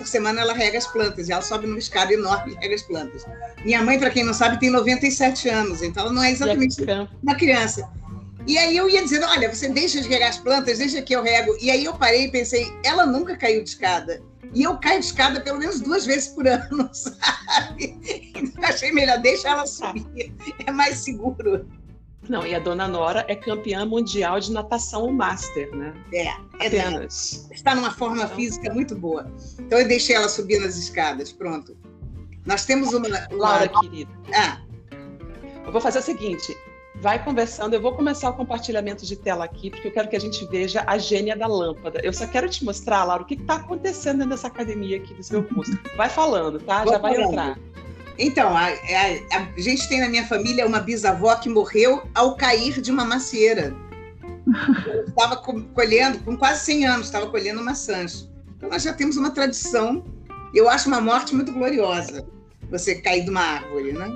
por semana ela rega as plantas, e ela sobe numa escada enorme e rega as plantas. Minha mãe, para quem não sabe, tem 97 anos, então ela não é exatamente uma criança. E aí eu ia dizendo, olha, você deixa de regar as plantas, deixa que eu rego. E aí eu parei e pensei, ela nunca caiu de escada. E eu caio de escada pelo menos duas vezes por ano, sabe? Então achei melhor, deixa ela subir, é mais seguro. Não, e a dona Nora é campeã mundial de natação master, né? É, é apenas. É, está numa forma então... física muito boa. Então eu deixei ela subir nas escadas, pronto. Nós temos uma. uma... Laura, querida. Ah. Eu vou fazer o seguinte: vai conversando. Eu vou começar o compartilhamento de tela aqui, porque eu quero que a gente veja a gênia da lâmpada. Eu só quero te mostrar, Laura, o que está acontecendo dessa academia aqui do seu curso. Vai falando, tá? Vou Já vai falando. entrar. Então, a, a, a, gente tem na minha família uma bisavó que morreu ao cair de uma macieira. estava colhendo, com quase 100 anos, estava colhendo maçãs. Então, nós já temos uma tradição. Eu acho uma morte muito gloriosa, você cair de uma árvore, né?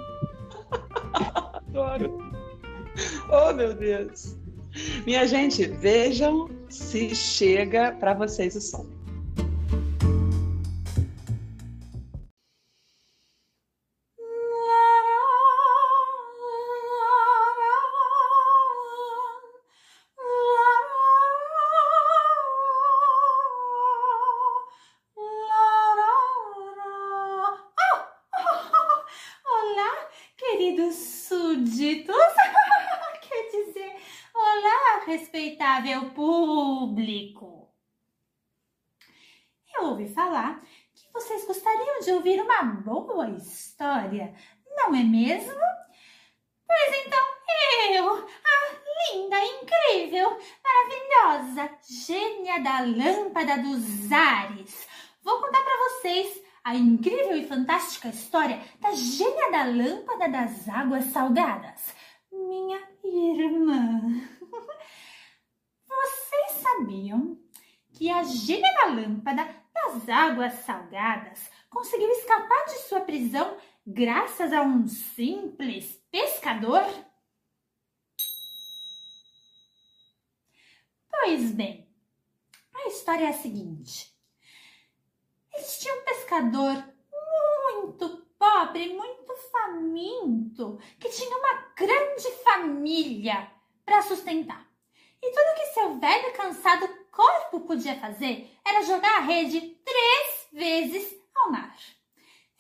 Adoro. Oh, meu Deus. Minha gente, vejam se chega para vocês o som. Boa história, não é mesmo? Pois então eu, a linda, incrível, maravilhosa, gênia da lâmpada dos ares, vou contar para vocês a incrível e fantástica história da gênia da lâmpada das águas salgadas, minha irmã. Vocês sabiam que a gênia da lâmpada das águas salgadas conseguiu escapar de sua prisão graças a um simples pescador? Pois bem, a história é a seguinte. Existia um pescador muito pobre, muito faminto, que tinha uma grande família para sustentar. E tudo que seu velho cansado corpo podia fazer era jogar a rede três vezes ao mar.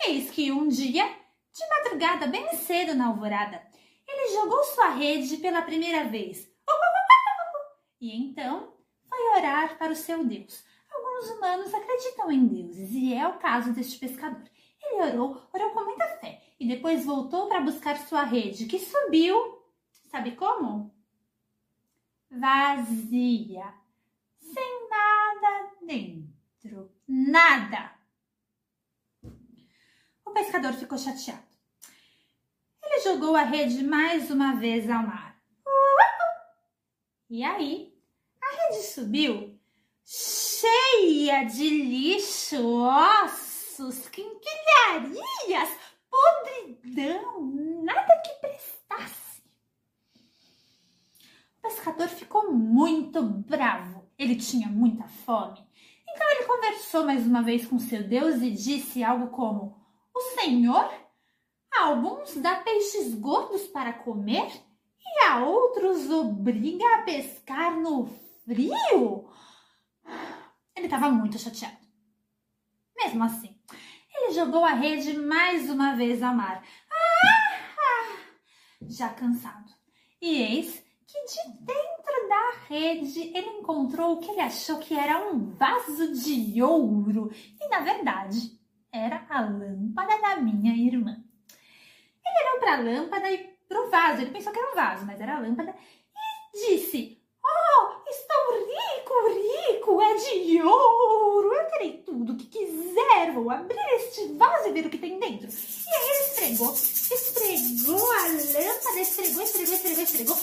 Eis que um dia, de madrugada, bem cedo na alvorada, ele jogou sua rede pela primeira vez. E então foi orar para o seu Deus. Alguns humanos acreditam em deuses e é o caso deste pescador. Ele orou, orou com muita fé e depois voltou para buscar sua rede, que subiu, sabe como? Vazia, sem nada dentro, nada pescador ficou chateado. Ele jogou a rede mais uma vez ao mar. E aí, a rede subiu cheia de lixo, ossos, quinquilharias, podridão, nada que prestasse. O pescador ficou muito. Ele tinha muita fome. Então ele conversou mais uma vez com seu Deus e disse algo como: o Senhor a alguns dá peixes gordos para comer e a outros obriga a pescar no frio? Ele estava muito chateado. Mesmo assim, ele jogou a rede mais uma vez ao mar. Ah, ah, já cansado. E eis que de dentro da rede ele encontrou o que ele achou que era um vaso de ouro. E na verdade, era a lâmpada da minha irmã. Ele olhou para a lâmpada e para o vaso. Ele pensou que era um vaso, mas era a lâmpada. E disse: Oh, estou rico, rico, é de ouro. Eu terei tudo o que quiser. Vou abrir este vaso e ver o que tem dentro. E aí ele esfregou, esfregou a lâmpada, esfregou, esfregou, esfregou, esfregou.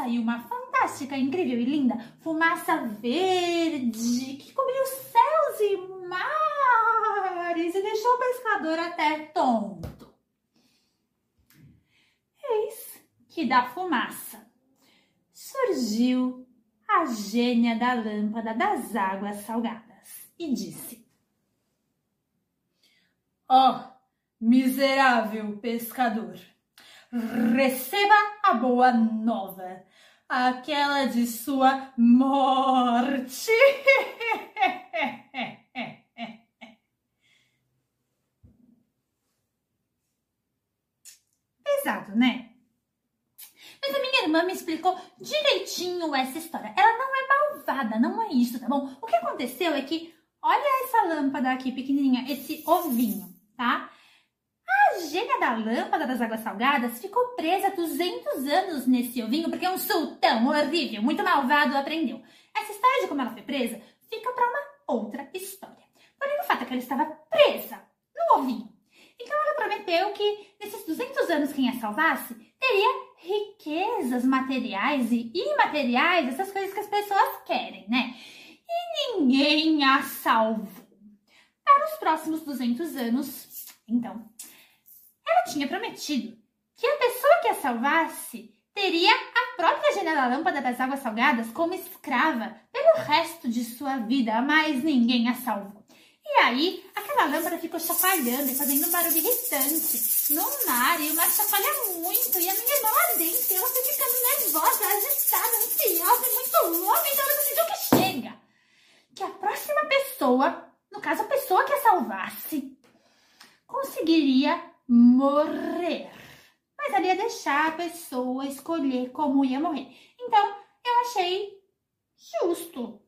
Saiu uma fantástica, incrível e linda fumaça verde que cobriu céus e mares e deixou o pescador até tonto. Eis que da fumaça surgiu a gênia da lâmpada das águas salgadas e disse: Ó, oh, miserável pescador, receba a boa nova, aquela de sua morte. Pesado, né? Mas a minha irmã me explicou direitinho essa história. Ela não é malvada, não é isso, tá bom? O que aconteceu é que, olha essa lâmpada aqui pequenininha, esse ovinho, tá? Gênia da lâmpada das águas salgadas ficou presa 200 anos nesse ovinho porque um sultão horrível, muito malvado, aprendeu. Essa história de como ela foi presa fica para uma outra história. Porém, o fato é que ela estava presa no ovinho. Então ela prometeu que nesses 200 anos quem a salvasse teria riquezas materiais e imateriais, essas coisas que as pessoas querem, né? E ninguém a salvou. Para os próximos 200 anos, então, ela tinha prometido que a pessoa que a salvasse teria a própria da lâmpada das águas salgadas como escrava pelo resto de sua vida, mas ninguém a salvou. E aí, aquela lâmpada ficou chacoalhando e fazendo um barulho irritante no mar. E o mar chacoalha muito. E a minha irmã lá dentro, ela foi ficando nervosa, agitada, ansiosa muito louca. Então ela decidiu que chega. Que a próxima pessoa, no caso a pessoa que a salvasse, conseguiria morrer. Mas ela ia deixar a pessoa escolher como ia morrer. Então, eu achei justo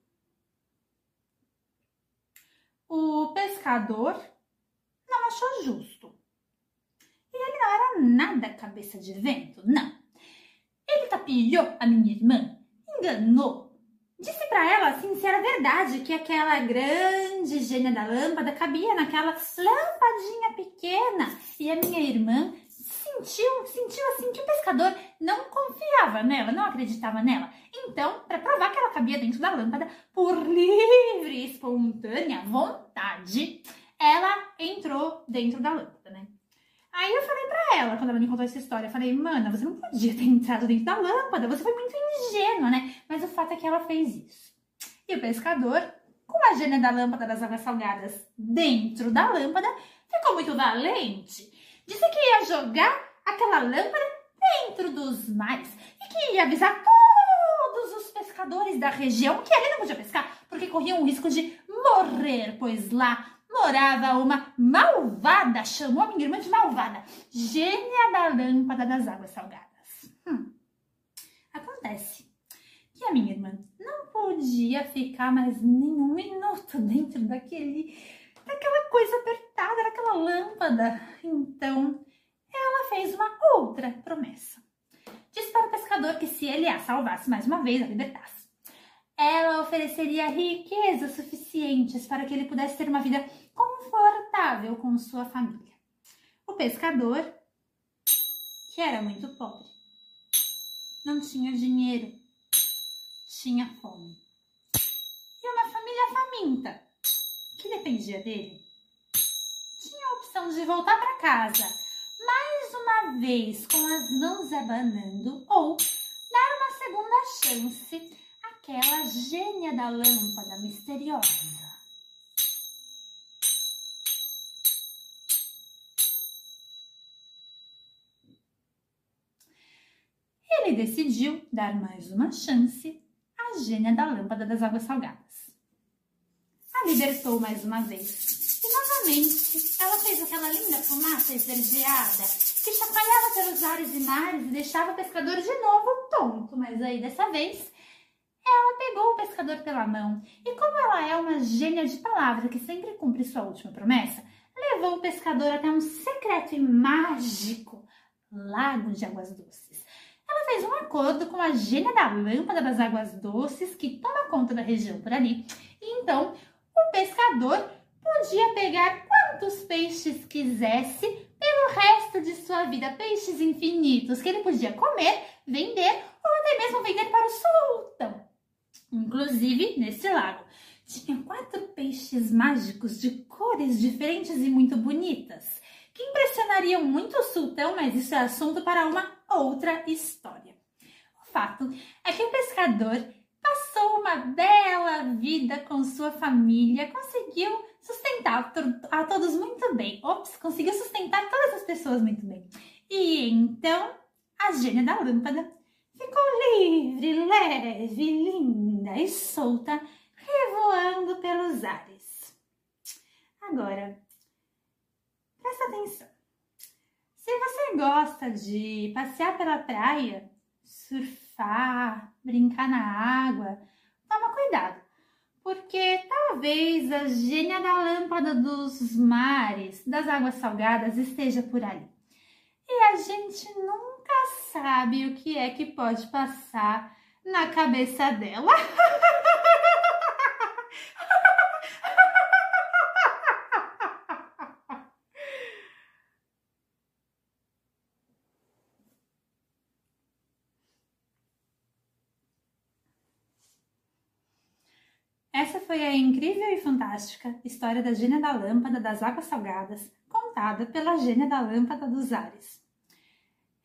o pescador não achou justo. E ele não era nada cabeça de vento, não. Ele tapiou a minha irmã, enganou. Disse para ela assim se era verdade que aquela grande gênia da lâmpada cabia naquela lampadinha pequena. E a minha irmã sentiu, sentiu assim que o pescador não confiava nela, não acreditava nela. Então, para provar que ela cabia dentro da lâmpada por livre espontânea vontade, ela entrou dentro da lâmpada, né? Aí eu falei para ela, quando ela me contou essa história, eu falei, mana, você não podia ter entrado dentro da lâmpada, você foi muito ingênua, né? Mas o fato é que ela fez isso. E o pescador, com a gênia da lâmpada das águas salgadas dentro da lâmpada, ficou muito valente. Disse que ia jogar aquela lâmpada dentro dos mares e que ia avisar todos os pescadores da região que ele não podia pescar porque corriam o risco de morrer, pois lá morava uma malvada, chamou a minha irmã de malvada, gênia da lâmpada das águas salgadas. Hum. Acontece que a minha irmã não podia ficar mais nenhum minuto dentro daquele, daquela coisa apertada, daquela lâmpada. Então, ela fez uma outra promessa. Disse para o pescador que se ele a salvasse mais uma vez, a libertasse, ela ofereceria riquezas suficientes para que ele pudesse ter uma vida confortável com sua família. O pescador, que era muito pobre, não tinha dinheiro, tinha fome. E uma família faminta, que dependia dele, tinha a opção de voltar para casa mais uma vez com as mãos abanando ou dar uma segunda chance àquela gênia da lâmpada misteriosa. Decidiu dar mais uma chance à gênia da lâmpada das águas salgadas. A libertou mais uma vez Novamente, ela fez aquela linda fumaça esverdeada que chacoalhava pelos ares e mares e deixava o pescador de novo tonto. Mas aí, dessa vez, ela pegou o pescador pela mão e, como ela é uma gênia de palavra que sempre cumpre sua última promessa, levou o pescador até um secreto e mágico lago de águas doces. Ela fez um acordo com a gênia da lâmpada das águas doces que toma conta da região por ali. E então o pescador podia pegar quantos peixes quisesse pelo resto de sua vida, peixes infinitos que ele podia comer, vender ou até mesmo vender para o sultão. Inclusive, nesse lago, tinha quatro peixes mágicos de cores diferentes e muito bonitas, que impressionariam muito o sultão, mas isso é assunto para uma outra história. O fato é que o pescador passou uma bela vida com sua família, conseguiu sustentar a todos muito bem. Ops, conseguiu sustentar todas as pessoas muito bem. E então, a gênia da lâmpada ficou livre, leve, linda e solta, revoando pelos ares. Agora, presta atenção. Se você gosta de passear pela praia, surfar, brincar na água, toma cuidado, porque talvez a gênia da lâmpada dos mares, das águas salgadas, esteja por ali. E a gente nunca sabe o que é que pode passar na cabeça dela. foi a incrível e fantástica história da Gênia da Lâmpada das Águas Salgadas, contada pela Gênia da Lâmpada dos Ares.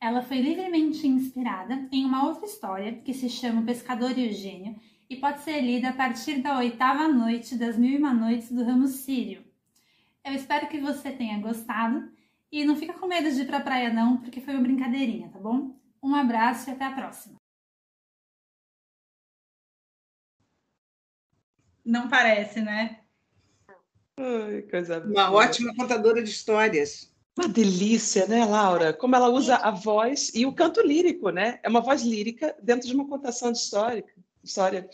Ela foi livremente inspirada em uma outra história que se chama O Pescador e o Gênio e pode ser lida a partir da oitava noite das Mil e Uma Noites do Ramo Sírio. Eu espero que você tenha gostado e não fica com medo de ir pra praia não, porque foi uma brincadeirinha, tá bom? Um abraço e até a próxima! Não parece, né? Ai, coisa Uma boa. ótima contadora de histórias. Uma delícia, né, Laura? Como ela usa a voz e o canto lírico, né? É uma voz lírica dentro de uma contação de histórica, história.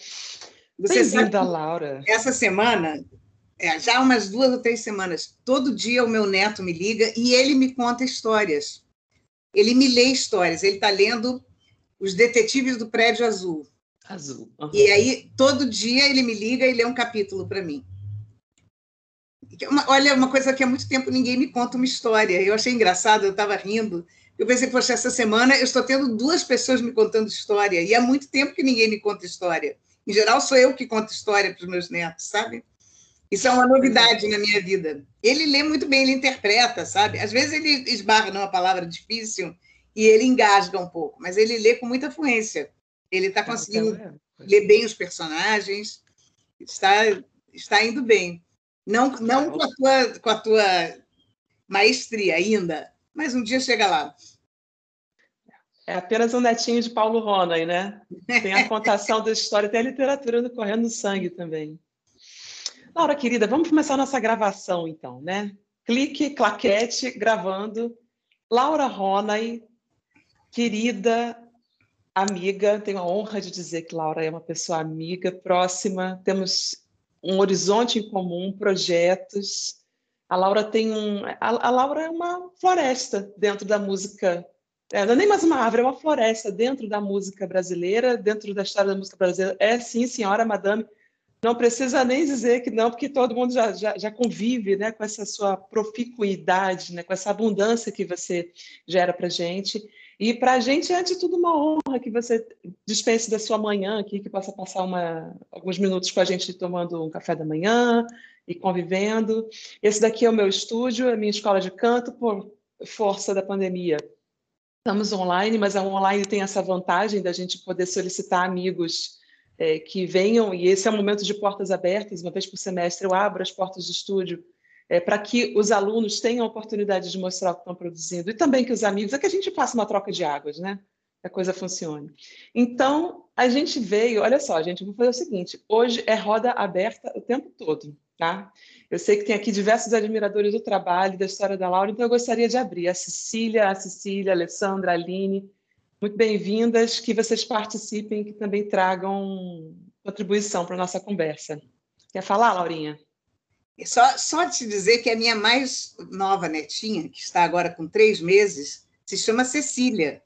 Você Bem-vinda, Laura. Essa semana, é, já há umas duas ou três semanas, todo dia o meu neto me liga e ele me conta histórias. Ele me lê histórias. Ele está lendo Os Detetives do Prédio Azul. Azul. Uhum. E aí, todo dia ele me liga e lê um capítulo para mim. Uma, olha, uma coisa que há muito tempo ninguém me conta uma história. Eu achei engraçado, eu estava rindo. Eu pensei, poxa, essa semana eu estou tendo duas pessoas me contando história. E há muito tempo que ninguém me conta história. Em geral, sou eu que conto história para os meus netos, sabe? Isso é uma novidade na minha vida. Ele lê muito bem, ele interpreta, sabe? Às vezes ele esbarra numa palavra difícil e ele engasga um pouco, mas ele lê com muita fluência. Ele está conseguindo é, ler bem os personagens, está, está indo bem. Não, não com, a tua, com a tua maestria ainda, mas um dia chega lá. É apenas um netinho de Paulo Ronay, né? Tem a contação da história, tem a literatura correndo no sangue também. Laura, querida, vamos começar a nossa gravação, então, né? Clique, claquete, gravando. Laura Ronay, querida, amiga, tenho a honra de dizer que Laura é uma pessoa amiga, próxima, temos um horizonte em comum, projetos. A Laura tem um. A, a Laura é uma floresta dentro da música. É, não é nem mais uma árvore, é uma floresta dentro da música brasileira, dentro da história da música brasileira. É sim, senhora, madame. Não precisa nem dizer que não, porque todo mundo já, já, já convive né, com essa sua proficuidade, né, com essa abundância que você gera para gente. E para a gente é, de tudo, uma honra que você dispense da sua manhã aqui, que possa passar uma, alguns minutos com a gente tomando um café da manhã e convivendo. Esse daqui é o meu estúdio, a minha escola de canto, por força da pandemia. Estamos online, mas a online tem essa vantagem da gente poder solicitar amigos é, que venham, e esse é um momento de portas abertas, uma vez por semestre eu abro as portas do estúdio é, para que os alunos tenham a oportunidade de mostrar o que estão produzindo e também que os amigos, é que a gente faça uma troca de águas, né? Que a coisa funcione. Então, a gente veio, olha só, gente, vou fazer o seguinte: hoje é roda aberta o tempo todo, tá? Eu sei que tem aqui diversos admiradores do trabalho, da história da Laura, então eu gostaria de abrir a Cecília, a Cecília, a Alessandra, a Aline, muito bem-vindas, que vocês participem, que também tragam contribuição para a nossa conversa. Quer falar, Laurinha? Só, só te dizer que a minha mais nova netinha, que está agora com três meses, se chama Cecília.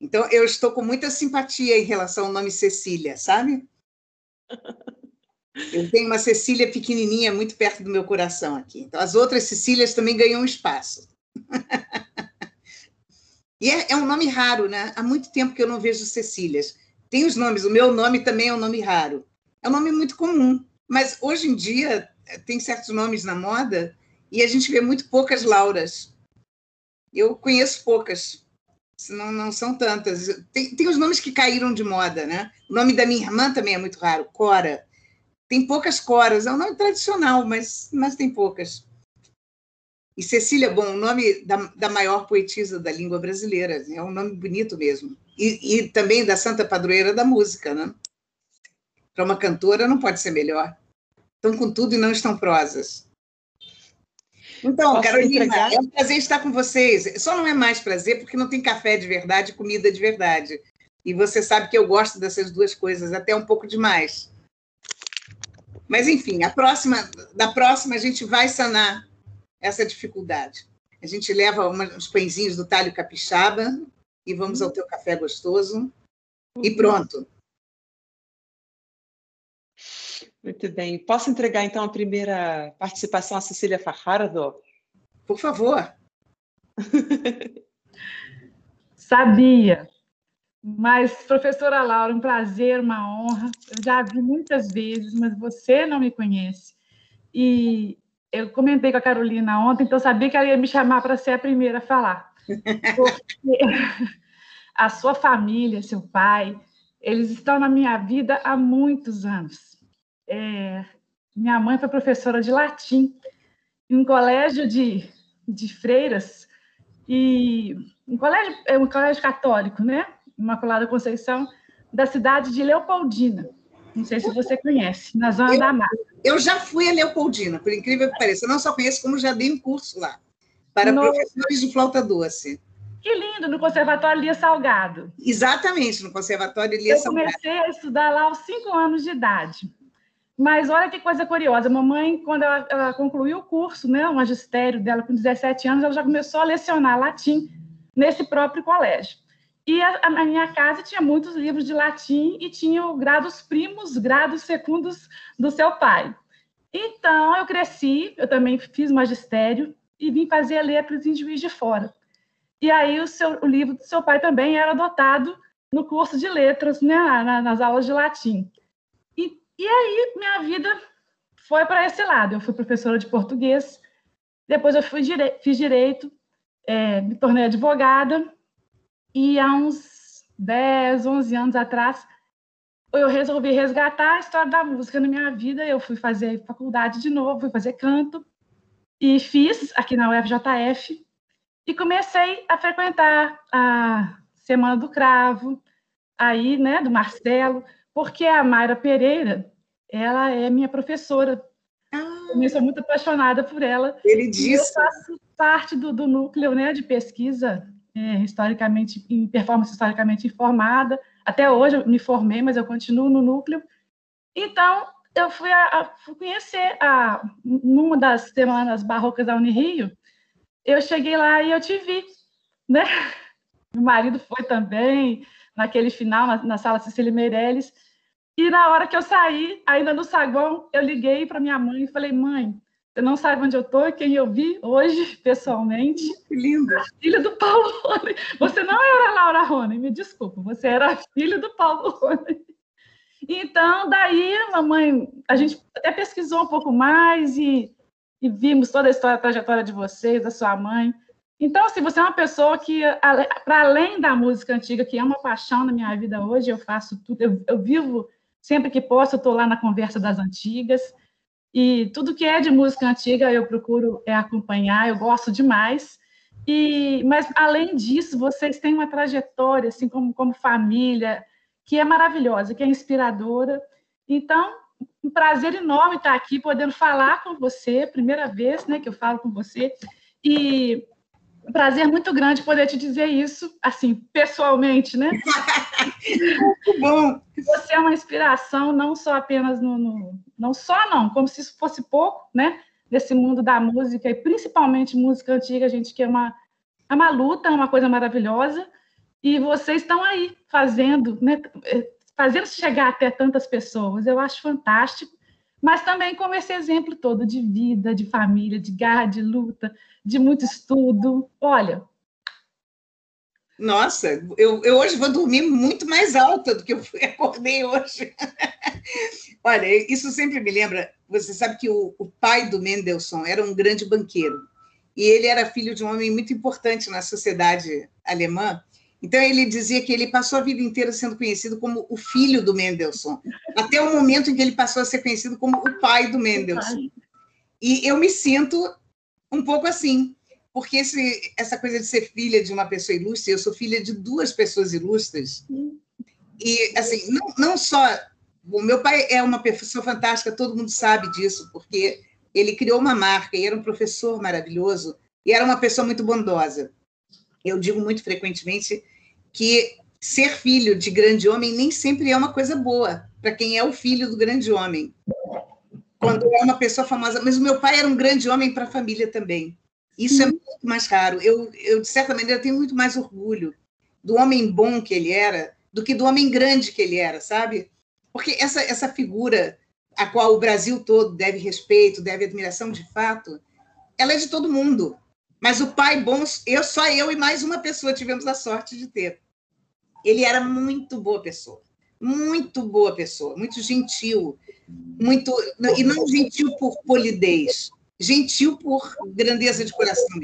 Então, eu estou com muita simpatia em relação ao nome Cecília, sabe? Eu tenho uma Cecília pequenininha muito perto do meu coração aqui. Então, as outras Cecílias também ganham espaço. E é, é, um nome raro, né? Há muito tempo que eu não vejo Cecílias. Tem os nomes, o meu nome também é um nome raro. É um nome muito comum, mas hoje em dia tem certos nomes na moda e a gente vê muito poucas Lauras. Eu conheço poucas, não, não são tantas. Tem, tem os nomes que caíram de moda, né? O nome da minha irmã também é muito raro, Cora. Tem poucas coras, é um nome tradicional, mas, mas tem poucas. E Cecília, bom, o nome da, da maior poetisa da língua brasileira, é um nome bonito mesmo. E, e também da santa padroeira da música, né? Para uma cantora não pode ser melhor. Estão com tudo e não estão prosas. Então, Posso Carolina, entregar? é um prazer estar com vocês. Só não é mais prazer porque não tem café de verdade e comida de verdade. E você sabe que eu gosto dessas duas coisas, até um pouco demais. Mas, enfim, a próxima, da próxima a gente vai sanar essa dificuldade. A gente leva uma, uns pãezinhos do talho capixaba e vamos ao teu café gostoso e pronto. Muito bem. Posso entregar, então, a primeira participação à Cecília Fajardo? Por favor. Sabia. Mas, professora Laura, um prazer, uma honra. Eu já vi muitas vezes, mas você não me conhece. E eu comentei com a Carolina ontem, então sabia que ela ia me chamar para ser a primeira a falar. Porque a sua família, seu pai, eles estão na minha vida há muitos anos. É, minha mãe foi professora de latim em um colégio de, de freiras e um colégio é um colégio católico, né? Imaculada Conceição da cidade de Leopoldina. Não sei se você conhece, na zona eu, da mata. Eu já fui a Leopoldina, por incrível que pareça. Eu não só conheço, como já dei um curso lá, para no... professores de flauta doce. Que lindo, no Conservatório Lia Salgado. Exatamente, no Conservatório Lia Salgado. Eu comecei a estudar lá aos cinco anos de idade. Mas olha que coisa curiosa, mamãe, quando ela, ela, concluiu o curso, né, o magistério dela com 17 anos, ela já começou a lecionar latim nesse próprio colégio. E a, a, minha casa tinha muitos livros de latim e tinha grados primos, grados secundos do seu pai. Então, eu cresci, eu também fiz magistério e vim fazer letras em Juiz de Fora. E aí o, seu, o livro do seu pai também era adotado no curso de letras, né, nas aulas de latim. E, aí minha vida foi para esse lado. Eu fui professora de português, depois eu fui fiz direito, é, me tornei advogada e há uns 10, 11 anos atrás, eu resolvi resgatar a história da música na minha vida. Eu fui fazer faculdade de novo, fui fazer canto, e fiz aqui na UFJF, e comecei a frequentar a Semana do Cravo, aí, né, do Marcelo, porque a Mayra Pereira, ela é minha professora. Ah, eu sou muito apaixonada por ela. Ele disse. Eu faço parte do, do núcleo né, de pesquisa é, historicamente, em performance historicamente informada. Até hoje eu me formei, mas eu continuo no núcleo. Então, eu fui, a, a fui conhecer, a, numa das semanas barrocas da Unirio, eu cheguei lá e eu te vi, né? Meu marido foi também, naquele final, na, na sala Cecília Meirelles, e na hora que eu saí, ainda no saguão, eu liguei para minha mãe e falei, mãe, você não sabe onde eu estou, quem eu vi hoje, pessoalmente. Que linda. Filha do Paulo Rony. Você não era Laura Rony, me desculpa, você era filha do Paulo Rony. Então, daí, mamãe, a gente até pesquisou um pouco mais e, e vimos toda a história, a trajetória de vocês, da sua mãe. Então, assim, você é uma pessoa que, para além da música antiga, que é uma paixão na minha vida hoje, eu faço tudo, eu, eu vivo sempre que posso, estou lá na conversa das antigas. E tudo que é de música antiga eu procuro é acompanhar, eu gosto demais. E, mas além disso, vocês têm uma trajetória assim como como família que é maravilhosa, que é inspiradora. Então, um prazer enorme estar aqui podendo falar com você, primeira vez, né, que eu falo com você. E um prazer muito grande poder te dizer isso, assim, pessoalmente, né? Muito bom. Você é uma inspiração, não só apenas no, no, Não só não, como se isso fosse pouco, né? Desse mundo da música, e principalmente música antiga, gente, que é uma, é uma luta, é uma coisa maravilhosa. E vocês estão aí fazendo, né? Fazendo chegar até tantas pessoas. Eu acho fantástico mas também como esse exemplo todo de vida, de família, de garra, de luta, de muito estudo. Olha. Nossa, eu, eu hoje vou dormir muito mais alta do que eu acordei hoje. Olha, isso sempre me lembra. Você sabe que o, o pai do Mendelssohn era um grande banqueiro e ele era filho de um homem muito importante na sociedade alemã Então ele dizia que ele passou a vida inteira sendo conhecido como o filho do Mendelssohn, até o momento em que ele passou a ser conhecido como o pai do Mendelssohn. E eu me sinto um pouco assim, porque esse, essa coisa de ser filha de uma pessoa ilustre, eu sou filha de duas pessoas ilustres. E assim, não, não só o meu pai é uma pessoa fantástica, todo mundo sabe disso, porque ele criou uma marca e era um professor maravilhoso e era uma pessoa muito bondosa. Eu digo muito frequentemente que ser filho de grande homem nem sempre é uma coisa boa para quem é o filho do grande homem. Quando é uma pessoa famosa, mas o meu pai era um grande homem para a família também. Isso é muito mais raro. Eu, eu, de certa maneira, tenho muito mais orgulho do homem bom que ele era do que do homem grande que ele era, sabe? Porque essa, essa figura a qual o Brasil todo deve respeito, deve admiração de fato, ela é de todo mundo. Mas o pai bom, eu só eu e mais uma pessoa tivemos a sorte de ter. Ele era muito boa pessoa, muito boa pessoa, muito gentil, muito e não gentil por polidez, gentil por grandeza de coração.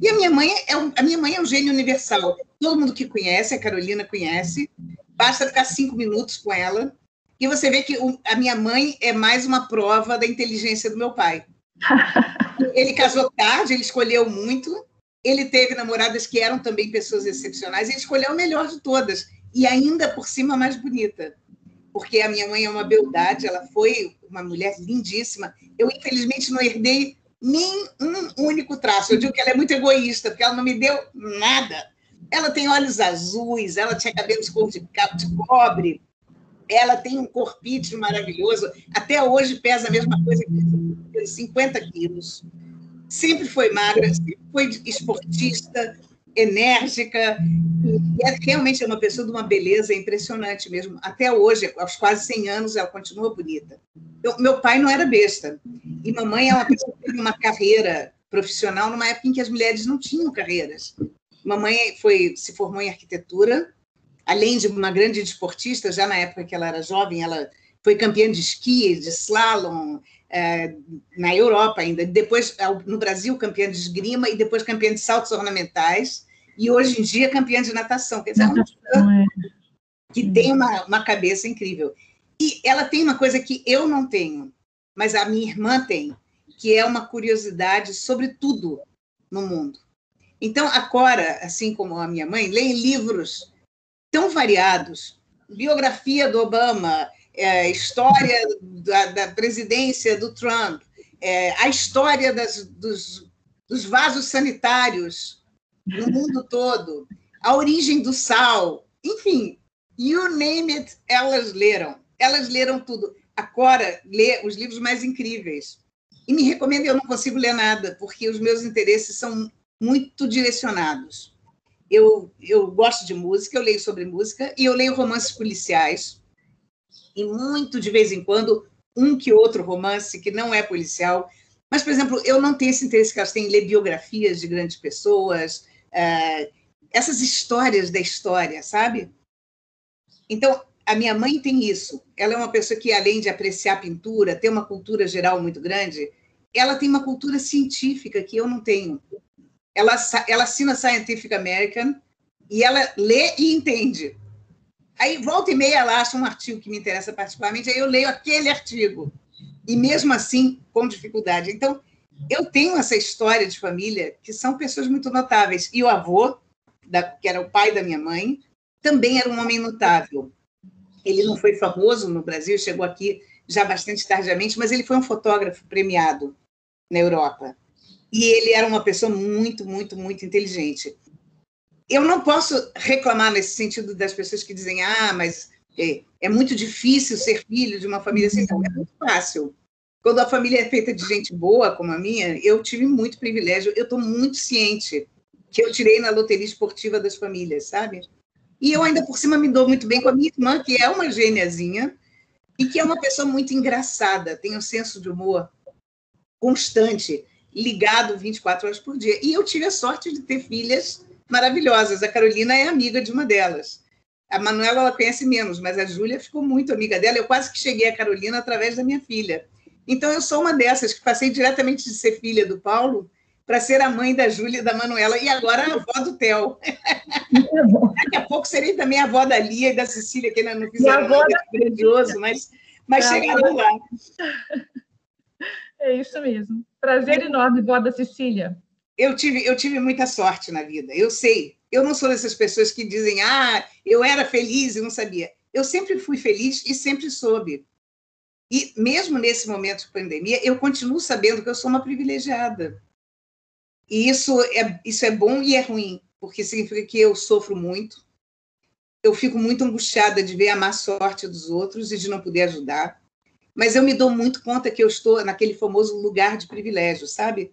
E a minha mãe é a minha mãe é um gênio universal. Todo mundo que conhece, a Carolina conhece, basta ficar cinco minutos com ela e você vê que a minha mãe é mais uma prova da inteligência do meu pai. ele casou tarde, ele escolheu muito. Ele teve namoradas que eram também pessoas excepcionais. Ele escolheu a melhor de todas. E ainda por cima, a mais bonita. Porque a minha mãe é uma beldade, ela foi uma mulher lindíssima. Eu, infelizmente, não herdei nem um único traço. Eu digo que ela é muito egoísta, porque ela não me deu nada. Ela tem olhos azuis, ela tinha cabelos cor de cobre, ela tem um corpite maravilhoso, até hoje pesa a mesma coisa que 50 quilos. Sempre foi magra, sempre foi esportista, enérgica, e é, realmente é uma pessoa de uma beleza impressionante mesmo. Até hoje, aos quase 100 anos, ela continua bonita. Eu, meu pai não era besta, e mamãe é uma pessoa que teve uma carreira profissional numa época em que as mulheres não tinham carreiras. Mamãe foi, se formou em arquitetura, além de uma grande desportista, já na época que ela era jovem, ela foi campeã de esqui, de slalom, é, na Europa ainda, depois no Brasil campeã de esgrima e depois campeã de saltos ornamentais e hoje em dia campeã de natação. Quer dizer, é uma que tem uma, uma cabeça incrível. E ela tem uma coisa que eu não tenho, mas a minha irmã tem, que é uma curiosidade sobre tudo no mundo. Então, a Cora, assim como a minha mãe, lê livros tão variados biografia do Obama, é, história da, da, presidência do Trump, é, a história das, dos, dos vasos sanitários no mundo todo, a origem do sal, enfim, you name it, elas leram. Elas leram tudo. A Cora lê os livros mais incríveis. E me recomenda, eu não consigo ler nada, porque os meus interesses são muito direcionados eu, eu gosto de música, eu leio sobre música e eu leio romances policiais. E muito de vez em quando, um que outro romance que não é policial. Mas, por exemplo, eu não tenho esse interesse que elas têm em ler biografias de grandes pessoas, é, essas histórias da história, sabe? Então, a minha mãe tem isso. Ela é uma pessoa que, além de apreciar pintura, ter uma cultura geral muito grande, ela tem uma cultura científica que eu não tenho ela, ela assina Scientific American e ela lê e entende. Aí, volta e meia, ela acha um artigo que me interessa particularmente, aí eu leio aquele artigo. E mesmo assim, com dificuldade. Então, eu tenho essa história de família que são pessoas muito notáveis. E o avô, da, que era o pai da minha mãe, também era um homem notável. Ele não foi famoso no Brasil, chegou aqui já bastante tardiamente, mas ele foi um fotógrafo premiado na Europa e ele era uma pessoa muito, muito, muito inteligente. Eu não posso reclamar nesse sentido das pessoas que dizem, ah, mas é, é muito difícil ser filho de uma família assim. Não, é muito fácil. Quando a família é feita de gente boa, como a minha, eu tive muito privilégio. Eu estou muito ciente que eu tirei na loteria esportiva das famílias, sabe? E eu ainda por cima me dou muito bem com a minha irmã, que é uma gêniazinha e que é uma pessoa muito engraçada, tem um senso de humor constante ligado 24 horas por dia. E eu tive a sorte de ter filhas maravilhosas. A Carolina é amiga de uma delas. A Manuela ela conhece menos, mas a Júlia ficou muito amiga dela. Eu quase que cheguei a Carolina através da minha filha. Então eu sou uma dessas que passei diretamente de ser filha do Paulo para ser a mãe da Júlia e da Manuela, e agora a avó do Theo. Daqui a pouco serei também a avó da Lia e da Cecília, que ainda não fizeram nada da... grandioso, mas, mas ah, chegarão lá. É isso mesmo. Prazer enorme, vó da Cecília. Eu tive, eu tive muita sorte na vida, eu sei. Eu não sou dessas pessoas que dizem, ah, eu era feliz e não sabia. Eu sempre fui feliz e sempre soube. E mesmo nesse momento de pandemia, eu continuo sabendo que eu sou uma privilegiada. E isso é, isso é bom e é ruim, porque significa que eu sofro muito. Eu fico muito angustiada de ver a má sorte dos outros e de não poder ajudar. Mas eu me dou muito conta que eu estou naquele famoso lugar de privilégio, sabe?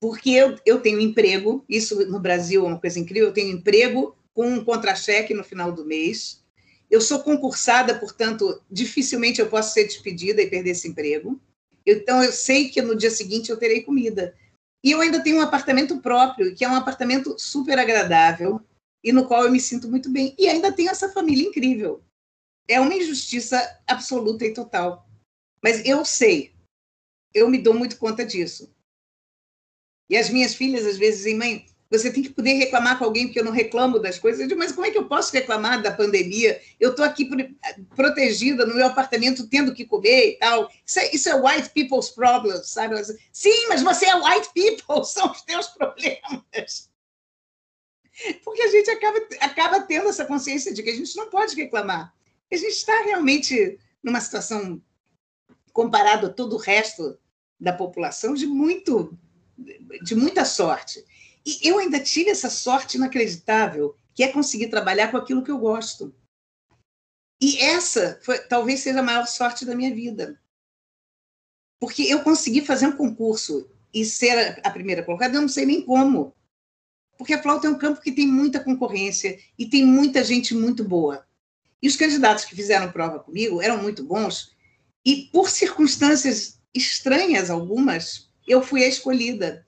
Porque eu, eu tenho emprego, isso no Brasil é uma coisa incrível, eu tenho emprego com um contra-cheque no final do mês. Eu sou concursada, portanto, dificilmente eu posso ser despedida e perder esse emprego. Então, eu sei que no dia seguinte eu terei comida. E eu ainda tenho um apartamento próprio, que é um apartamento super agradável e no qual eu me sinto muito bem. E ainda tenho essa família incrível. É uma injustiça absoluta e total. Mas eu sei, eu me dou muito conta disso. E as minhas filhas às vezes dizem, mãe, você tem que poder reclamar com alguém, porque eu não reclamo das coisas. Eu digo, mas como é que eu posso reclamar da pandemia? Eu estou aqui protegida no meu apartamento, tendo que comer e tal. Isso é, isso é white people's problems, sabe? Sim, mas você é white people, são os teus problemas. Porque a gente acaba, acaba tendo essa consciência de que a gente não pode reclamar. A gente está realmente numa situação, comparado a todo o resto da população, de muito de muita sorte. E eu ainda tive essa sorte inacreditável, que é conseguir trabalhar com aquilo que eu gosto. E essa foi, talvez seja a maior sorte da minha vida. Porque eu consegui fazer um concurso e ser a primeira colocada, eu não sei nem como. Porque a flauta é um campo que tem muita concorrência e tem muita gente muito boa. E os candidatos que fizeram prova comigo eram muito bons, e por circunstâncias estranhas algumas, eu fui a escolhida.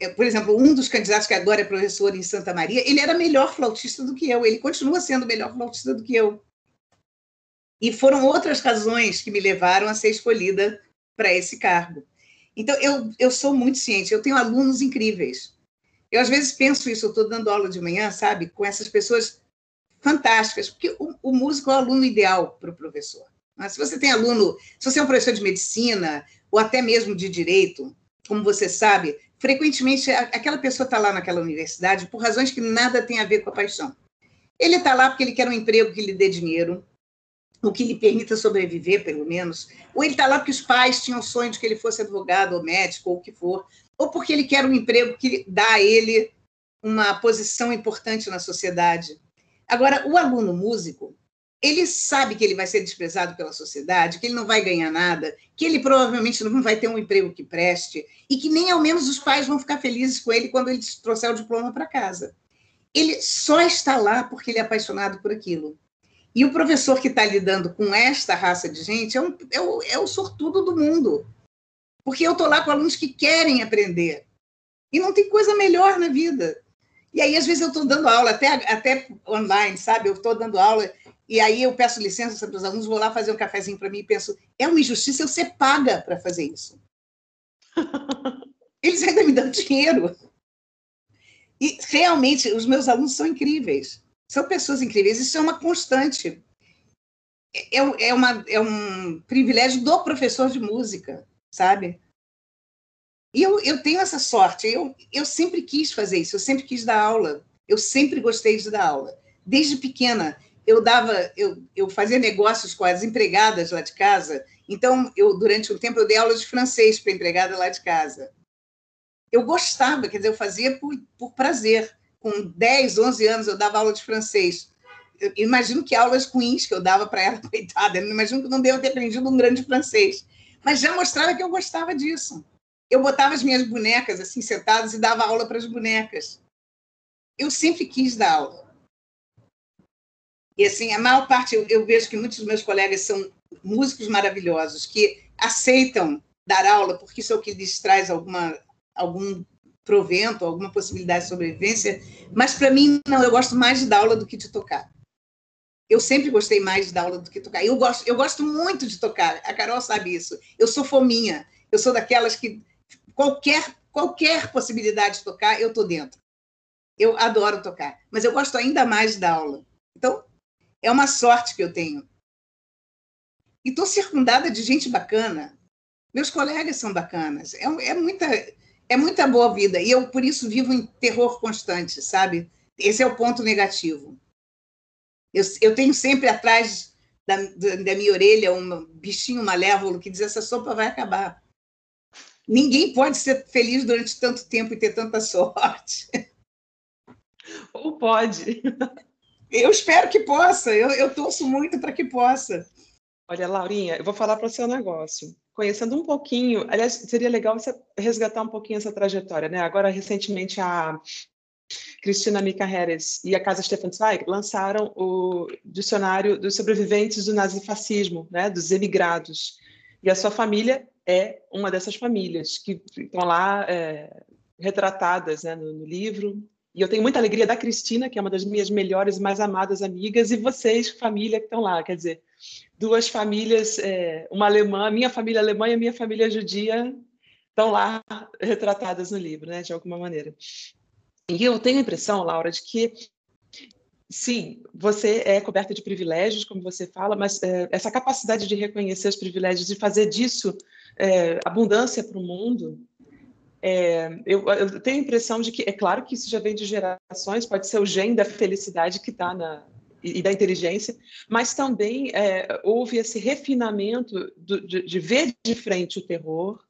É, por exemplo, um dos candidatos que agora é professor em Santa Maria, ele era melhor flautista do que eu, ele continua sendo melhor flautista do que eu. E foram outras razões que me levaram a ser escolhida para esse cargo. Então, eu, eu sou muito ciente, eu tenho alunos incríveis. Eu, às vezes, penso isso, eu estou dando aula de manhã, sabe, com essas pessoas fantásticas, porque o, o músico é o aluno ideal para o professor. Mas se você tem aluno, se você é um professor de medicina ou até mesmo de direito, como você sabe, frequentemente aquela pessoa está lá naquela universidade por razões que nada tem a ver com a paixão. Ele está lá porque ele quer um emprego que lhe dê dinheiro, o que lhe permita sobreviver, pelo menos, ou ele está lá porque os pais tinham sonho de que ele fosse advogado ou médico ou o que for, ou porque ele quer um emprego que dá a ele uma posição importante na sociedade. Agora, o aluno músico, ele sabe que ele vai ser desprezado pela sociedade, que ele não vai ganhar nada, que ele provavelmente não vai ter um emprego que preste e que nem ao menos os pais vão ficar felizes com ele quando ele trouxer o diploma para casa. Ele só está lá porque ele é apaixonado por aquilo. E o professor que está lidando com esta raça de gente é, um, é, o, é o sortudo do mundo. Porque eu estou lá com alunos que querem aprender. E não tem coisa melhor na vida. E aí, às vezes, eu estou dando aula, até, até online, sabe? Eu estou dando aula e aí eu peço licença para os alunos, vou lá fazer um cafezinho para mim e penso, é uma injustiça eu ser paga para fazer isso. Eles ainda me dão dinheiro. E realmente, os meus alunos são incríveis. São pessoas incríveis. Isso é uma constante. É, é, uma, é um privilégio do professor de música, sabe? E eu, eu tenho essa sorte. Eu, eu sempre quis fazer isso. Eu sempre quis dar aula. Eu sempre gostei de dar aula. Desde pequena eu dava, eu, eu fazia negócios com as empregadas lá de casa. Então, eu durante um tempo eu dei aula de francês para empregada lá de casa. Eu gostava, quer dizer, eu fazia por, por prazer. Com 10, 11 anos eu dava aula de francês. Eu imagino que aulas ruins que eu dava para ela, coitada. Eu imagino que não devo ter aprendido um grande francês. Mas já mostrava que eu gostava disso. Eu botava as minhas bonecas assim sentadas e dava aula para as bonecas. Eu sempre quis dar aula. E assim, a maior parte, eu, eu vejo que muitos dos meus colegas são músicos maravilhosos, que aceitam dar aula porque isso é o que lhes traz alguma, algum provento, alguma possibilidade de sobrevivência, mas para mim, não, eu gosto mais de dar aula do que de tocar. Eu sempre gostei mais de dar aula do que tocar. Eu gosto, eu gosto muito de tocar, a Carol sabe isso. Eu sou fominha, eu sou daquelas que qualquer, qualquer possibilidade de tocar, eu estou dentro. Eu adoro tocar, mas eu gosto ainda mais da aula. Então, é uma sorte que eu tenho. E estou circundada de gente bacana. Meus colegas são bacanas. É, é, muita, é muita boa vida. E eu, por isso, vivo em terror constante, sabe? Esse é o ponto negativo. Eu, eu tenho sempre atrás da, da minha orelha um bichinho malévolo que diz: essa sopa vai acabar. Ninguém pode ser feliz durante tanto tempo e ter tanta sorte. Ou pode. Eu espero que possa. Eu, eu torço muito para que possa. Olha, Laurinha, eu vou falar para você um negócio. Conhecendo um pouquinho, aliás, seria legal você resgatar um pouquinho essa trajetória, né? Agora, recentemente, a Cristina Mica Harris e a Casa Stefan Zweig lançaram o dicionário dos sobreviventes do nazifascismo, né? Dos emigrados. E a sua família é uma dessas famílias que estão lá é, retratadas né, no, no livro. E eu tenho muita alegria da Cristina, que é uma das minhas melhores e mais amadas amigas, e vocês, família, que estão lá. Quer dizer, duas famílias, é, uma alemã, minha família alemã e minha família judia, estão lá retratadas no livro, né, de alguma maneira. E eu tenho a impressão, Laura, de que sim, você é coberta de privilégios, como você fala, mas é, essa capacidade de reconhecer os privilégios e fazer disso é, abundância para o mundo, é, eu, eu, tenho a impressão de que, é claro que isso já vem de gerações, pode ser o gene da felicidade que está na, e da inteligência, mas também é, houve esse refinamento do, de, de, ver de frente o terror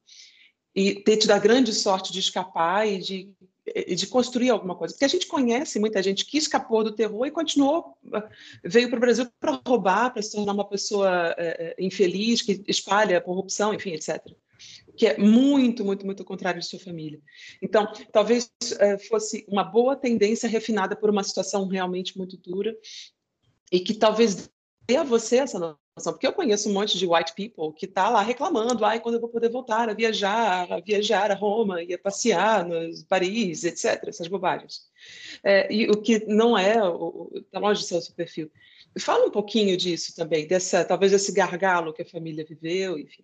e ter tido a grande sorte de escapar e de, de construir alguma coisa. Porque a gente conhece muita gente que escapou do terror e continuou, veio para o Brasil para roubar, para se tornar uma pessoa é, é, infeliz, que espalha corrupção, enfim, etc que é muito, muito, muito contrário de sua família. Então, talvez é, fosse uma boa tendência refinada por uma situação realmente muito dura e que talvez dê a você essa noção, porque eu conheço um monte de white people que está lá reclamando, ai, quando eu vou poder voltar a viajar, a viajar a Roma, e a passear no Paris, etc., essas bobagens. É, e o que não é, está longe do seu perfil. Fala um pouquinho disso também, dessa, talvez esse gargalo que a família viveu, enfim.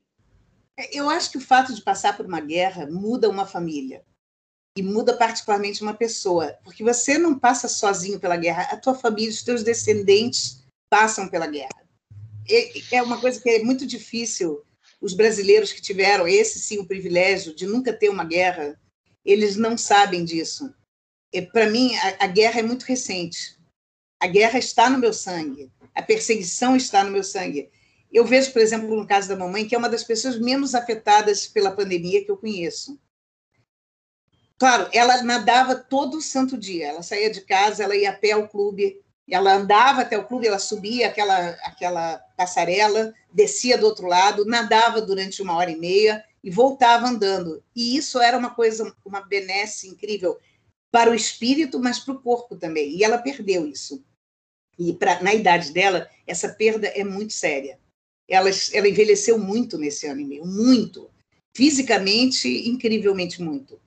É, eu acho que o fato de passar por uma guerra muda uma família e muda particularmente uma pessoa, porque você não passa sozinho pela guerra, a tua família, os teus descendentes passam pela guerra. É uma coisa que é muito difícil. Os brasileiros que tiveram esse sim o privilégio de nunca ter uma guerra, eles não sabem disso. Para mim, a, a guerra é muito recente. A guerra está no meu sangue. A perseguição está no meu sangue. Eu vejo, por exemplo, no caso da mamãe, que é uma das pessoas menos afetadas pela pandemia que eu conheço. Claro, ela nadava todo santo dia. Ela saía de casa, ela ia a pé ao clube, ela andava até o clube, ela subia aquela, aquela passarela, descia do outro lado, nadava durante uma hora e meia e voltava andando. E isso era uma coisa, uma benesse incrível para o espírito, mas para o corpo também. E ela perdeu isso. E pra, na idade dela, essa perda é muito séria. Ela, ela envelheceu muito nesse ano e meio, muito. Fisicamente, incrivelmente muito.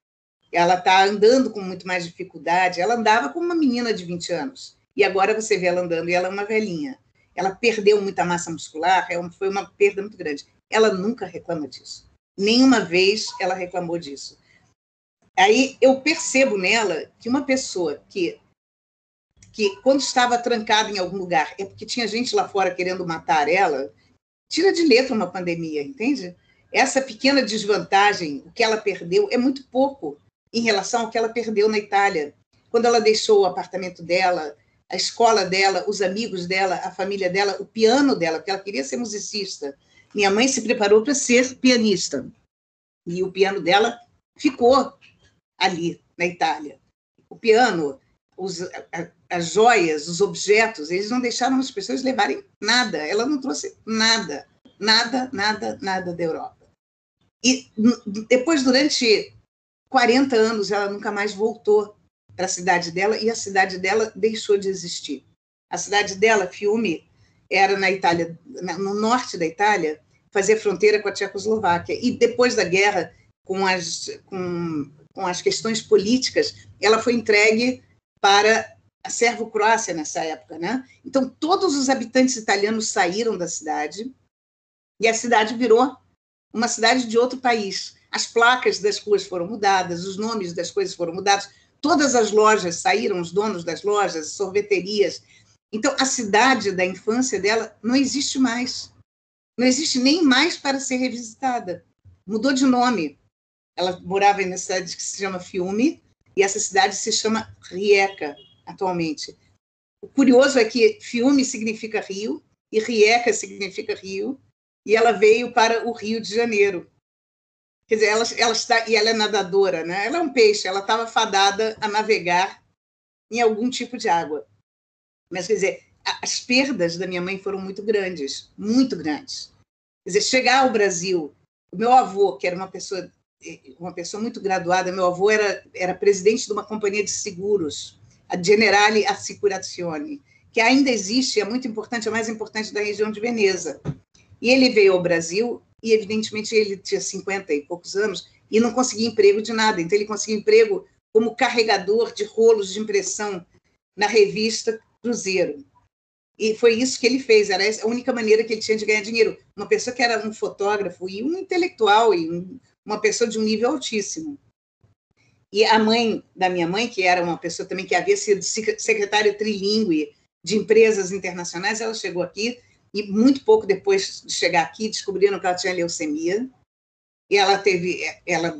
Ela está andando com muito mais dificuldade. Ela andava como uma menina de 20 anos. E agora você vê ela andando e ela é uma velhinha. Ela perdeu muita massa muscular, é foi uma perda muito grande. Ela nunca reclama disso. Nenhuma vez ela reclamou disso. Aí eu percebo nela que uma pessoa que, que quando estava trancada em algum lugar, é porque tinha gente lá fora querendo matar ela, tira de letra uma pandemia, entende? Essa pequena desvantagem, o que ela perdeu, é muito pouco em relação ao que ela perdeu na Itália. Quando ela deixou o apartamento dela, a escola dela, os amigos dela, a família dela, o piano dela, porque ela queria ser musicista. Minha mãe se preparou para ser pianista. E o piano dela ficou ali, na Itália. O piano, os, a, as joias, os objetos, eles não deixaram as pessoas levarem nada. Ela não trouxe nada, nada, nada, nada da Europa. E depois, durante 40 anos ela nunca mais voltou para a cidade dela e a cidade dela deixou de existir. A cidade dela, Fiume, era na Itália, no norte da Itália, fazia fronteira com a Tchecoslováquia. E depois da guerra, com as, com, com as questões políticas, ela foi entregue para a Servo-Croácia nessa época. Né? Então, todos os habitantes italianos saíram da cidade e a cidade virou uma cidade de outro país as placas das ruas foram mudadas, os nomes das coisas foram mudados, todas as lojas saíram, os donos das lojas, sorveterias. Então, a cidade da infância dela não existe mais. Não existe nem mais para ser revisitada. Mudou de nome. Ela morava em uma cidade que se chama Fiume, e essa cidade se chama Rieca, atualmente. O curioso é que Fiume significa rio, e Rieca significa rio, e ela veio para o Rio de Janeiro. Quer dizer, ela, ela está, e ela é nadadora, né? Ela é um peixe, ela estava fadada a navegar em algum tipo de água. Mas, quer dizer, as perdas da minha mãe foram muito grandes, muito grandes. Quer dizer, chegar ao Brasil, o meu avô, que era uma pessoa uma pessoa muito graduada, meu avô era, era presidente de uma companhia de seguros, a Generali Assicurazioni, que ainda existe, é muito importante, é a mais importante da região de Veneza. E ele veio ao Brasil e, evidentemente, ele tinha 50 e poucos anos e não conseguia emprego de nada. Então, ele conseguiu emprego como carregador de rolos de impressão na revista Cruzeiro. E foi isso que ele fez, era a única maneira que ele tinha de ganhar dinheiro. Uma pessoa que era um fotógrafo e um intelectual e um, uma pessoa de um nível altíssimo. E a mãe da minha mãe, que era uma pessoa também que havia sido secretária trilingue de empresas internacionais, ela chegou aqui e muito pouco depois de chegar aqui descobriram que ela tinha leucemia. E ela teve, ela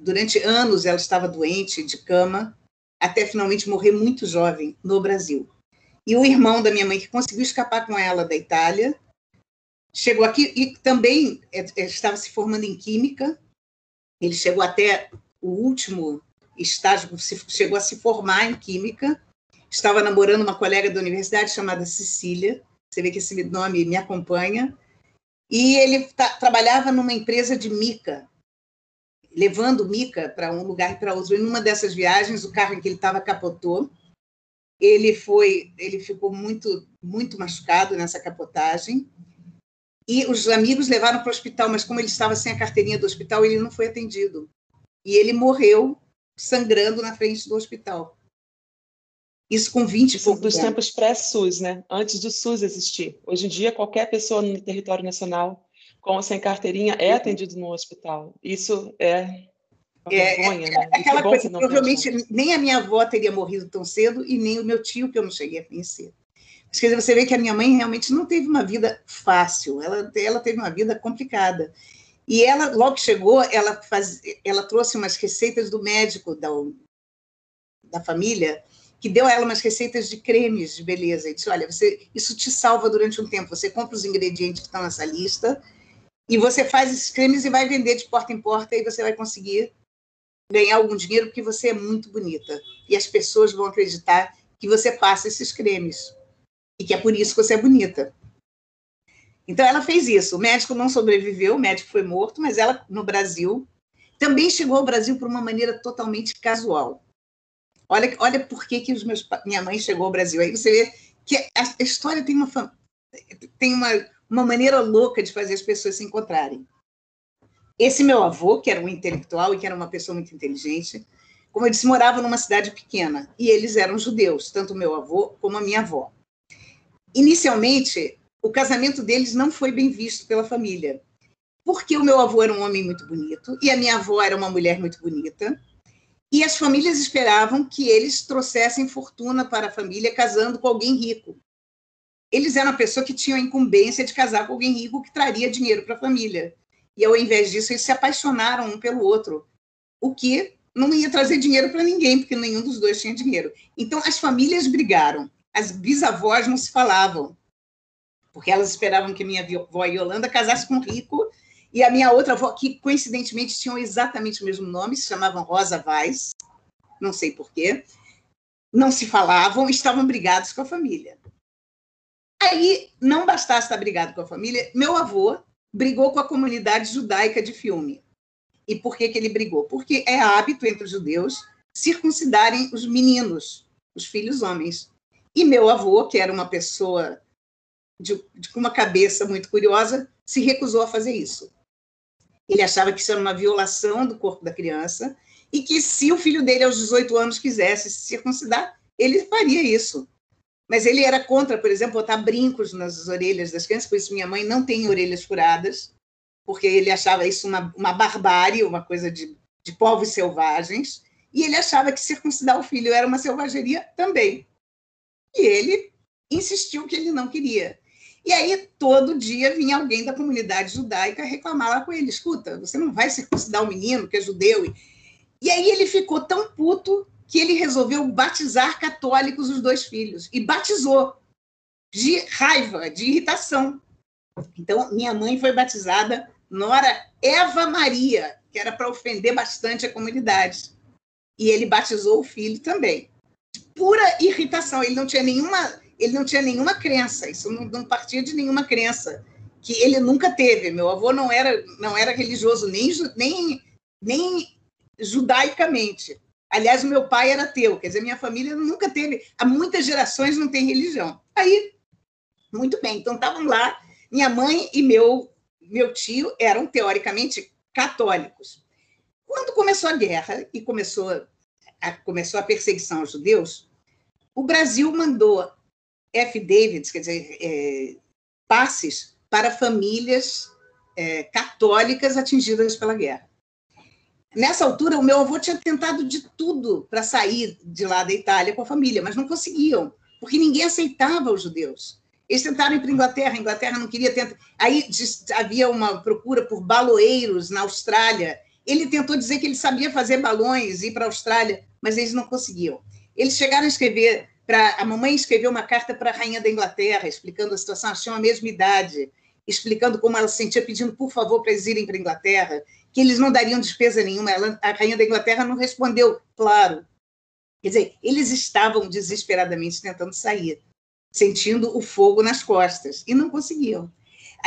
durante anos ela estava doente de cama, até finalmente morrer muito jovem no Brasil. E o irmão da minha mãe que conseguiu escapar com ela da Itália chegou aqui e também é, é, estava se formando em química. Ele chegou até o último estágio, chegou a se formar em química. Estava namorando uma colega da universidade chamada Cecília você vê que esse nome me acompanha. E ele trabalhava numa empresa de mica, levando mica para um lugar e para outro. E numa dessas viagens, o carro em que ele estava capotou. Ele foi, ele ficou muito, muito machucado nessa capotagem. E os amigos levaram para o hospital, mas como ele estava sem a carteirinha do hospital, ele não foi atendido. E ele morreu sangrando na frente do hospital. Isso com 20 e pouco dos tempos pré-SUS, né? Antes do SUS existir. Hoje em dia, qualquer pessoa no território nacional com ou sem carteirinha é atendido no hospital. Isso é uma é, vergonha, é, né? É aquela coisa, provavelmente nem a minha avó teria morrido tão cedo e nem o meu tio, que eu não cheguei a conhecer. Quer dizer, você vê que a minha mãe realmente não teve uma vida fácil, ela, ela teve uma vida complicada. E ela, logo que chegou, ela, faz, ela trouxe umas receitas do médico da, da família, que deu a ela umas receitas de cremes de beleza e disse: olha, você, isso te salva durante um tempo. Você compra os ingredientes que estão nessa lista e você faz esses cremes e vai vender de porta em porta e você vai conseguir ganhar algum dinheiro porque você é muito bonita e as pessoas vão acreditar que você passa esses cremes e que é por isso que você é bonita. Então ela fez isso. O médico não sobreviveu, o médico foi morto, mas ela no Brasil também chegou ao Brasil por uma maneira totalmente casual. Olha, olha por que, que os meus, minha mãe chegou ao Brasil. Aí você vê que a história tem uma, tem uma, uma maneira louca de fazer as pessoas se encontrarem. Esse meu avô, que era um intelectual e que era uma pessoa muito inteligente, como eu disse, morava numa cidade pequena e eles eram judeus, tanto o meu avô como a minha avó. Inicialmente, o casamento deles não foi bem visto pela família, porque o meu avô era um homem muito bonito e a minha avó era uma mulher muito bonita e as famílias esperavam que eles trouxessem fortuna para a família casando com alguém rico. Eles eram a pessoa que tinha a incumbência de casar com alguém rico que traria dinheiro para a família. E ao invés disso, eles se apaixonaram um pelo outro, o que não ia trazer dinheiro para ninguém, porque nenhum dos dois tinha dinheiro. Então as famílias brigaram. As bisavós não se falavam, porque elas esperavam que minha avó Yolanda casasse com rico e a minha outra avó, que coincidentemente tinham exatamente o mesmo nome, se chamavam Rosa Vaz, não sei porquê, não se falavam, estavam brigados com a família. Aí, não bastasse estar brigado com a família, meu avô brigou com a comunidade judaica de filme. E por que, que ele brigou? Porque é hábito entre os judeus circuncidarem os meninos, os filhos homens. E meu avô, que era uma pessoa de, de, uma cabeça muito curiosa, se recusou a fazer isso. Ele achava que isso era uma violação do corpo da criança e que se o filho dele aos 18 anos quisesse se circuncidar, ele faria isso. Mas ele era contra, por exemplo, botar brincos nas orelhas das crianças, por isso minha mãe não tem orelhas furadas. porque ele achava isso uma, uma barbárie, uma coisa de, de povos selvagens, e ele achava que circuncidar o filho era uma selvageria também. E ele insistiu que ele não queria. E aí, todo dia, vinha alguém da comunidade judaica reclamar lá com ele: escuta, você não vai circuncidar o menino que é judeu. E aí ele ficou tão puto que ele resolveu batizar católicos os dois filhos. E batizou de raiva, de irritação. Então, minha mãe foi batizada Nora Eva Maria, que era para ofender bastante a comunidade. E ele batizou o filho também. Pura irritação. Ele não tinha nenhuma, ele não tinha nenhuma crença. Isso não, não partia de nenhuma crença que ele nunca teve. Meu avô não era, não era religioso nem, nem, nem judaicamente. Aliás, o meu pai era ateu, quer dizer, minha família nunca teve, há muitas gerações não tem religião. Aí, muito bem, então estavam lá, minha mãe e meu, meu tio eram teoricamente católicos. Quando começou a guerra e começou a, começou a perseguição aos judeus, o Brasil mandou F. Davids, quer dizer, é, passes para famílias é, católicas atingidas pela guerra. Nessa altura, o meu avô tinha tentado de tudo para sair de lá da Itália com a família, mas não conseguiam, porque ninguém aceitava os judeus. Eles tentaram ir para a Inglaterra, a Inglaterra não queria tentar. Aí havia uma procura por baloeiros na Austrália. Ele tentou dizer que ele sabia fazer balões ir para a Austrália, mas eles não conseguiam. Eles chegaram a escrever para a mamãe escreveu uma carta para a rainha da Inglaterra explicando a situação, elas tinham a mesma idade, explicando como ela se sentia, pedindo por favor para eles irem para a Inglaterra que eles não dariam despesa nenhuma. Ela, a rainha da Inglaterra não respondeu, claro. Quer dizer, eles estavam desesperadamente tentando sair, sentindo o fogo nas costas, e não conseguiam.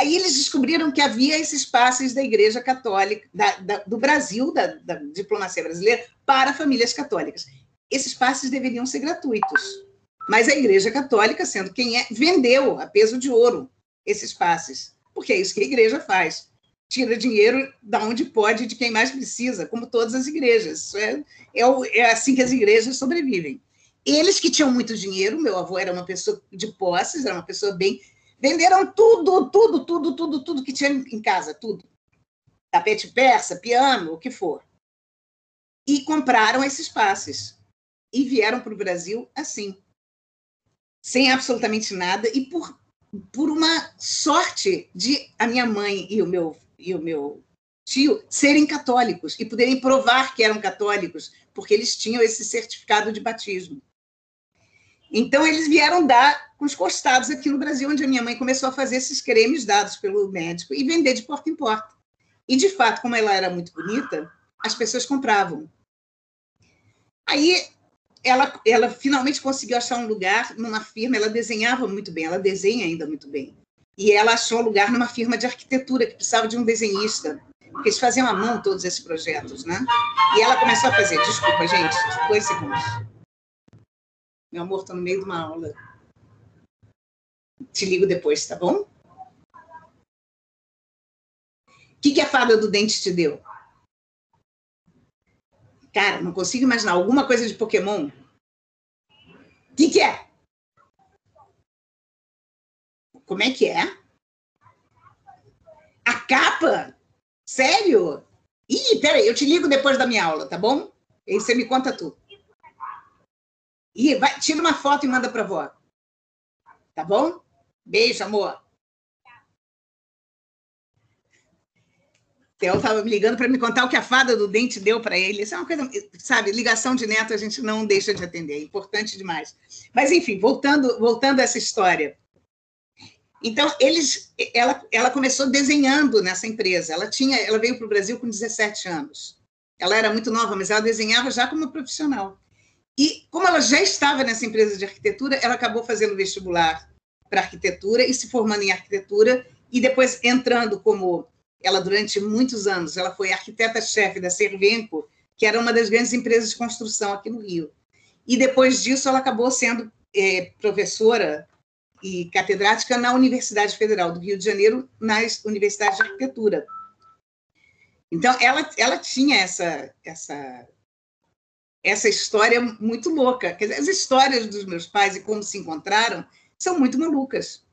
Aí eles descobriram que havia esses passes da Igreja Católica, da, da, do Brasil, da, da diplomacia brasileira, para famílias católicas. Esses passes deveriam ser gratuitos. Mas a Igreja Católica, sendo quem é, vendeu a peso de ouro esses passes, porque é isso que a igreja faz tira dinheiro da onde pode, de quem mais precisa, como todas as igrejas. É, é, é, assim que as igrejas sobrevivem. Eles que tinham muito dinheiro, meu avô era uma pessoa de posses, era uma pessoa bem. Venderam tudo, tudo, tudo, tudo, tudo que tinha em casa, tudo. Tapete persa, piano, o que for. E compraram esses passes. E vieram para o Brasil assim, sem absolutamente nada, e por, por uma sorte de a minha mãe e o meu e o meu tio serem católicos e poderem provar que eram católicos, porque eles tinham esse certificado de batismo. Então, eles vieram dar com os costados aqui no Brasil, onde a minha mãe começou a fazer esses cremes dados pelo médico e vender de porta em porta. E, de fato, como ela era muito bonita, as pessoas compravam. Aí, ela, ela finalmente conseguiu achar um lugar numa firma, ela desenhava muito bem, ela desenha ainda muito bem e ela achou lugar numa firma de arquitetura que precisava de um desenhista, porque eles faziam à mão todos esses projetos, né? E ela começou a fazer. Desculpa, gente, dois segundos. Meu amor, estou no meio de uma aula. Te ligo depois, tá bom? O que, que a fada do dente te deu? Cara, não consigo imaginar. Alguma coisa de Pokémon? O que, que é? Como é que é? A capa? Sério? Ih, peraí, eu te ligo depois da minha aula, tá bom? E aí você me conta tudo. Ih, vai, tira uma foto e manda para a avó. Tá bom? Beijo, amor. Theo estava me ligando para me contar o que a fada do dente deu para ele. Isso é uma coisa, sabe, ligação de neto a gente não deixa de atender, é importante demais. Mas, enfim, voltando, voltando a essa história. Então, eles, ela, ela começou desenhando nessa empresa. Ela tinha, ela veio para o Brasil com 17 anos. Ela era muito nova, mas ela desenhava já como profissional. E como ela já estava nessa empresa de arquitetura, ela acabou fazendo vestibular para arquitetura e se formando em arquitetura e depois entrando como ela durante muitos anos, ela foi arquiteta-chefe da Servenco, que era uma das grandes empresas de construção aqui no Rio. E depois disso ela acabou sendo é, professora e catedrática na Universidade Federal do Rio de Janeiro, nas universidades de arquitetura. Então, ela, ela tinha essa, essa, essa história muito louca. Dizer, as histórias dos meus pais e como se encontraram são muito malucas.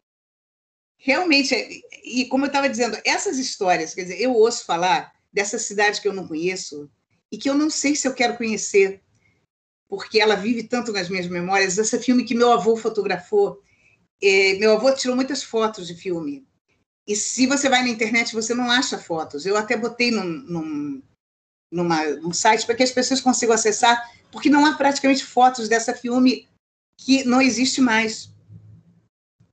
realmente, é, e como eu estava dizendo, essas histórias, quer dizer, eu ouço falar dessa cidade que eu não conheço e que eu não sei se eu quero conhecer, porque ela vive tanto nas minhas memórias. Esse filme que meu avô fotografou, é, meu avô tirou muitas fotos de filme. E se você vai na internet, você não acha fotos. Eu até botei num, num, numa, num site para que as pessoas consigam acessar, porque não há praticamente fotos dessa filme que não existe mais.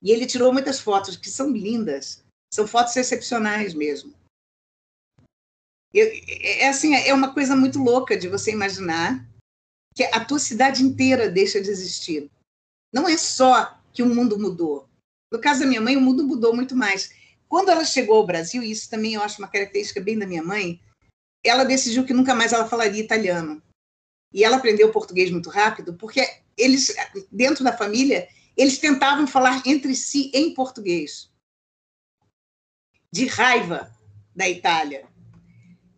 E ele tirou muitas fotos que são lindas, são fotos excepcionais mesmo. Eu, é assim, é uma coisa muito louca de você imaginar que a tua cidade inteira deixa de existir. Não é só que o mundo mudou. No caso da minha mãe, o mundo mudou muito mais. Quando ela chegou ao Brasil, e isso também eu acho uma característica bem da minha mãe, ela decidiu que nunca mais ela falaria italiano. E ela aprendeu português muito rápido, porque eles, dentro da família, eles tentavam falar entre si em português, de raiva da Itália.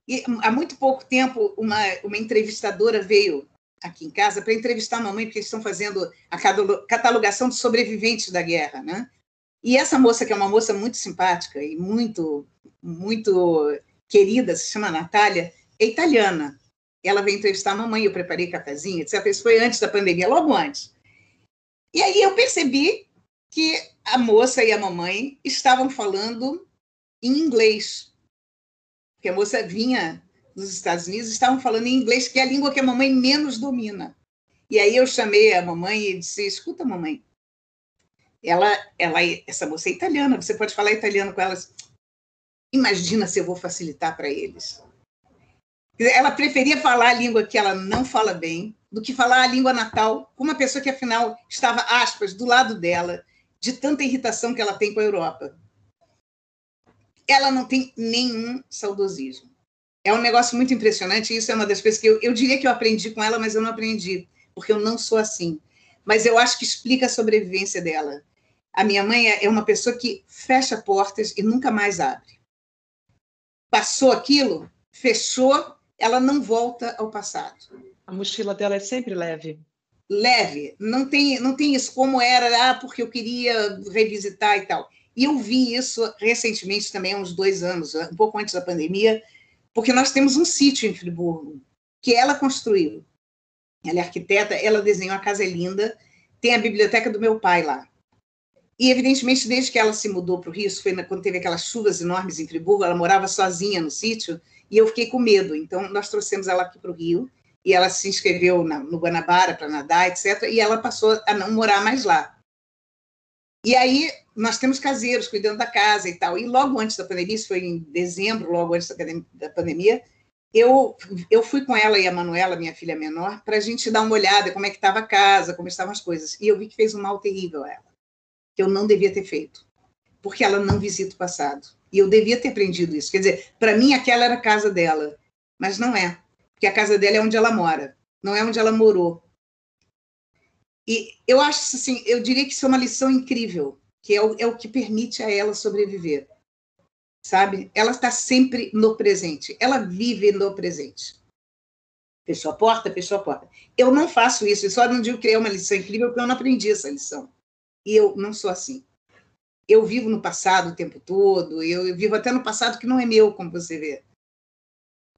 E há muito pouco tempo, uma, uma entrevistadora veio aqui em casa para entrevistar a mamãe, porque eles estão fazendo a catalogação de sobreviventes da guerra, né? E essa moça, que é uma moça muito simpática e muito, muito querida, se chama Natália, é italiana. Ela veio entrevistar a mamãe, eu preparei cafezinho, etc. Isso foi antes da pandemia, logo antes. E aí eu percebi que a moça e a mamãe estavam falando em inglês. Porque a moça vinha dos Estados Unidos, estavam falando em inglês, que é a língua que a mamãe menos domina. E aí eu chamei a mamãe e disse: "Escuta, mamãe, ela, ela, essa moça é italiana, você pode falar italiano com elas. Imagina se eu vou facilitar para eles. Ela preferia falar a língua que ela não fala bem, do que falar a língua natal com uma pessoa que, afinal, estava, aspas, do lado dela, de tanta irritação que ela tem com a Europa. Ela não tem nenhum saudosismo. É um negócio muito impressionante, e isso é uma das coisas que eu, eu diria que eu aprendi com ela, mas eu não aprendi, porque eu não sou assim. Mas eu acho que explica a sobrevivência dela. A minha mãe é, uma pessoa que fecha portas e nunca mais abre. Passou aquilo, fechou, ela não volta ao passado. A mochila dela é sempre leve. Leve, não tem, não tem isso como era, ah, porque eu queria revisitar e tal. E eu vi isso recentemente também, há uns dois anos, um pouco antes da pandemia, porque nós temos um sítio em Friburgo que ela construiu. Ela é arquiteta, ela desenhou a casa é linda, tem a biblioteca do meu pai lá. E, evidentemente, desde que ela se mudou para o Rio, foi quando teve aquelas chuvas enormes em Friburgo, ela morava sozinha no sítio, e eu fiquei com medo. Então, nós trouxemos ela aqui para o Rio, e ela se inscreveu na, no Guanabara para nadar, etc. E ela passou a não morar mais lá. E aí nós temos caseiros cuidando da casa e tal. E logo antes da pandemia, isso foi em dezembro, logo antes da pandemia, eu, eu fui com ela e a Manuela, minha filha menor, para a gente dar uma olhada como é que estava a casa, como estavam as coisas. E eu vi que fez um mal terrível a ela, que eu não devia ter feito, porque ela não visita o passado. E eu devia ter aprendido isso. Quer dizer, para mim aquela era a casa dela, mas não é porque a casa dela é onde ela mora, não é onde ela morou. E eu acho assim, eu diria que isso é uma lição incrível, que é o, é o que permite a ela sobreviver. Sabe? Ela está sempre no presente, ela vive no presente. Fechou a porta, fechou a porta. Eu não faço isso, eu só não digo que é uma lição incrível, porque eu não aprendi essa lição. Eu não sou assim. Eu vivo no passado o tempo todo, eu vivo até no passado que não é meu, como você vê.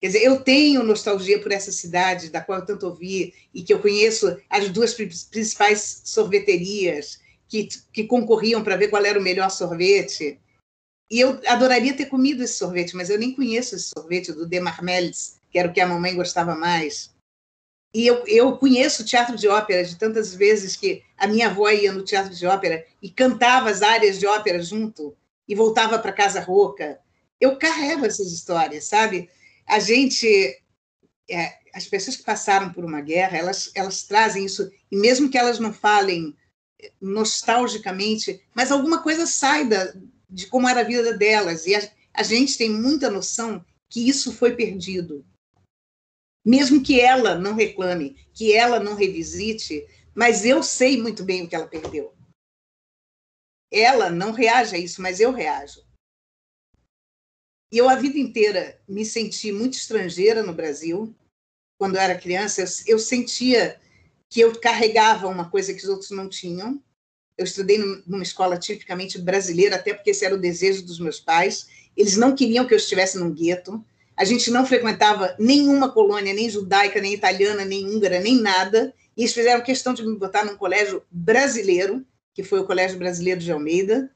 Quer dizer, eu tenho nostalgia por essa cidade da qual eu tanto ouvi e que eu conheço as duas principais sorveterias que, que concorriam para ver qual era o melhor sorvete. E eu adoraria ter comido esse sorvete, mas eu nem conheço esse sorvete do De Marmelis, que era o que a mamãe gostava mais. E eu, eu conheço teatro de ópera de tantas vezes que a minha avó ia no teatro de ópera e cantava as áreas de ópera junto e voltava para casa rouca. Eu carrego essas histórias, sabe? a gente, é, as pessoas que passaram por uma guerra, elas, elas trazem isso, e mesmo que elas não falem nostalgicamente, mas alguma coisa sai da, de como era a vida delas, e a, a gente tem muita noção que isso foi perdido. Mesmo que ela não reclame, que ela não revisite, mas eu sei muito bem o que ela perdeu. Ela não reage a isso, mas eu reajo. E eu, a vida inteira, me senti muito estrangeira no Brasil. Quando eu era criança, eu, sentia que eu carregava uma coisa que os outros não tinham. Eu estudei numa escola tipicamente brasileira, até porque esse era o desejo dos meus pais. Eles não queriam que eu estivesse num gueto. A gente não frequentava nenhuma colônia, nem judaica, nem italiana, nem húngara, nem nada. E eles fizeram questão de me botar num colégio brasileiro, que foi o Colégio Brasileiro de Almeida,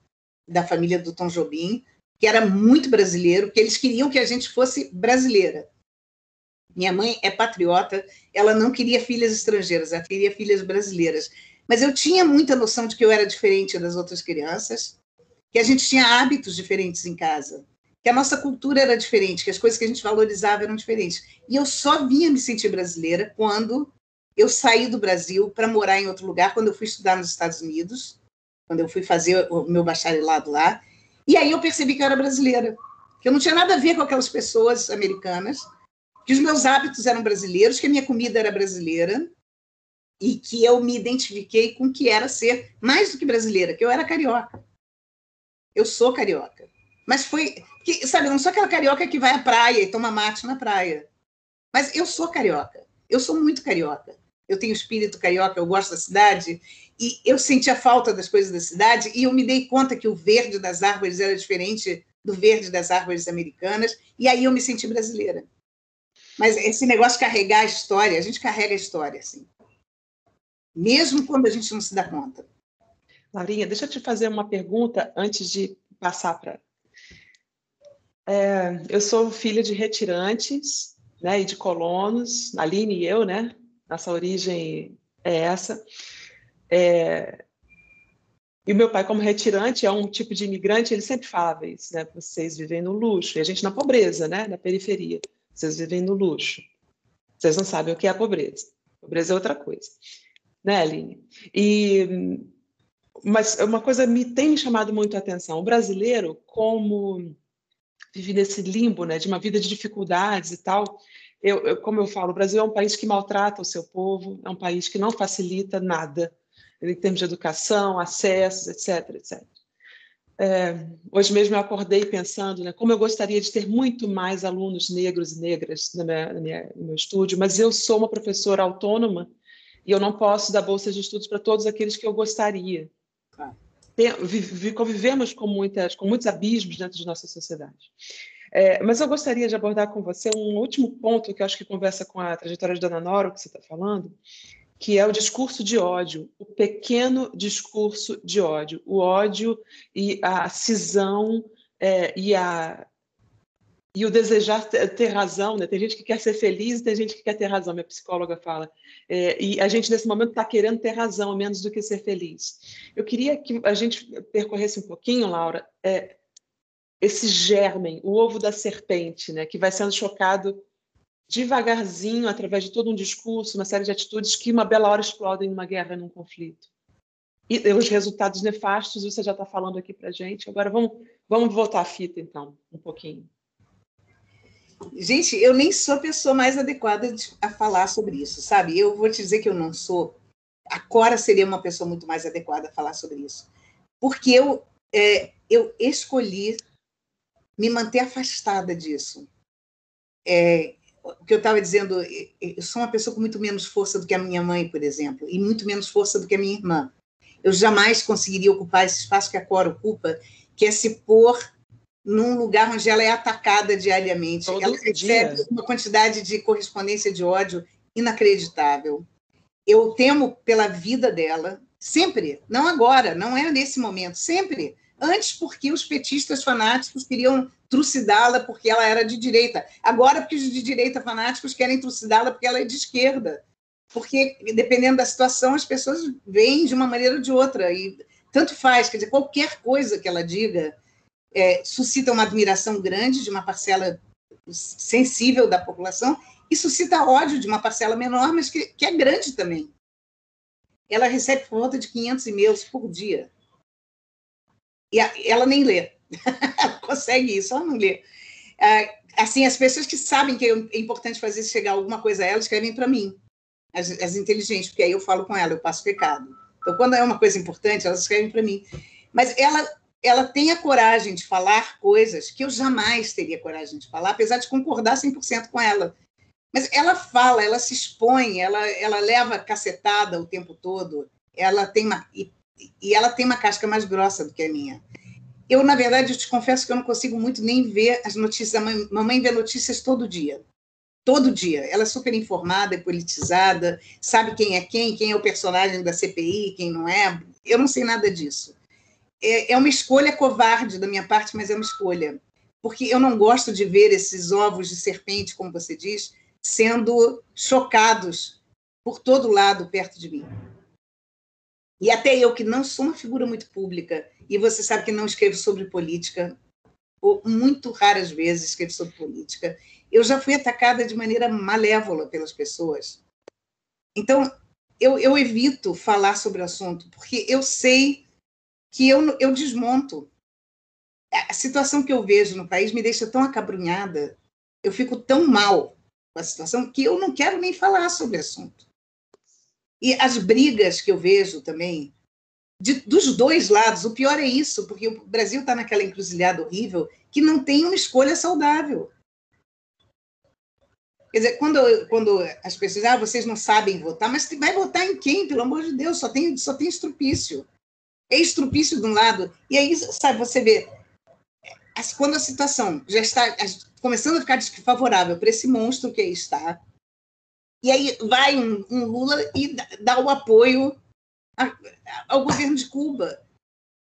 da família do Tom Jobim, que era muito brasileiro, porque eles queriam que a gente fosse brasileira. Minha mãe é patriota, ela não queria filhas estrangeiras, ela queria filhas brasileiras. Mas eu tinha muita noção de que eu era diferente das outras crianças, que a gente tinha hábitos diferentes em casa, que a nossa cultura era diferente, que as coisas que a gente valorizava eram diferentes. E eu só vinha me sentir brasileira quando eu saí do Brasil para morar em outro lugar, quando eu fui estudar nos Estados Unidos, quando eu fui fazer o meu bacharelado lá. E aí eu percebi que eu era brasileira, que eu não tinha nada a ver com aquelas pessoas americanas, que os meus hábitos eram brasileiros, que a minha comida era brasileira e que eu me identifiquei com o que era ser mais do que brasileira, que eu era carioca. Eu sou carioca. Mas foi, que, sabe, eu não sou aquela carioca que vai à praia e toma mate na praia. Mas eu sou carioca. Eu sou muito carioca. Eu tenho espírito carioca, eu gosto da cidade e eu senti a falta das coisas da cidade e eu me dei conta que o verde das árvores era diferente do verde das árvores americanas e aí eu me senti brasileira. Mas esse negócio de carregar a história, a gente carrega a história, assim. Mesmo quando a gente não se dá conta. Laurinha, deixa eu te fazer uma pergunta antes de passar para. É, eu sou filha de retirantes né, e de colonos, Aline e eu, né? Nossa origem é essa. É, e o meu pai, como retirante, é um tipo de imigrante, ele sempre falava isso, né? Vocês vivem no luxo, e a gente na pobreza, né? Na periferia. Vocês vivem no luxo. Vocês não sabem o que é a pobreza. pobreza é outra coisa. Né, Aline? E, mas uma coisa me tem me chamado muito a atenção. O brasileiro, como vive nesse limbo, né, de uma vida de dificuldades e tal, eu, eu, como eu falo, o Brasil é um país que maltrata o seu povo, é um país que não facilita nada em termos de educação, acessos, etc, etc. É, hoje mesmo eu acordei pensando né, como eu gostaria de ter muito mais alunos negros e negras na minha, na minha, no meu estúdio, mas eu sou uma professora autônoma e eu não posso dar bolsas de estudos para todos aqueles que eu gostaria. Ah. Convivemos com, muitas, com muitos abismos dentro de nossa sociedade. É, mas eu gostaria de abordar com você um último ponto que acho que conversa com a trajetória de Dona Nora, que você está falando, que é o discurso de ódio, o pequeno discurso de ódio, o ódio e a cisão é, e, a, e o desejar ter razão. Né? Tem gente que quer ser feliz tem gente que quer ter razão, minha psicóloga fala. É, e a gente, nesse momento, está querendo ter razão, menos do que ser feliz. Eu queria que a gente percorresse um pouquinho, Laura, é, esse germen, o ovo da serpente, né, que vai sendo chocado devagarzinho, através de todo um discurso, uma série de atitudes que uma bela hora explodem numa guerra, num conflito. E os resultados nefastos, você já está falando aqui para gente. Agora vamos, vamos voltar à fita, então, um pouquinho. Gente, eu nem sou a pessoa mais adequada a falar sobre isso, sabe? Eu vou te dizer que eu não sou. A Cora seria uma pessoa muito mais adequada a falar sobre isso. Porque eu, é, eu escolhi me manter afastada disso. É, o que eu estava dizendo, eu sou uma pessoa com muito menos força do que a minha mãe, por exemplo, e muito menos força do que a minha irmã. Eu jamais conseguiria ocupar esse espaço que a Cora ocupa, que é se pôr num lugar onde ela é atacada diariamente. Todo ela recebe dia. uma quantidade de correspondência de ódio inacreditável. Eu temo pela vida dela, sempre, não agora, não é nesse momento, sempre. Antes, porque os petistas fanáticos queriam trucidá-la porque ela era de direita. Agora, porque os de direita fanáticos querem trucidá-la porque ela é de esquerda. Porque, dependendo da situação, as pessoas veem de uma maneira ou de outra. E tanto faz, quer dizer, qualquer coisa que ela diga é, suscita uma admiração grande de uma parcela sensível da população e suscita ódio de uma parcela menor, mas que, que é grande também. Ela recebe por volta de 500 e-mails por dia. E a, ela nem lê. ela consegue isso, ela não lê. É, assim, as pessoas que sabem que é importante fazer chegar alguma coisa a ela, escrevem para mim, as, as, inteligentes, porque aí eu falo com ela, eu passo recado. Então, quando é uma coisa importante, elas escrevem para mim. Mas ela, ela tem a coragem de falar coisas que eu jamais teria coragem de falar, apesar de concordar 100% com ela. Mas ela fala, ela se expõe, ela, ela leva cacetada o tempo todo, ela tem uma, e ela tem uma casca mais grossa do que a minha. Eu, na verdade, eu te confesso que eu não consigo muito nem ver as notícias. A mamãe, mamãe vê notícias todo dia. Todo dia. Ela é super informada, é politizada, sabe quem é quem, quem é o personagem da CPI, quem não é. Eu não sei nada disso. É, é uma escolha covarde da minha parte, mas é uma escolha. Porque eu não gosto de ver esses ovos de serpente, como você diz, sendo chocados por todo lado perto de mim. E até eu, que não sou uma figura muito pública, e você sabe que não escrevo sobre política, ou muito raras vezes escrevo sobre política, eu já fui atacada de maneira malévola pelas pessoas. Então, eu, eu evito falar sobre o assunto, porque eu sei que eu, eu desmonto. A situação que eu vejo no país me deixa tão acabrunhada, eu fico tão mal com a situação, que eu não quero nem falar sobre o assunto. E as brigas que eu vejo também, de, dos dois lados, o pior é isso, porque o Brasil está naquela encruzilhada horrível que não tem uma escolha saudável. Quer dizer, quando, quando as pessoas, ah, vocês não sabem votar, mas vai votar em quem, pelo amor de Deus? Só tem, só tem estrupício. É estrupício de um lado. E aí, sabe, você vê, quando a situação já está começando a ficar desfavorável para esse monstro que aí está, e aí vai um, um Lula e dá o apoio a, ao governo de Cuba.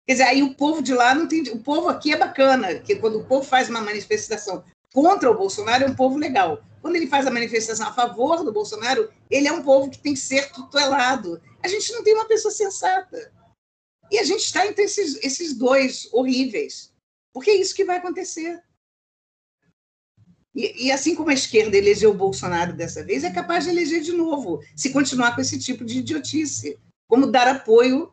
Quer dizer, aí o povo de lá não tem. O povo aqui é bacana, que quando o povo faz uma manifestação contra o Bolsonaro, é um povo legal. Quando ele faz a manifestação a favor do Bolsonaro, ele é um povo que tem que ser tutelado. A gente não tem uma pessoa sensata. E a gente está entre esses, esses dois horríveis. Porque é isso que vai acontecer. E, e, assim como a esquerda elegeu o Bolsonaro dessa vez, é capaz de eleger de novo, se continuar com esse tipo de idiotice. Como dar apoio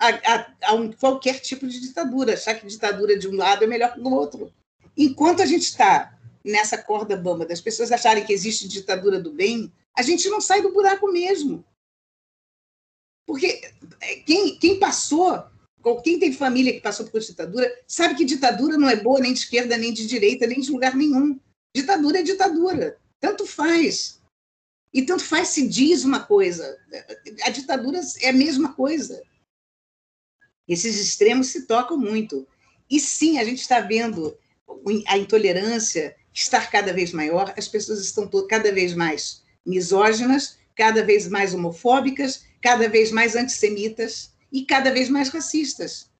a, a, a um, qualquer tipo de ditadura, achar que ditadura de um lado é melhor que do outro. Enquanto a gente está nessa corda bamba das pessoas acharem que existe ditadura do bem, a gente não sai do buraco mesmo. Porque é, quem, quem passou, quem tem família que passou por ditadura, sabe que ditadura não é boa nem de esquerda, nem de direita, nem de lugar nenhum. Ditadura é ditadura. Tanto faz. E tanto faz se diz uma coisa. A ditadura é a mesma coisa. Esses extremos se tocam muito. E sim, a gente está vendo a intolerância estar cada vez maior, as pessoas estão cada vez mais misóginas, cada vez mais homofóbicas, cada vez mais antissemitas e cada vez mais racistas.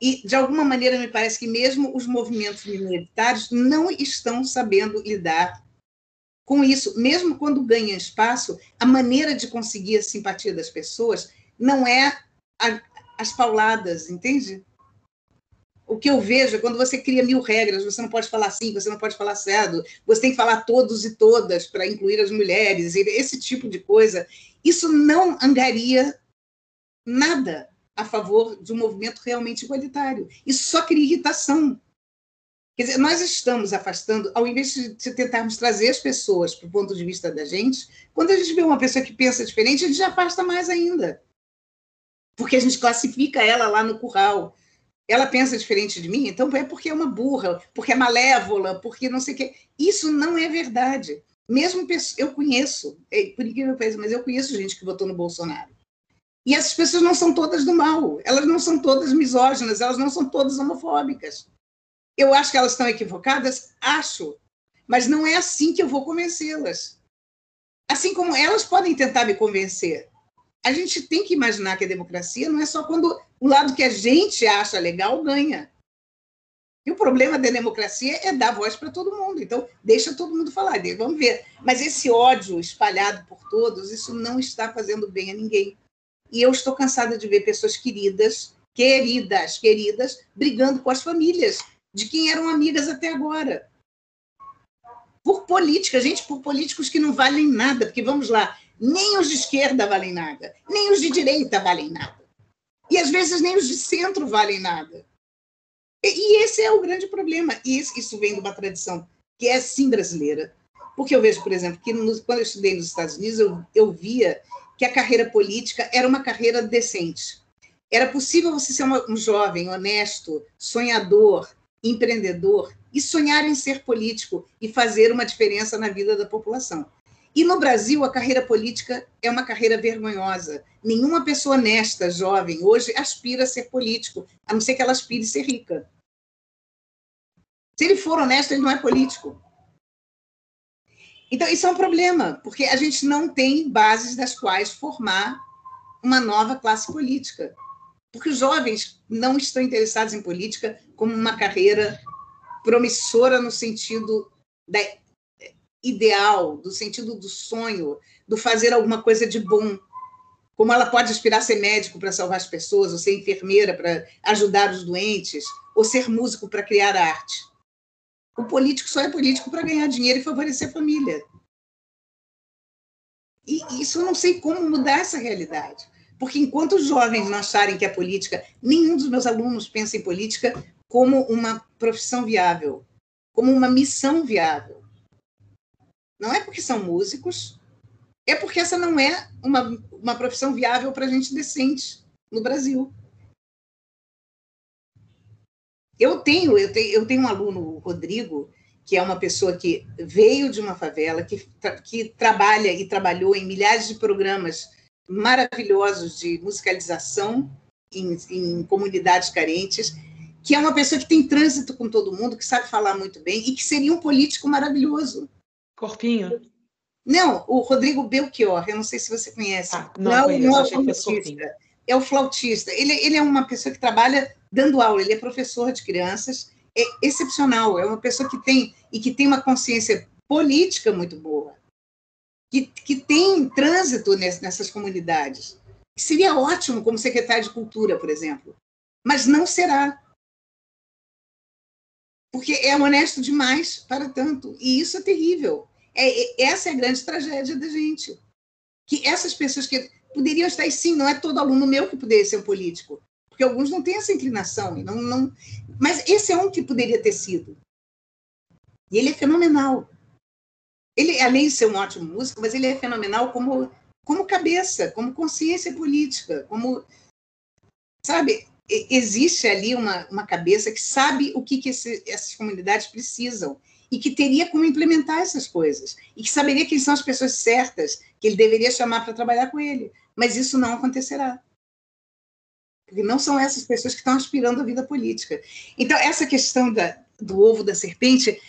E, de alguma maneira, me parece que mesmo os movimentos minoritários não estão sabendo lidar com isso. Mesmo quando ganham espaço, a maneira de conseguir a simpatia das pessoas não é a, as pauladas, entende? O que eu vejo é quando você cria mil regras, você não pode falar assim, você não pode falar cedo, você tem que falar todos e todas para incluir as mulheres, esse tipo de coisa. Isso não angaria nada a favor de um movimento realmente igualitário. Isso só cria irritação. Quer dizer, nós estamos afastando, ao invés de tentarmos trazer as pessoas para o ponto de vista da gente, quando a gente vê uma pessoa que pensa diferente, a gente afasta mais ainda. Porque a gente classifica ela lá no curral. Ela pensa diferente de mim, então é porque é uma burra, porque é malévola, porque não sei o quê. Isso não é verdade. Mesmo eu conheço, é, por incrível que pareça, mas eu conheço gente que votou no Bolsonaro. E essas pessoas não são todas do mal, elas não são todas misóginas, elas não são todas homofóbicas. Eu acho que elas estão equivocadas? Acho. Mas não é assim que eu vou convencê-las. Assim como elas podem tentar me convencer. A gente tem que imaginar que a democracia não é só quando o lado que a gente acha legal ganha. E o problema da democracia é dar voz para todo mundo. Então, deixa todo mundo falar, vamos ver. Mas esse ódio espalhado por todos, isso não está fazendo bem a ninguém. E eu estou cansada de ver pessoas queridas, queridas, queridas, brigando com as famílias de quem eram amigas até agora. Por política, gente, por políticos que não valem nada, porque vamos lá, nem os de esquerda valem nada, nem os de direita valem nada. E às vezes nem os de centro valem nada. E, esse é o grande problema. E isso vem de uma tradição que é sim brasileira. Porque eu vejo, por exemplo, que no, quando eu estudei nos Estados Unidos, eu, eu via que a carreira política era uma carreira decente. Era possível você ser uma, um jovem honesto, sonhador, empreendedor e sonhar em ser político e fazer uma diferença na vida da população. E no Brasil, a carreira política é uma carreira vergonhosa. Nenhuma pessoa honesta, jovem, hoje aspira a ser político, a não ser que ela aspire a ser rica. Se ele for honesto, ele não é político. Então, isso é um problema, porque a gente não tem bases das quais formar uma nova classe política. Porque os jovens não estão interessados em política como uma carreira promissora no sentido da ideal, do sentido do sonho, do fazer alguma coisa de bom. Como ela pode aspirar a ser médico para salvar as pessoas, ou ser enfermeira para ajudar os doentes, ou ser músico para criar arte. O político só é político para ganhar dinheiro e favorecer a família. E isso eu não sei como mudar essa realidade. Porque enquanto os jovens não acharem que a política, nenhum dos meus alunos pensa em política como uma profissão viável, como uma missão viável. Não é porque são músicos, é porque essa não é uma, uma profissão viável para gente decente no Brasil. Eu tenho, eu tenho, eu tenho um aluno, o Rodrigo, que é uma pessoa que veio de uma favela, que, que trabalha e trabalhou em milhares de programas maravilhosos de musicalização em, em comunidades carentes, que é uma pessoa que tem trânsito com todo mundo, que sabe falar muito bem e que seria um político maravilhoso. Corpinho? Não, o Rodrigo Belchior, eu não sei se você conhece. Ah, não, não, conheço, não é o flautista. É o flautista. Ele, ele é uma pessoa que trabalha dando aula, ele é professor de crianças, é excepcional, é uma pessoa que tem e que tem uma consciência política muito boa, que, que tem trânsito nessas comunidades. Seria ótimo como secretário de cultura, por exemplo, mas não será porque é honesto demais para tanto. E isso é terrível. É, essa é a grande tragédia da gente. Que essas pessoas que poderiam estar, sim, não é todo aluno meu que poderia ser um político, porque alguns não têm essa inclinação. Não, não, mas esse é um que poderia ter sido. E ele é fenomenal. Ele, além de ser um ótimo músico, mas ele é fenomenal como, como cabeça, como consciência política, como. Sabe, existe ali uma, uma cabeça que sabe o que, que esse, essas comunidades precisam e que teria como implementar essas coisas e que saberia quem são as pessoas certas que ele deveria chamar para trabalhar com ele. Mas isso não acontecerá. Porque não são essas pessoas que estão aspirando à vida política. Então, essa questão da, do ovo da serpente,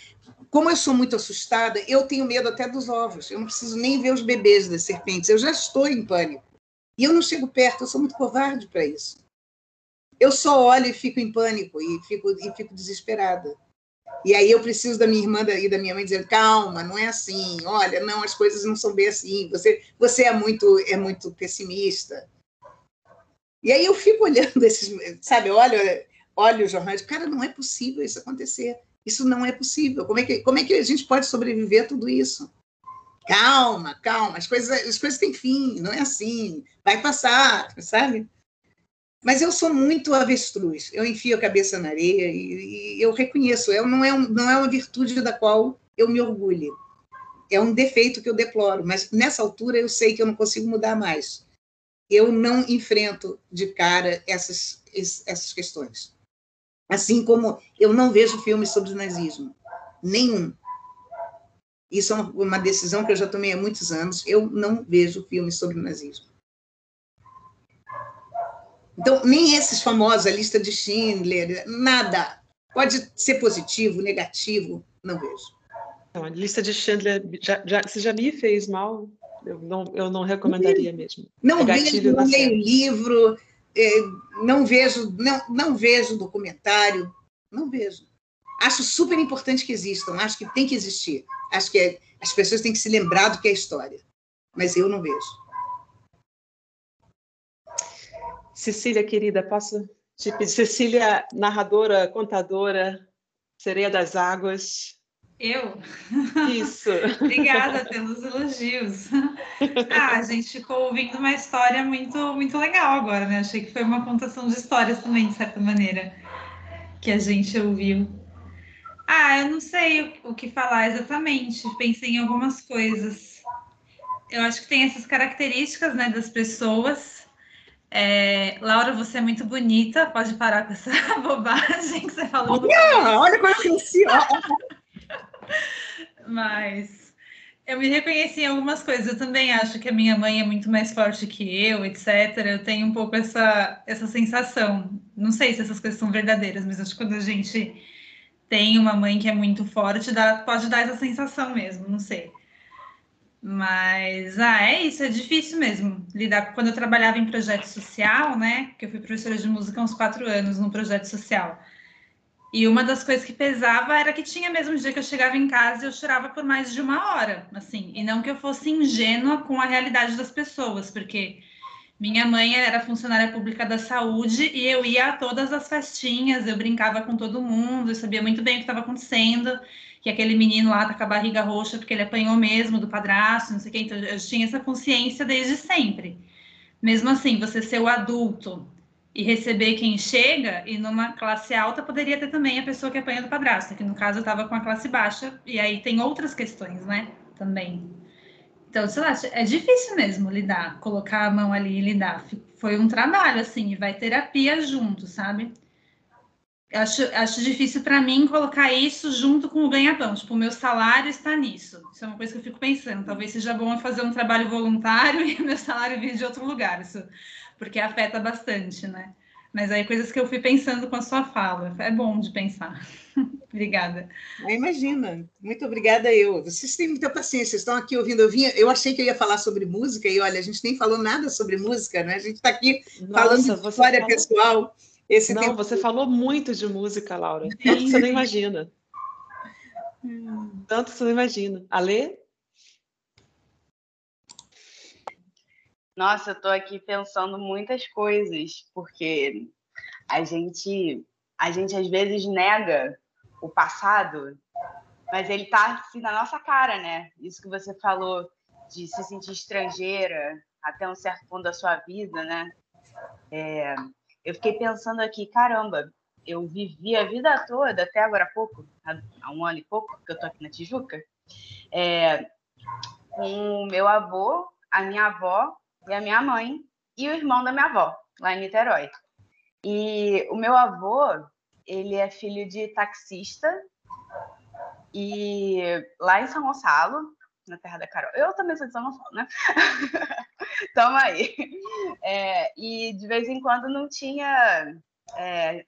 como eu sou muito assustada, eu tenho medo até dos ovos. Eu não preciso nem ver os bebês das serpentes. Eu já estou em pânico. E eu não chego perto, eu sou muito covarde para isso eu só olho e fico em pânico e fico, e fico desesperada. E aí eu preciso da minha irmã e da minha mãe dizer calma, não é assim. Olha, não, as coisas não são bem assim. Você, você é muito, é muito pessimista. E aí eu fico olhando esses, sabe? Olha, olha os jornais. Cara, não é possível isso acontecer. Isso não é possível. Como é que, como é que a gente pode sobreviver a tudo isso? Calma, calma. As coisas, as coisas têm fim. Não é assim. Vai passar, sabe? Mas eu sou muito avestruz, eu enfio a cabeça na areia e, e eu reconheço, eu, não, é um, não é uma virtude da qual eu me orgulho. É um defeito que eu deploro, mas nessa altura eu sei que eu não consigo mudar mais. Eu não enfrento de cara essas, essas questões. Assim como eu não vejo filmes sobre nazismo. Nenhum. Isso é uma decisão que eu já tomei há muitos anos. Eu não vejo filmes sobre nazismo. Então, nem esses famosos, a lista de Schindler, nada. Pode ser positivo, negativo, não vejo. Então, a lista de Schindler, já, já, se já me fez mal, eu não, eu não recomendaria mesmo. Não é vejo, não leio livro, é, não vejo, não, não vejo documentário, não vejo. Acho super importante que existam, acho que tem que existir. Acho que é, as pessoas têm que se lembrar do que é história, mas eu não vejo. Cecília, querida, posso te pedir? Cecília, narradora, contadora, sereia das águas. Eu? Isso. Obrigada pelos elogios. Ah, a gente ficou ouvindo uma história muito, muito legal agora, né? Achei que foi uma contação de histórias também, de certa maneira, que a gente ouviu. Ah, eu não sei o, o que falar exatamente. Pensei em algumas coisas. Eu acho que tem essas características, né, das pessoas é, Laura, você é muito bonita. Pode parar com essa bobagem que você falou. Não, olha como eu cresci. Mas Eu me reconheci em algumas coisas. Eu também acho que a minha mãe é muito mais forte que eu, etc. Eu tenho um pouco essa, essa sensação. Não sei se essas coisas são verdadeiras, mas acho que quando a gente tem uma mãe que é muito forte, dá, pode dar essa sensação mesmo, não sei. Mas, ah, é isso, é difícil mesmo lidar. Quando eu trabalhava em projeto social, né, que eu fui professora de música há uns quatro anos no projeto social, e uma das coisas que pesava era que tinha mesmo dia que eu chegava em casa e eu chorava por mais de uma hora, assim, e não que eu fosse ingênua com a realidade das pessoas, porque minha mãe era funcionária pública da saúde e eu ia a todas as festinhas, eu brincava com todo mundo, eu sabia muito bem o que estava acontecendo que aquele menino lá tá com a barriga roxa porque ele apanhou mesmo do padrasto, não sei o que. Então, eu tinha essa consciência desde sempre. Mesmo assim, você ser o adulto e receber quem chega, e numa classe alta poderia ter também a pessoa que apanha do padrasto, que no caso eu estava com a classe baixa, e aí tem outras questões, né? Também. Então, sei lá, é difícil mesmo lidar, colocar a mão ali e lidar. Foi um trabalho, assim, e vai terapia junto, sabe? Acho, acho difícil para mim colocar isso junto com o ganha-pão. Tipo, o meu salário está nisso. Isso é uma coisa que eu fico pensando. Talvez seja bom fazer um trabalho voluntário e o meu salário vir de outro lugar. Isso, porque afeta bastante, né? Mas aí coisas que eu fui pensando com a sua fala. É bom de pensar. obrigada. Imagina. Muito obrigada eu. Vocês têm muita paciência. Estão aqui ouvindo. Eu, vinha, eu achei que eu ia falar sobre música e olha, a gente nem falou nada sobre música, né? A gente está aqui Nossa, falando de história falou... pessoal. Esse Não, tempo... você falou muito de música, Laura. Tanto você não imagina. Tanto você não imagina. Alê? Nossa, eu estou aqui pensando muitas coisas, porque a gente, a gente às vezes nega o passado, mas ele está assim na nossa cara, né? Isso que você falou de se sentir estrangeira até um certo ponto da sua vida, né? É, eu fiquei pensando aqui, caramba, eu vivi a vida toda, até agora há pouco, há um ano e pouco, que eu tô aqui na Tijuca, é, com o meu avô, a minha avó e a minha mãe e o irmão da minha avó, lá em Niterói. E o meu avô, ele é filho de taxista e lá em São Gonçalo, na terra da Carol. Eu também sou de São Gonçalo, né? Tamo aí. É, e de vez em quando não tinha, é,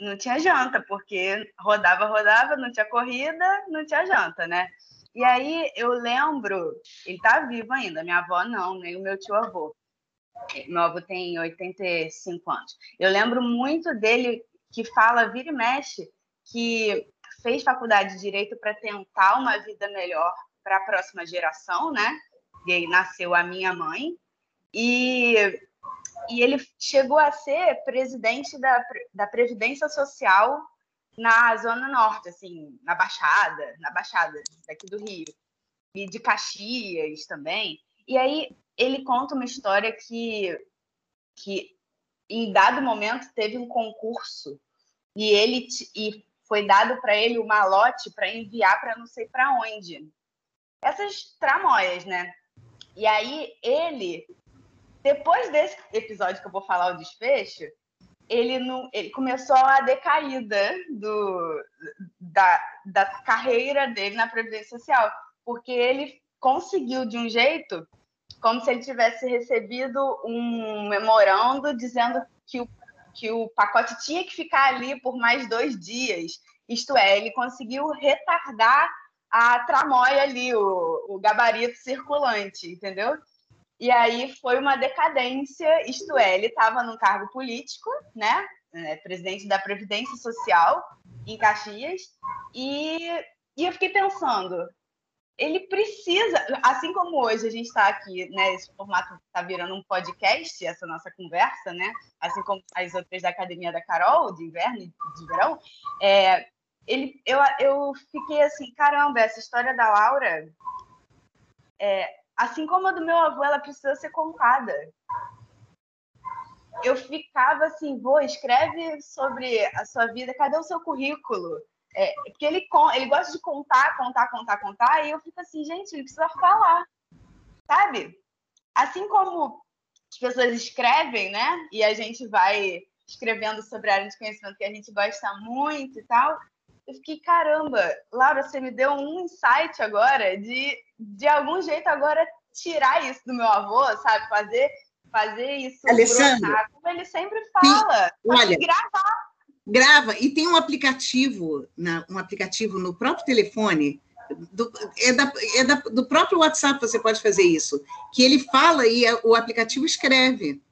não tinha janta, porque rodava, rodava, não tinha corrida, não tinha janta, né? E aí eu lembro, ele tá vivo ainda, minha avó não, nem o meu tio avô. Meu avô tem 85 anos. Eu lembro muito dele que fala, vira e mexe, que fez faculdade de direito para tentar uma vida melhor para a próxima geração, né? E aí nasceu a minha mãe. E, e ele chegou a ser presidente da, da Previdência Social na Zona Norte, assim, na Baixada, na Baixada daqui do Rio. E de Caxias também. E aí ele conta uma história que, que em dado momento teve um concurso e ele e foi dado para ele o malote para enviar para não sei para onde essas tramóias, né? E aí ele, depois desse episódio que eu vou falar o desfecho, ele, não, ele começou a decaída do, da, da carreira dele na Previdência Social, porque ele conseguiu de um jeito como se ele tivesse recebido um memorando dizendo que o, que o pacote tinha que ficar ali por mais dois dias. Isto é, ele conseguiu retardar a tramóia ali, o, o gabarito circulante, entendeu? E aí foi uma decadência, isto é, ele estava num cargo político, né? É, presidente da Previdência Social em Caxias, e, e eu fiquei pensando, ele precisa, assim como hoje a gente está aqui, né? Esse formato está virando um podcast, essa nossa conversa, né? Assim como as outras da Academia da Carol, de inverno e de verão, é, ele, eu, eu fiquei assim, caramba, essa história da Laura, é, assim como a do meu avô, ela precisa ser contada. Eu ficava assim, vou, escreve sobre a sua vida, cadê o seu currículo? É, porque ele, ele gosta de contar, contar, contar, contar, e eu fico assim, gente, ele precisa falar, sabe? Assim como as pessoas escrevem, né? E a gente vai escrevendo sobre a área de conhecimento que a gente gosta muito e tal, eu fiquei, caramba, Laura, você me deu um insight agora de, de algum jeito agora tirar isso do meu avô, sabe? Fazer, fazer isso Alessandro, como ele sempre fala. olha, gravar. Grava. E tem um aplicativo, um aplicativo no próprio telefone, do, é, da, é da, do próprio WhatsApp você pode fazer isso, que ele fala e o aplicativo escreve.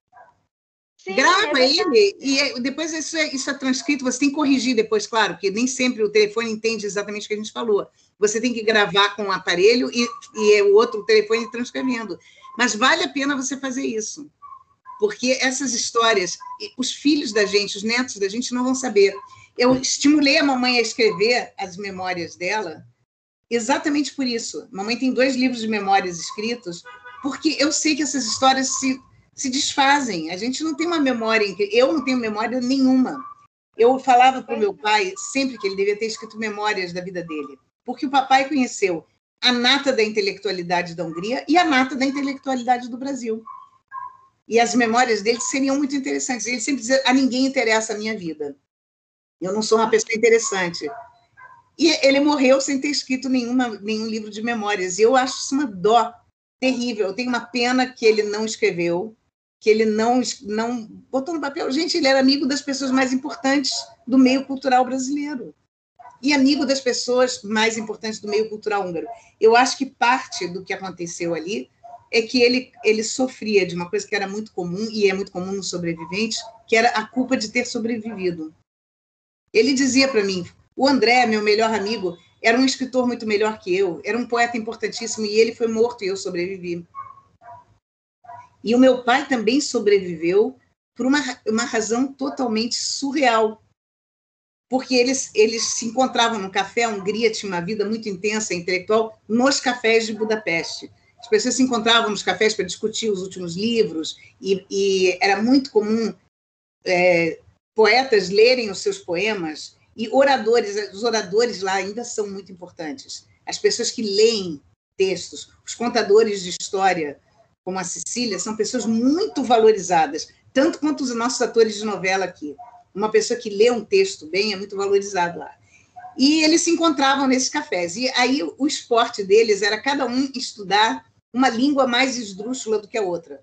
Sim, Grava é ele e é, depois isso é, isso é transcrito. Você tem que corrigir depois, claro, porque nem sempre o telefone entende exatamente o que a gente falou. Você tem que gravar com o aparelho e, e é o outro telefone transcrevendo. Mas vale a pena você fazer isso, porque essas histórias, os filhos da gente, os netos da gente não vão saber. Eu estimulei a mamãe a escrever as memórias dela exatamente por isso. Mamãe tem dois livros de memórias escritos, porque eu sei que essas histórias se se desfazem. A gente não tem uma memória, eu não tenho memória nenhuma. Eu falava para o meu pai sempre que ele devia ter escrito memórias da vida dele, porque o papai conheceu a nata da intelectualidade da Hungria e a nata da intelectualidade do Brasil. E as memórias dele seriam muito interessantes. Ele sempre dizia: a ninguém interessa a minha vida. Eu não sou uma pessoa interessante. E ele morreu sem ter escrito nenhuma, nenhum livro de memórias. E eu acho isso uma dó terrível. Eu tenho uma pena que ele não escreveu, que ele não, não botou no papel. Gente, ele era amigo das pessoas mais importantes do meio cultural brasileiro e amigo das pessoas mais importantes do meio cultural húngaro. Eu acho que parte do que aconteceu ali é que ele, ele sofria de uma coisa que era muito comum, e é muito comum nos sobreviventes, que era a culpa de ter sobrevivido. Ele dizia para mim: o André, meu melhor amigo, era um escritor muito melhor que eu, era um poeta importantíssimo, e ele foi morto e eu sobrevivi. E o meu pai também sobreviveu por uma, uma razão totalmente surreal. Porque eles, eles se encontravam no café, a Hungria tinha uma vida muito intensa intelectual nos cafés de Budapeste. As pessoas se encontravam nos cafés para discutir os últimos livros, e, e era muito comum é, poetas lerem os seus poemas, e oradores, os oradores lá ainda são muito importantes. As pessoas que leem textos, os contadores de história, como a Cecília, são pessoas muito valorizadas, tanto quanto os nossos atores de novela aqui. Uma pessoa que lê um texto bem é muito valorizado lá. E eles se encontravam nesses cafés. E aí o esporte deles era cada um estudar uma língua mais esdrúxula do que a outra.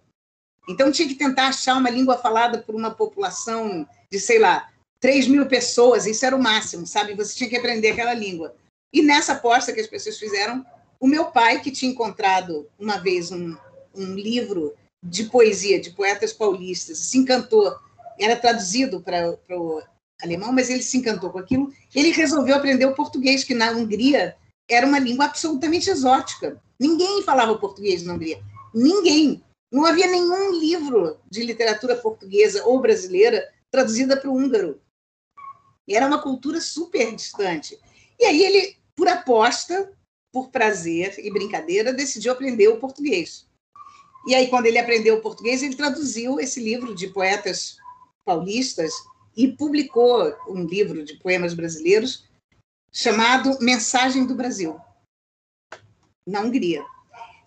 Então tinha que tentar achar uma língua falada por uma população de, sei lá, 3 mil pessoas, isso era o máximo, sabe? Você tinha que aprender aquela língua. E nessa aposta que as pessoas fizeram, o meu pai, que tinha encontrado uma vez um, um livro de poesia de poetas paulistas, se encantou, era traduzido para o alemão, mas ele se encantou com aquilo. Ele resolveu aprender o português, que na Hungria era uma língua absolutamente exótica. Ninguém falava português na Hungria. Ninguém. Não havia nenhum livro de literatura portuguesa ou brasileira traduzida para o húngaro. Era uma cultura super distante. E aí ele, por aposta, por prazer e brincadeira, decidiu aprender o português. E aí, quando ele aprendeu o português, ele traduziu esse livro de poetas paulistas e publicou um livro de poemas brasileiros chamado Mensagem do Brasil, na Hungria.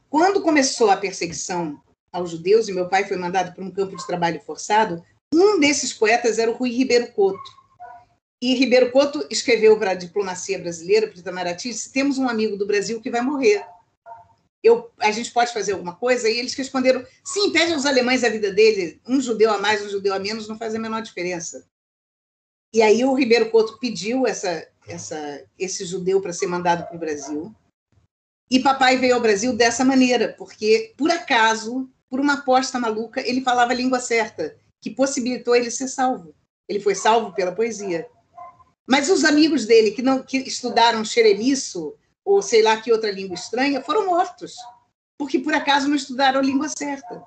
Quando começou a perseguição aos judeus, e meu pai foi mandado para um campo de trabalho forçado, um desses poetas era o Rui Ribeiro Couto. E Ribeiro Couto escreveu para a diplomacia brasileira, para o Itamaraty, temos um amigo do Brasil que vai morrer eu, a gente pode fazer alguma coisa? E eles responderam: sim, pede aos alemães a vida dele, um judeu a mais, um judeu a menos, não faz a menor diferença. E aí o Ribeiro Couto pediu essa, essa, esse judeu para ser mandado para o Brasil. E papai veio ao Brasil dessa maneira, porque, por acaso, por uma aposta maluca, ele falava a língua certa, que possibilitou ele ser salvo. Ele foi salvo pela poesia. Mas os amigos dele, que não que estudaram xeremiço, ou sei lá que outra língua estranha, foram mortos, porque por acaso não estudaram a língua certa.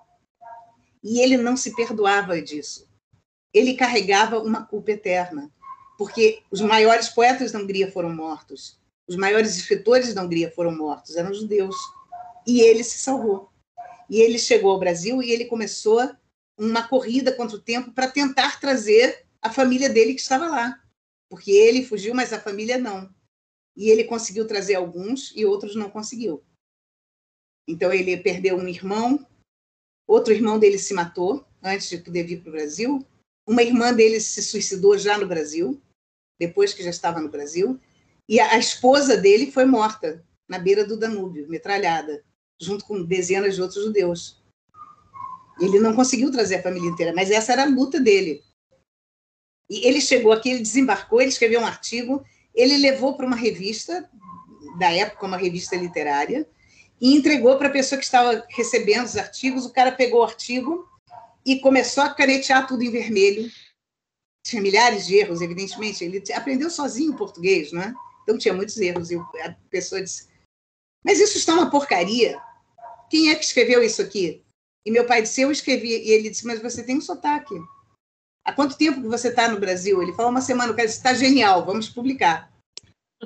E ele não se perdoava disso. Ele carregava uma culpa eterna, porque os maiores poetas da Hungria foram mortos, os maiores escritores da Hungria foram mortos, eram judeus. E ele se salvou. E ele chegou ao Brasil e ele começou uma corrida contra o tempo para tentar trazer a família dele que estava lá. Porque ele fugiu, mas a família não e ele conseguiu trazer alguns e outros não conseguiu. Então ele perdeu um irmão, outro irmão dele se matou antes de poder vir para o Brasil, uma irmã dele se suicidou já no Brasil, depois que já estava no Brasil, e a, esposa dele foi morta na beira do Danúbio, metralhada, junto com dezenas de outros judeus. Ele não conseguiu trazer a família inteira, mas essa era a luta dele. E ele chegou aqui, ele desembarcou, ele escreveu um artigo, ele levou para uma revista da época, uma revista literária, e entregou para a pessoa que estava recebendo os artigos. O cara pegou o artigo e começou a canetear tudo em vermelho. Tinha milhares de erros, evidentemente. Ele aprendeu sozinho português, não é? Então tinha muitos erros. E a pessoa disse: Mas isso está uma porcaria. Quem é que escreveu isso aqui? E meu pai disse: Eu escrevi. E ele disse: Mas você tem um sotaque. Há quanto tempo que você está no Brasil? Ele falou: Uma semana. O cara Está genial, vamos publicar.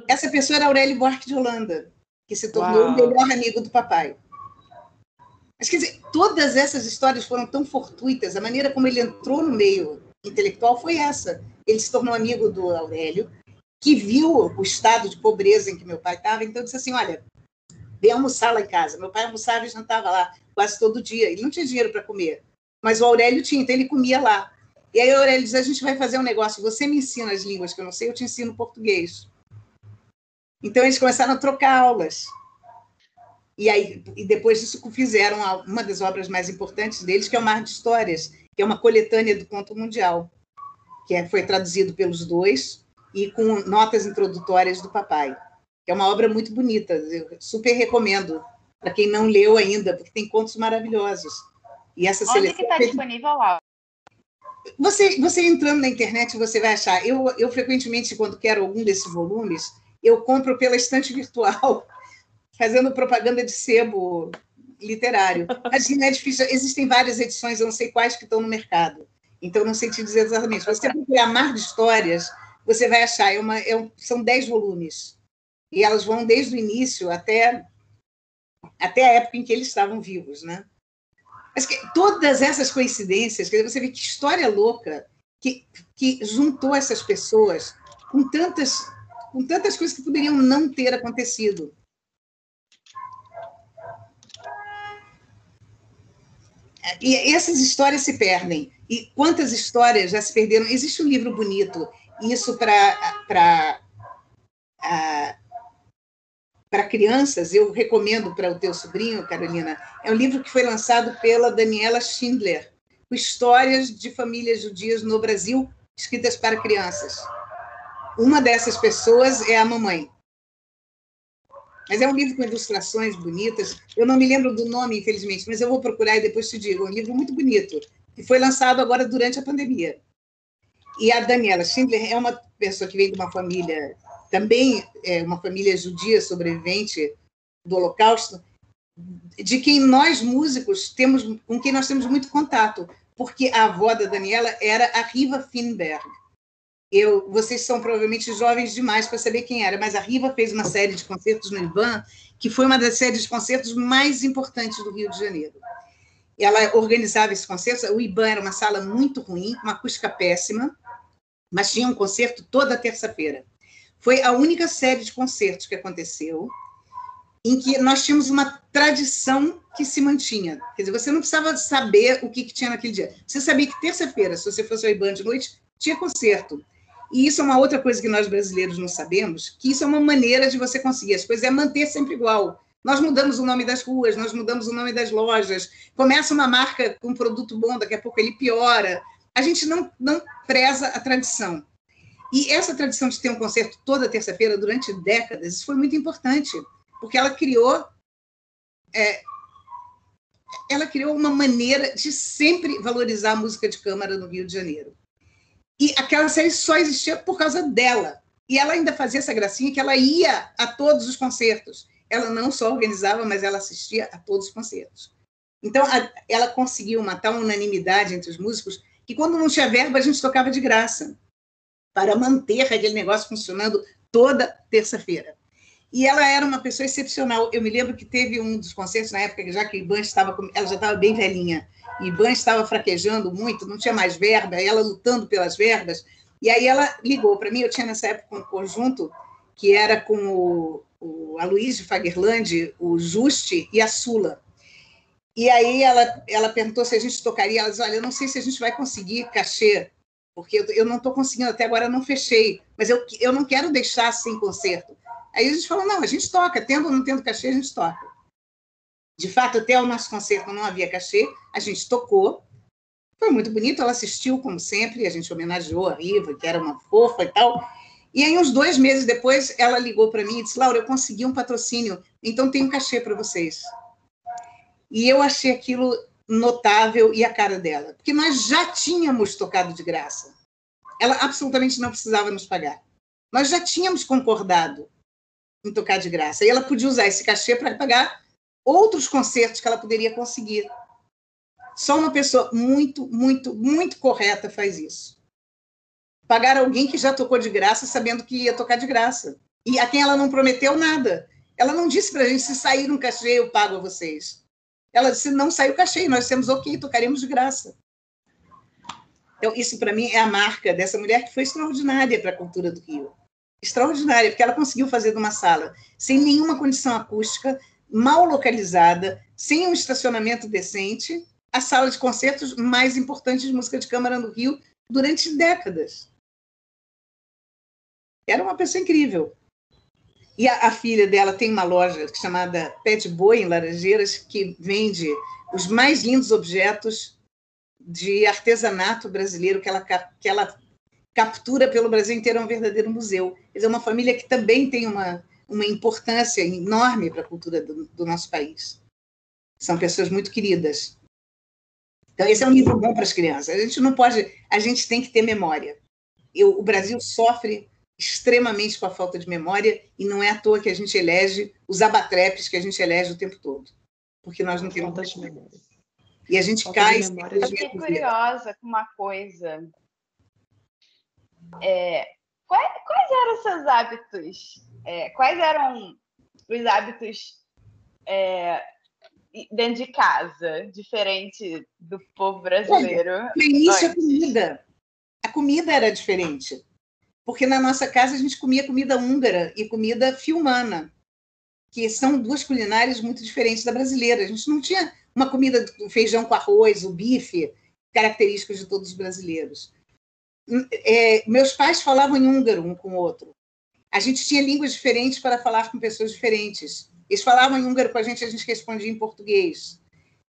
Essa pessoa era Aurélio Buarque de Holanda, que se tornou Uau. o melhor amigo do papai. Mas, quer dizer, todas essas histórias foram tão fortuitas, a maneira como ele entrou no meio intelectual foi essa. Ele se tornou amigo do Aurélio, que viu o estado de pobreza em que meu pai estava, então disse assim: Olha, vem almoçar lá em casa. Meu pai almoçava e jantava lá quase todo dia. Ele não tinha dinheiro para comer, mas o Aurélio tinha, então ele comia lá. E aí o Aurélio diz: A gente vai fazer um negócio, você me ensina as línguas que eu não sei, eu te ensino português. Então eles começaram a trocar aulas. E aí e depois disso fizeram uma das obras mais importantes deles, que é o Mar de Histórias, que é uma coletânea do conto mundial, que é, foi traduzido pelos dois e com notas introdutórias do papai. Que é uma obra muito bonita, eu super recomendo para quem não leu ainda, porque tem contos maravilhosos. E essa Onde seleção que está disponível lá? Você, você entrando na internet, você vai achar. Eu, eu frequentemente, quando quero algum desses volumes, eu compro pela estante virtual, fazendo propaganda de sebo literário. Mas não é difícil. Existem várias edições, eu não sei quais que estão no mercado. Então, não sei te dizer exatamente. Você procurar Mar de Histórias, você vai achar. É uma, é um, são dez volumes. E elas vão desde o início até, até a época em que eles estavam vivos. Né? Mas que, todas essas coincidências, quer dizer, você vê que história louca que, que juntou essas pessoas com tantas com tantas coisas que poderiam não ter acontecido. E essas histórias se perdem. E quantas histórias já se perderam? Existe um livro bonito, isso para para crianças, eu recomendo para o teu sobrinho, Carolina. É um livro que foi lançado pela Daniela Schindler, Histórias de Famílias Judias no Brasil, escritas para crianças. Uma dessas pessoas é a mamãe. Mas é um livro com ilustrações bonitas. Eu não me lembro do nome, infelizmente, mas eu vou procurar e depois te digo. É um livro muito bonito, que foi lançado agora durante a pandemia. E a Daniela Schindler é uma pessoa que vem de uma família, também é uma família judia sobrevivente do Holocausto, de quem nós músicos temos, com quem nós temos muito contato, porque a avó da Daniela era a Riva Finberg, eu, vocês são provavelmente jovens demais para saber quem era, mas a Riva fez uma série de concertos no IBAN, que foi uma das séries de concertos mais importantes do Rio de Janeiro. Ela organizava esses concertos, o IBAN era uma sala muito ruim, uma acústica péssima, mas tinha um concerto toda terça-feira. Foi a única série de concertos que aconteceu em que nós tínhamos uma tradição que se mantinha. Quer dizer, você não precisava saber o que, que tinha naquele dia. Você sabia que terça-feira, se você fosse ao IBAN de noite, tinha concerto. E isso é uma outra coisa que nós brasileiros não sabemos, que isso é uma maneira de você conseguir as coisas, é manter sempre igual. Nós mudamos o nome das ruas, nós mudamos o nome das lojas. Começa uma marca com um produto bom, daqui a pouco ele piora. A gente não, não preza a tradição. E essa tradição de ter um concerto toda terça-feira durante décadas, isso foi muito importante, porque ela criou é, ela criou uma maneira de sempre valorizar a música de câmara no Rio de Janeiro. E aquela série só existia por causa dela. E ela ainda fazia essa gracinha que ela ia a todos os concertos. Ela não só organizava, mas ela assistia a todos os concertos. Então, a, ela conseguiu uma tal unanimidade entre os músicos que, quando não tinha verba, a gente tocava de graça para manter aquele negócio funcionando toda terça-feira. E ela era uma pessoa excepcional. Eu me lembro que teve um dos concertos na época, já que Iban estava, ela já estava bem velhinha, IBAN estava fraquejando muito, não tinha mais verba, ela lutando pelas verbas. E aí ela ligou para mim, eu tinha nessa época um conjunto que era com o, o Aloysio Fagerland, o Juste e a Sula. E aí ela, ela perguntou se a gente tocaria, ela disse, olha, eu não sei se a gente vai conseguir cachê porque eu, não estou conseguindo, até agora não fechei, mas eu, eu não quero deixar sem concerto. Aí a gente falou, não, a gente toca, tendo ou não tendo cachê, a gente toca. De fato, até o nosso concerto não havia cachê, a gente tocou, foi muito bonito, ela assistiu, como sempre, a gente homenageou a Riva, que era uma fofa e tal, e aí, uns dois meses depois, ela ligou para mim e disse, Laura, eu consegui um patrocínio, então tem um cachê para vocês. E eu achei aquilo notável e a cara dela, porque nós já tínhamos tocado de graça. Ela absolutamente não precisava nos pagar. Nós já tínhamos concordado em tocar de graça. E ela podia usar esse cachê para pagar outros concertos que ela poderia conseguir. Só uma pessoa muito, muito, muito correta faz isso. Pagar alguém que já tocou de graça, sabendo que ia tocar de graça. E a quem ela não prometeu nada. Ela não disse para a gente: se sair um cachê, eu pago a vocês. Ela disse: não saiu cachê, nós temos ok, tocaremos de graça. Então, isso para mim é a marca dessa mulher que foi extraordinária para a cultura do Rio. Extraordinária, porque ela conseguiu fazer de uma sala sem nenhuma condição acústica, mal localizada, sem um estacionamento decente, a sala de concertos mais importante de música de câmara no Rio durante décadas. Era uma pessoa incrível. E a, a, filha dela tem uma loja chamada Pet Boy, em Laranjeiras, que vende os mais lindos objetos de artesanato brasileiro que ela, que ela captura pelo Brasil inteiro, é um verdadeiro museu. É uma família que também tem uma, uma importância enorme para a cultura do, do nosso país. São pessoas muito queridas. Então, esse é um livro bom para as crianças. A gente não pode, a gente tem que ter memória. Eu, o Brasil sofre extremamente com a falta de memória e não é à toa que a gente elege os abatrepes que a gente elege o tempo todo, porque nós não temos falta de memória. E a gente falta cai. Eu fiquei curiosa com uma coisa. É, quais, quais, eram os seus hábitos? É, quais eram os hábitos é, dentro de casa, diferente do povo brasileiro? Olha, no início, a comida. A comida era diferente porque na nossa casa a gente comia comida húngara e comida filmana, que são duas culinárias muito diferentes da brasileira. A gente não tinha uma comida do feijão com arroz, o bife, característicos de todos os brasileiros. É, meus pais falavam em húngaro um com o outro. A gente tinha línguas diferentes para falar com pessoas diferentes. Eles falavam em húngaro com a gente, a gente respondia em português.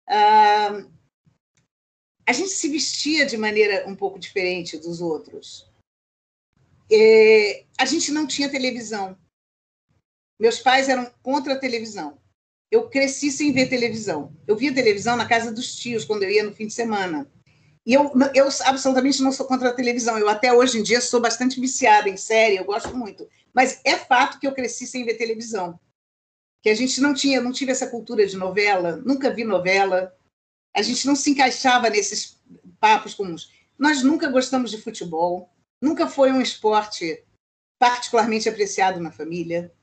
Ah, a gente se vestia de maneira um pouco diferente dos outros. É, a gente não tinha televisão. Meus pais eram contra a televisão. Eu cresci sem ver televisão. Eu via televisão na casa dos tios, quando eu ia no fim de semana. E eu, eu absolutamente não sou contra a televisão. Eu até hoje em dia sou bastante viciada em série, eu gosto muito. Mas é fato que eu cresci sem ver televisão. Que a gente não tinha, não tive essa cultura de novela, nunca vi novela. A gente não se encaixava nesses papos comuns. Nós nunca gostamos de futebol nunca foi um esporte particularmente apreciado na família.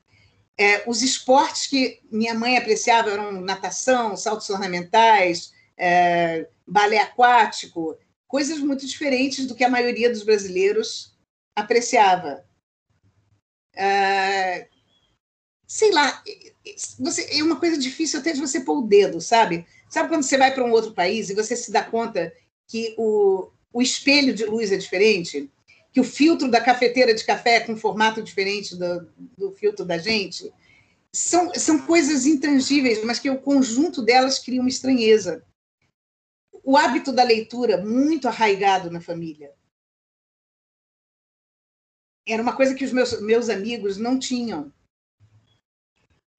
É, os esportes que minha mãe apreciava eram natação, saltos ornamentais, é, balé aquático, coisas muito diferentes do que a maioria dos brasileiros apreciava. É, sei lá, você, é uma coisa difícil até de você pôr o dedo, sabe? Sabe quando você vai para um outro país e você se dá conta que o, o espelho de luz é diferente? Que o filtro da cafeteira de café é com formato diferente do, do filtro da gente. São, são coisas intangíveis, mas que o conjunto delas cria uma estranheza. O hábito da leitura, muito arraigado na família. Era uma coisa que os meus, meus amigos não tinham.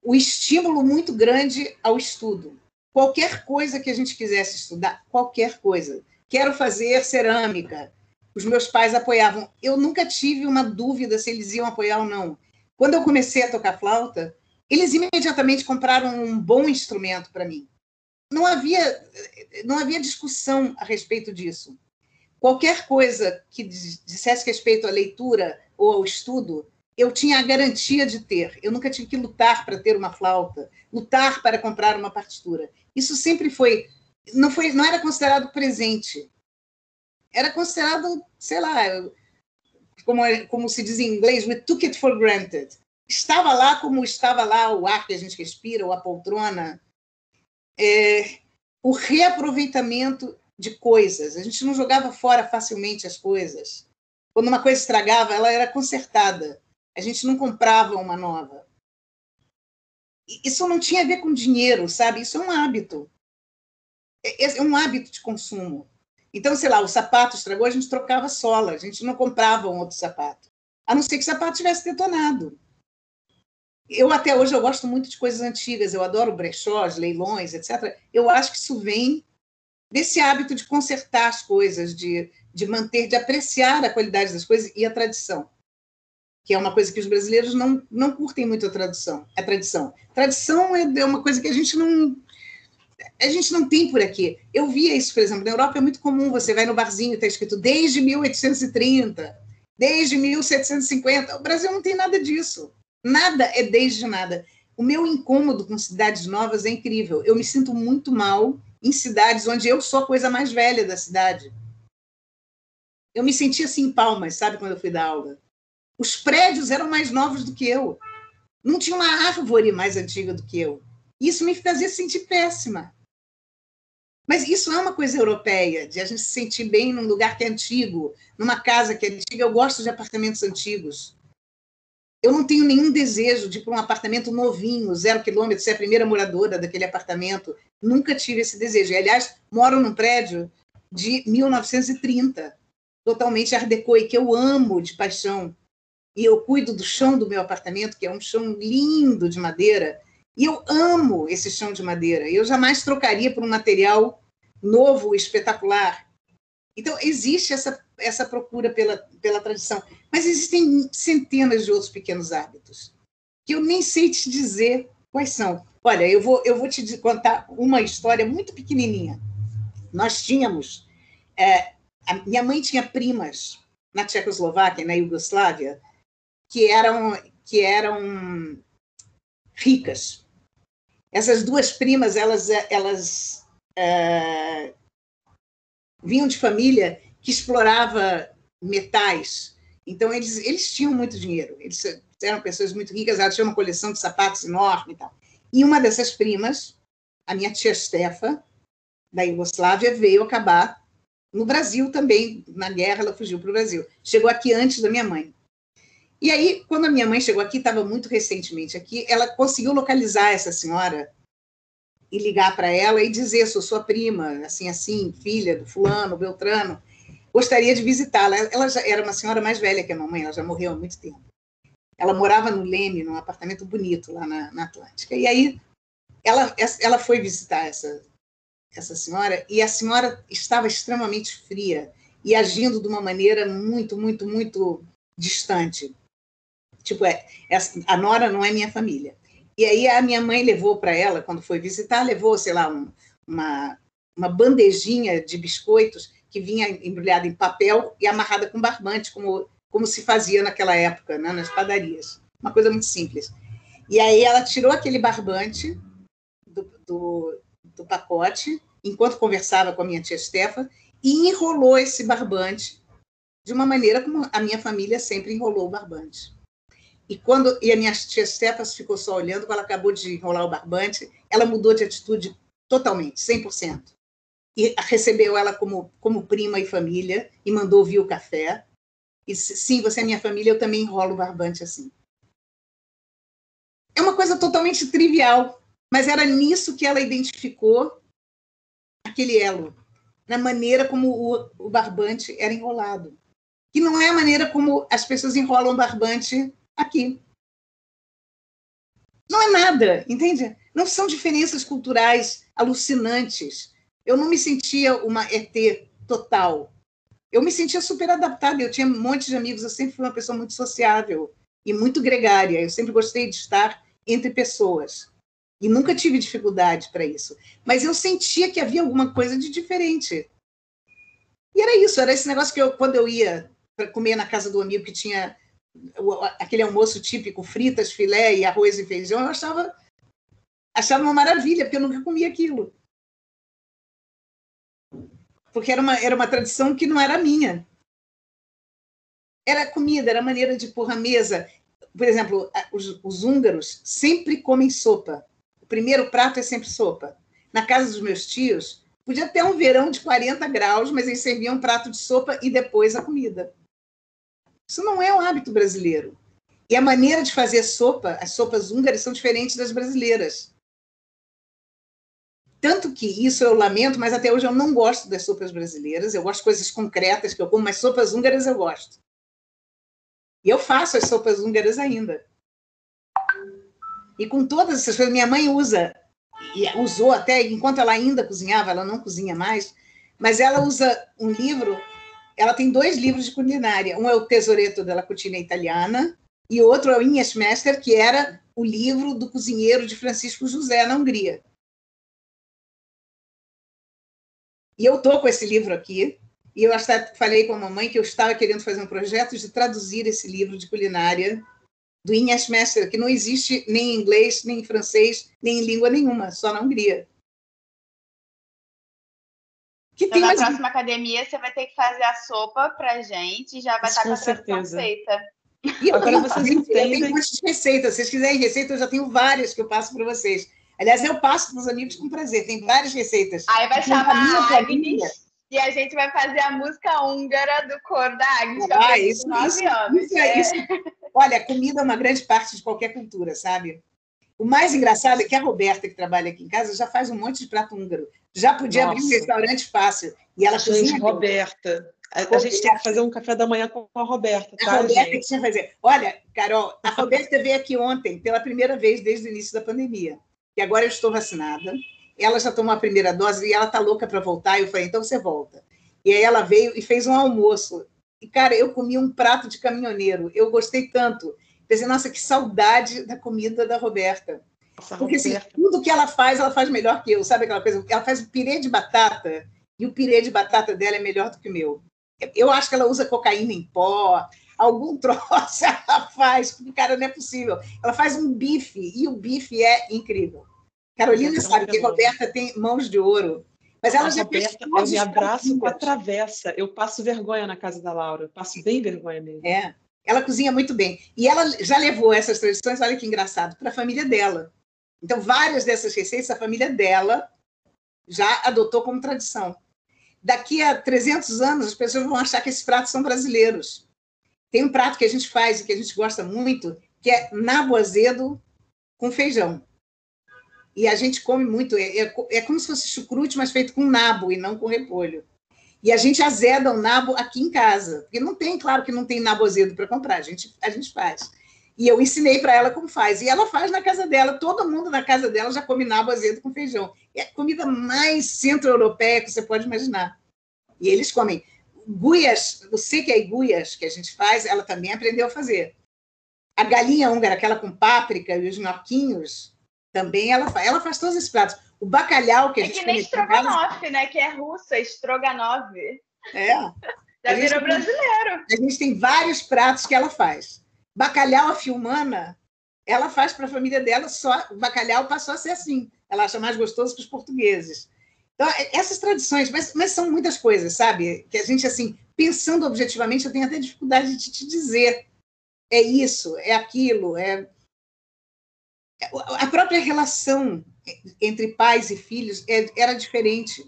O estímulo muito grande ao estudo. Qualquer coisa que a gente quisesse estudar, qualquer coisa. Quero fazer cerâmica, os meus pais apoiavam. Eu nunca tive uma dúvida se eles iam apoiar ou não. Quando eu comecei a tocar flauta, eles imediatamente compraram um bom instrumento para mim. Não havia, não havia discussão a respeito disso. Qualquer coisa que dissesse respeito à leitura ou ao estudo, eu tinha a garantia de ter. Eu nunca tive que lutar para ter uma flauta, lutar para comprar uma partitura. Isso sempre foi não foi não era considerado presente era considerado, sei lá, como, como se diz em inglês, we took it for granted. Estava lá como estava lá o ar que a gente respira, ou a poltrona. É, o reaproveitamento de coisas. A gente não jogava fora facilmente as coisas. Quando uma coisa estragava, ela era consertada. A gente não comprava uma nova. Isso não tinha a ver com dinheiro, sabe? Isso é um hábito. É, é um hábito de consumo. Então, sei lá, o sapato estragou, a gente trocava sola, a gente não comprava um outro sapato. A não ser que o sapato tivesse detonado. Eu até hoje eu gosto muito de coisas antigas, eu adoro brechós, leilões, etc. Eu acho que isso vem desse hábito de consertar as coisas, de, de manter, de apreciar a qualidade das coisas e a tradição, que é uma coisa que os brasileiros não, não curtem muito a tradição. A tradição, tradição é, é uma coisa que a gente não a gente não tem por aqui. Eu via isso, por exemplo, na Europa é muito comum, você vai no barzinho, está escrito desde 1830, desde 1750. O Brasil não tem nada disso. Nada é desde nada. O meu incômodo com cidades novas é incrível. Eu me sinto muito mal em cidades onde eu sou a coisa mais velha da cidade. Eu me sentia assim em palmas, sabe, quando eu fui dar aula. Os prédios eram mais novos do que eu. Não tinha uma árvore mais antiga do que eu. Isso me fazia sentir péssima. Mas isso é uma coisa europeia, de a gente se sentir bem num lugar que é antigo, numa casa que é antiga. Eu gosto de apartamentos antigos. Eu não tenho nenhum desejo de ir para um apartamento novinho, zero quilômetro, ser a primeira moradora daquele apartamento. Nunca tive esse desejo. E, aliás, moro num prédio de 1930, totalmente art e que eu amo de paixão. E eu cuido do chão do meu apartamento, que é um chão lindo de madeira. E eu amo esse chão de madeira. Eu jamais trocaria por um material novo, espetacular. Então, existe essa, essa procura pela, pela tradição. Mas existem centenas de outros pequenos hábitos que eu nem sei te dizer quais são. Olha, eu vou, eu vou te contar uma história muito pequenininha. Nós tínhamos. É, minha mãe tinha primas na Tchecoslováquia, na Iugoslávia, que eram, que eram ricas. Essas duas primas, elas, elas é, vinham de família que explorava metais. Então, eles, eles tinham muito dinheiro. Eles eram pessoas muito ricas, elas tinham uma coleção de sapatos enorme e tal. E uma dessas primas, a minha tia Stefa, da Iugoslávia, veio acabar no Brasil também. Na guerra, ela fugiu para o Brasil. Chegou aqui antes da minha mãe. E aí, quando a minha mãe chegou aqui, estava muito recentemente aqui, ela conseguiu localizar essa senhora e ligar para ela e dizer: sou sua prima, assim, assim, filha do fulano, Beltrano, gostaria de visitá-la. Ela já era uma senhora mais velha que a mamãe, ela já morreu há muito tempo. Ela morava no Leme, num apartamento bonito lá na, na Atlântica. E aí ela, ela foi visitar essa, essa senhora e a senhora estava extremamente fria e agindo de uma maneira muito, muito, muito distante. Tipo, é, a Nora não é minha família. E aí a minha mãe levou para ela, quando foi visitar, levou, sei lá, um, uma, uma bandejinha de biscoitos que vinha embrulhada em papel e amarrada com barbante, como, como se fazia naquela época, né, nas padarias. Uma coisa muito simples. E aí ela tirou aquele barbante do, do, do pacote, enquanto conversava com a minha tia Stefa, e enrolou esse barbante de uma maneira como a minha família sempre enrolou o barbante. E quando e a minha tia Stefas ficou só olhando, quando ela acabou de enrolar o barbante, ela mudou de atitude totalmente, 100%. E recebeu ela como, como prima e família e mandou vir o café. E sim, você é minha família, eu também enrolo o barbante assim. É uma coisa totalmente trivial, mas era nisso que ela identificou aquele elo, na maneira como o, o barbante era enrolado. Que não é a maneira como as pessoas enrolam o barbante aqui. Não é nada, entende? Não são diferenças culturais alucinantes. Eu não me sentia uma ET total. Eu me sentia super adaptada. Eu tinha um monte de amigos. Eu sempre fui uma pessoa muito sociável e muito gregária. Eu sempre gostei de estar entre pessoas. E nunca tive dificuldade para isso. Mas eu sentia que havia alguma coisa de diferente. E era isso, era esse negócio que eu, quando eu ia para comer na casa do amigo que tinha aquele almoço típico, fritas, filé e arroz e feijão, eu achava, achava uma maravilha, porque eu nunca comia aquilo. Porque era uma, era uma tradição que não era minha. Era comida, era maneira de pôr a mesa. Por exemplo, os, os húngaros sempre comem sopa. O primeiro prato é sempre sopa. Na casa dos meus tios, Podia ter um verão de 40 graus, mas eles serviam um prato de sopa e depois a comida. Isso não é um hábito brasileiro. E a maneira de fazer sopa, as sopas húngaras são diferentes das brasileiras. Tanto que isso eu lamento, mas até hoje eu não gosto das sopas brasileiras. Eu gosto de coisas concretas que eu como, mas sopas húngaras eu gosto. E eu faço as sopas húngaras ainda. E com todas essas coisas, minha mãe usa, e usou até enquanto ela ainda cozinhava, ela não cozinha mais, mas ela usa um livro, ela tem dois livros de culinária. Um é o Tesoretto della Cucina Italiana, e outro é o Inhas Mester, que era o livro do cozinheiro de Francisco José na Hungria. E eu estou com esse livro aqui, e eu até falei com a mamãe que eu estava querendo fazer um projeto de traduzir esse livro de culinária do Inhas Mester, que não existe nem em inglês, nem em francês, nem em língua nenhuma, só na Hungria. Que então, na próxima academia você vai ter que fazer a sopa para gente, já vai estar com a tradução feita. E agora vocês entendem. Eu tenho receitas. Se vocês quiserem receita, eu já tenho várias que eu passo para vocês. Aliás, eu passo para os amigos com prazer. Tem várias receitas. Aí vai chamar a Agnes e a gente vai fazer a música húngara do cor da Agnes. Ah, isso, isso, anos. Isso, é. isso. Olha, comida é uma grande parte de qualquer cultura, sabe? O mais engraçado é que a Roberta, que trabalha aqui em casa, já faz um monte de prato húngaro. Já podia Nossa. abrir um restaurante fácil. E ela gente, cozinha. Roberta. A, a, gente tem que fazer um café da manhã com a Roberta, tá, A Roberta gente? que tinha que fazer. Olha, Carol, a Roberta veio aqui ontem, pela primeira vez desde o início da pandemia. E agora eu estou vacinada. Ela já tomou a primeira dose e ela está louca para voltar. Eu falei, então você volta. E aí ela veio e fez um almoço. E, cara, eu comi um prato de caminhoneiro. Eu gostei tanto. Pensei, nossa, que saudade da comida da Roberta. Porque assim, tudo que ela faz, ela faz melhor que eu. Sabe aquela coisa? Ela faz o pirê de batata e o pirê de batata dela é melhor do que o meu. Eu acho que ela usa cocaína em pó, algum troço ela faz, porque, cara, não é possível. Ela faz um bife, e o bife é incrível. Carolina sabe que Roberta tem mãos de ouro. Mas ela a já Roberta, eu me abraço com a travessa. Eu passo vergonha na casa da Laura. Eu passo bem vergonha mesmo. É. Ela cozinha muito bem. E ela já levou essas tradições, olha que engraçado, para a família dela. Então, várias dessas receitas, a família dela já adotou como tradição daqui a 300 anos as pessoas vão achar que esses pratos são brasileiros. Tem um prato que a gente faz e que a gente gosta muito, que é nabo azedo com feijão. E a gente come muito, é, é, é como se fosse chucrute, mas feito com nabo e não com repolho. E a gente azeda o nabo aqui em casa, porque não tem, claro que não tem nabo azedo para comprar, a gente, a gente faz. E eu ensinei para ela como faz. E ela faz na casa dela. Todo mundo na casa dela já come nabo azedo com feijão. É a comida mais centro-europeia que você pode imaginar. E eles comem. Guias, o que é guias que a gente faz, ela também aprendeu a fazer. A galinha húngara, aquela com páprica e os noquinhos, também ela faz. Ela faz todos esses pratos. O bacalhau que a gente É que nem estrogonofe, né? Que é russa, estrogonofe. É. Já virou brasileiro. A gente tem vários pratos que ela faz. Bacalhau a filmana, ela faz para a família dela, só o bacalhau passou a ser assim. Ela acha mais gostoso que os portugueses. Então, é, essas tradições, mas, mas são muitas coisas, sabe? Que a gente, assim, pensando objetivamente, eu tenho até dificuldade de te dizer. É isso, é aquilo, é. A própria relação entre pais e filhos é, era diferente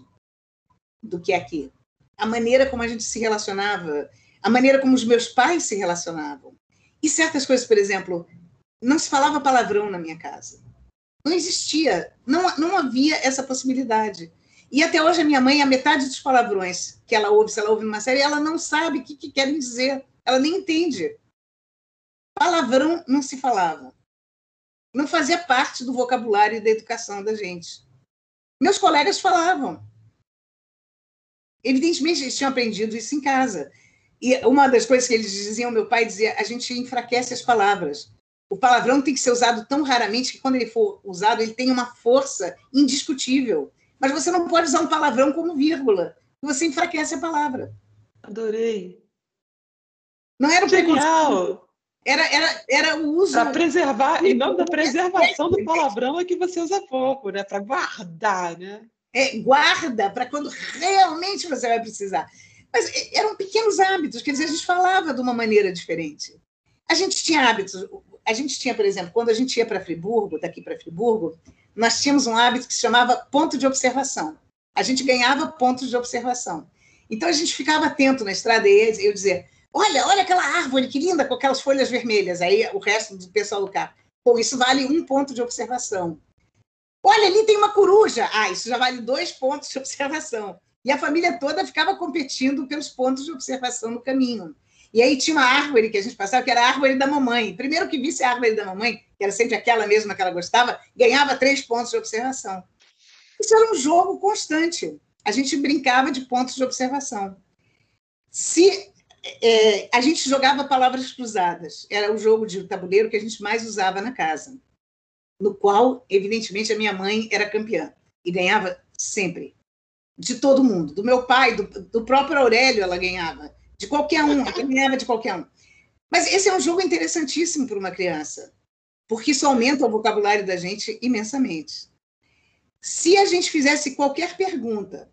do que aqui. A maneira como a gente se relacionava, a maneira como os meus pais se relacionavam. E certas coisas, por exemplo, não se falava palavrão na minha casa. Não existia, não, não havia essa possibilidade. E até hoje a minha mãe, a metade dos palavrões que ela ouve, se ela ouve numa série, ela não sabe o que, que querem dizer. Ela nem entende. Palavrão não se falava. Não fazia parte do vocabulário e da educação da gente. Meus colegas falavam. Evidentemente, eles tinham aprendido isso em casa. E uma das coisas que eles diziam, meu pai dizia, a gente enfraquece as palavras. O palavrão tem que ser usado tão raramente que quando ele for usado, ele tem uma força indiscutível. Mas você não pode usar um palavrão como vírgula. Você enfraquece a palavra. Adorei. Não era o Genial. Era, era, era o uso. Para preservar, em nome da preservação do palavrão é que você usa pouco, né? Para guardar, né? É, guarda para quando realmente você vai precisar. Mas eram pequenos hábitos, quer dizer, a gente falava de uma maneira diferente. A gente tinha hábitos. A gente tinha, por exemplo, quando a gente ia para Friburgo, daqui para Friburgo, nós tínhamos um hábito que se chamava ponto de observação. a gente ganhava pontos de observação. Então a gente ficava atento na estrada e eu dizia: Olha, olha aquela árvore que linda com aquelas folhas vermelhas. Aí o resto do pessoal do carro. Pô, isso vale um ponto de observação. Olha, ali tem uma coruja. Ah, isso já vale dois pontos de observação. E a família toda ficava competindo pelos pontos de observação no caminho. E aí tinha uma árvore que a gente passava, que era a árvore da mamãe. Primeiro que visse a árvore da mamãe, que era sempre aquela mesma que ela gostava, ganhava três pontos de observação. Isso era um jogo constante. A gente brincava de pontos de observação. Se é, a gente jogava palavras cruzadas, era o jogo de tabuleiro que a gente mais usava na casa, no qual, evidentemente, a minha mãe era campeã e ganhava sempre. De todo mundo. Do meu pai, do, do próprio Aurélio, ela ganhava de qualquer um, ganhava de qualquer um. Mas esse é um jogo interessantíssimo para uma criança, porque isso aumenta o vocabulário da gente imensamente. Se a gente fizesse qualquer pergunta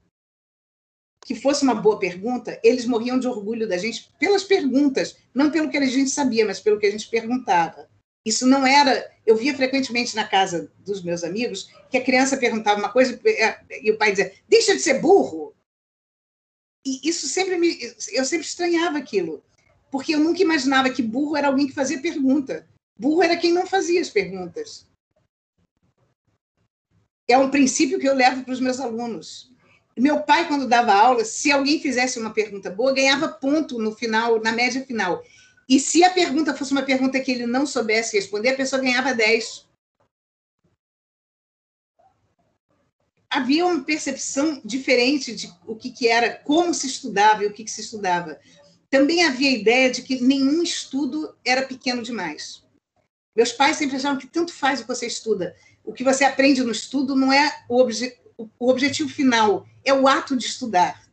que fosse uma boa pergunta, eles morriam de orgulho da gente pelas perguntas, não pelo que a gente sabia, mas pelo que a gente perguntava. Isso não era. Eu via frequentemente na casa dos meus amigos que a criança perguntava uma coisa e o pai dizia: deixa de ser burro. E isso sempre me. Eu sempre estranhava aquilo, porque eu nunca imaginava que burro era alguém que fazia pergunta. Burro era quem não fazia as perguntas. É um princípio que eu levo para os meus alunos. Meu pai, quando dava aula, se alguém fizesse uma pergunta boa, ganhava ponto no final, na média final. E se a pergunta fosse uma pergunta que ele não soubesse responder, a pessoa ganhava 10. havia uma percepção diferente de o que, que era, como se estudava e o que, que se estudava. Também havia a ideia de que nenhum estudo era pequeno demais. Meus pais sempre achavam que tanto faz o que você estuda. O que você aprende no estudo não é o, obje o objetivo final, é o ato de estudar.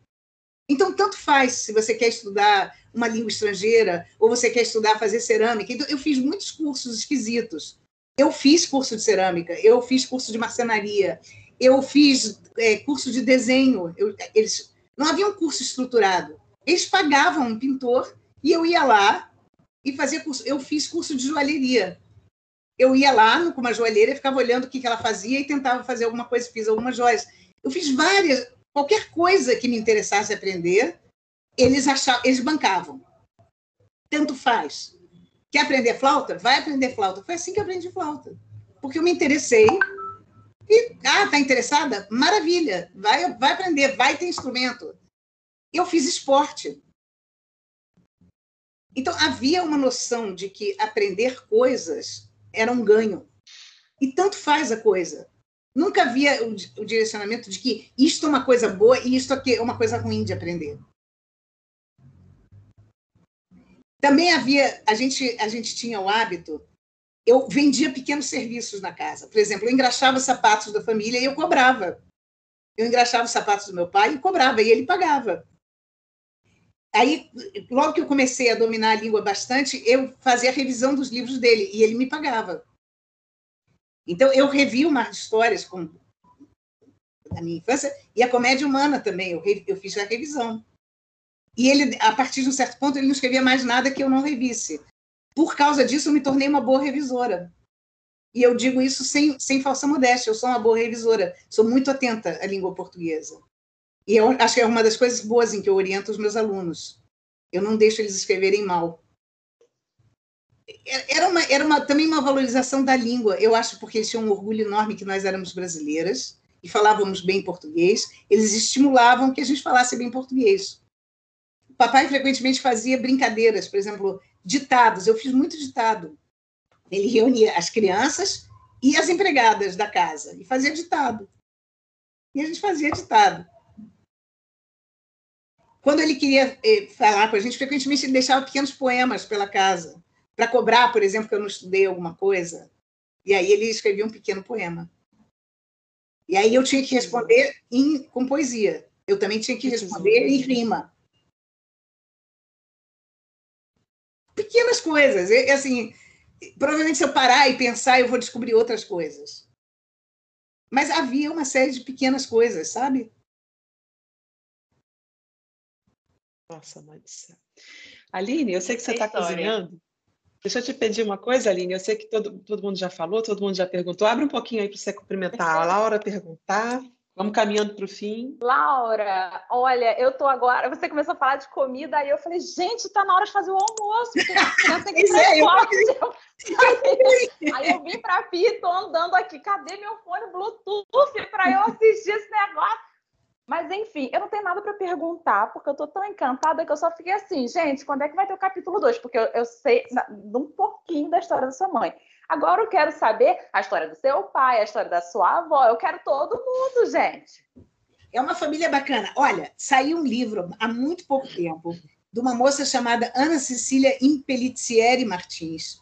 Então, tanto faz se você quer estudar uma língua estrangeira ou você quer estudar fazer cerâmica. Então, eu fiz muitos cursos esquisitos. Eu fiz curso de cerâmica, eu fiz curso de marcenaria, eu fiz é, curso de desenho. Eu, eles não havia um curso estruturado. Eles pagavam um pintor e eu ia lá e fazia curso. Eu fiz curso de joalheria. Eu ia lá com uma joalheira e ficava olhando o que, que ela fazia e tentava fazer alguma coisa. Fiz algumas joias. Eu fiz várias, qualquer coisa que me interessasse aprender, eles achavam, eles bancavam. Tanto faz. Quer aprender flauta? Vai aprender flauta. Foi assim que eu aprendi flauta. Porque eu me interessei e, ah, tá interessada? Maravilha, vai, vai aprender, vai ter instrumento. Eu fiz esporte. Então, havia uma noção de que aprender coisas era um ganho. E tanto faz a coisa. Nunca havia o, o direcionamento de que isto é uma coisa boa e isto aqui é uma coisa ruim de aprender. Também havia, a gente, a gente tinha o hábito eu vendia pequenos serviços na casa. Por exemplo, eu engraxava os sapatos da família e eu cobrava. Eu engraxava os sapatos do meu pai e cobrava, e ele pagava. Aí, logo que eu comecei a dominar a língua bastante, eu fazia a revisão dos livros dele e ele me pagava. Então, eu revi uma histórias com, da minha infância e a comédia humana também, eu, eu fiz a revisão. E ele, a partir de um certo ponto, ele não escrevia mais nada que eu não revisse. Por causa disso, eu me tornei uma boa revisora. E eu digo isso sem, sem falsa modéstia, eu sou uma boa revisora, sou muito atenta à língua portuguesa. E eu acho que é uma das coisas boas em que eu oriento os meus alunos. Eu não deixo eles escreverem mal. Era, uma, era uma, também uma valorização da língua, eu acho, porque eles tinham um orgulho enorme que nós éramos brasileiras e falávamos bem português, eles estimulavam que a gente falasse bem português. O papai frequentemente fazia brincadeiras, por exemplo, ditados. Eu fiz muito ditado. Ele reunia as crianças e as empregadas da casa e fazia ditado. E a gente fazia ditado. Quando ele queria eh, falar com a gente, frequentemente ele deixava pequenos poemas pela casa, para cobrar, por exemplo, que eu não estudei alguma coisa. E aí ele escrevia um pequeno poema. E aí eu tinha que responder em, com poesia. Eu também tinha que responder em rima. Pequenas coisas. E, assim, provavelmente se eu parar e pensar, eu vou descobrir outras coisas. Mas havia uma série de pequenas coisas, sabe? Nossa, mãe do céu. Aline, eu sei que você está cozinhando. Deixa eu te pedir uma coisa, Aline. Eu sei que todo, todo mundo já falou, todo mundo já perguntou. Abre um pouquinho aí para você cumprimentar a Laura, perguntar. Vamos caminhando para o fim. Laura, olha, eu tô agora. Você começou a falar de comida, aí eu falei, gente, tá na hora de fazer o almoço. Tem que é, eu... aí eu vim para Pi, tô andando aqui. Cadê meu fone Bluetooth para eu assistir esse negócio? Mas enfim, eu não tenho nada para perguntar, porque eu tô tão encantada que eu só fiquei assim, gente, quando é que vai ter o capítulo 2? Porque eu, eu sei um pouquinho da história da sua mãe. Agora eu quero saber a história do seu pai, a história da sua avó. Eu quero todo mundo, gente. É uma família bacana. Olha, saiu um livro há muito pouco tempo de uma moça chamada Ana Cecília Impelitieri Martins,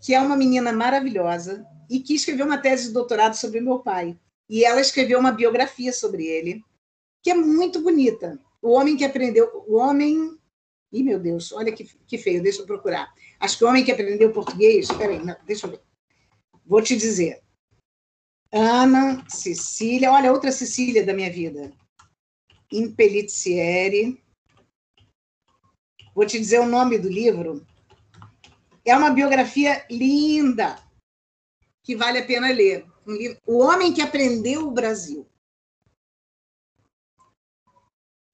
que é uma menina maravilhosa e que escreveu uma tese de doutorado sobre meu pai. E ela escreveu uma biografia sobre ele, que é muito bonita. O homem que aprendeu, o homem Ih, meu Deus, olha que, que feio, deixa eu procurar. Acho que o homem que aprendeu português. Peraí, deixa eu ver. Vou te dizer. Ana Cecília, olha, outra Cecília da minha vida. Impelitieri. Vou te dizer o nome do livro. É uma biografia linda, que vale a pena ler. O Homem que Aprendeu o Brasil.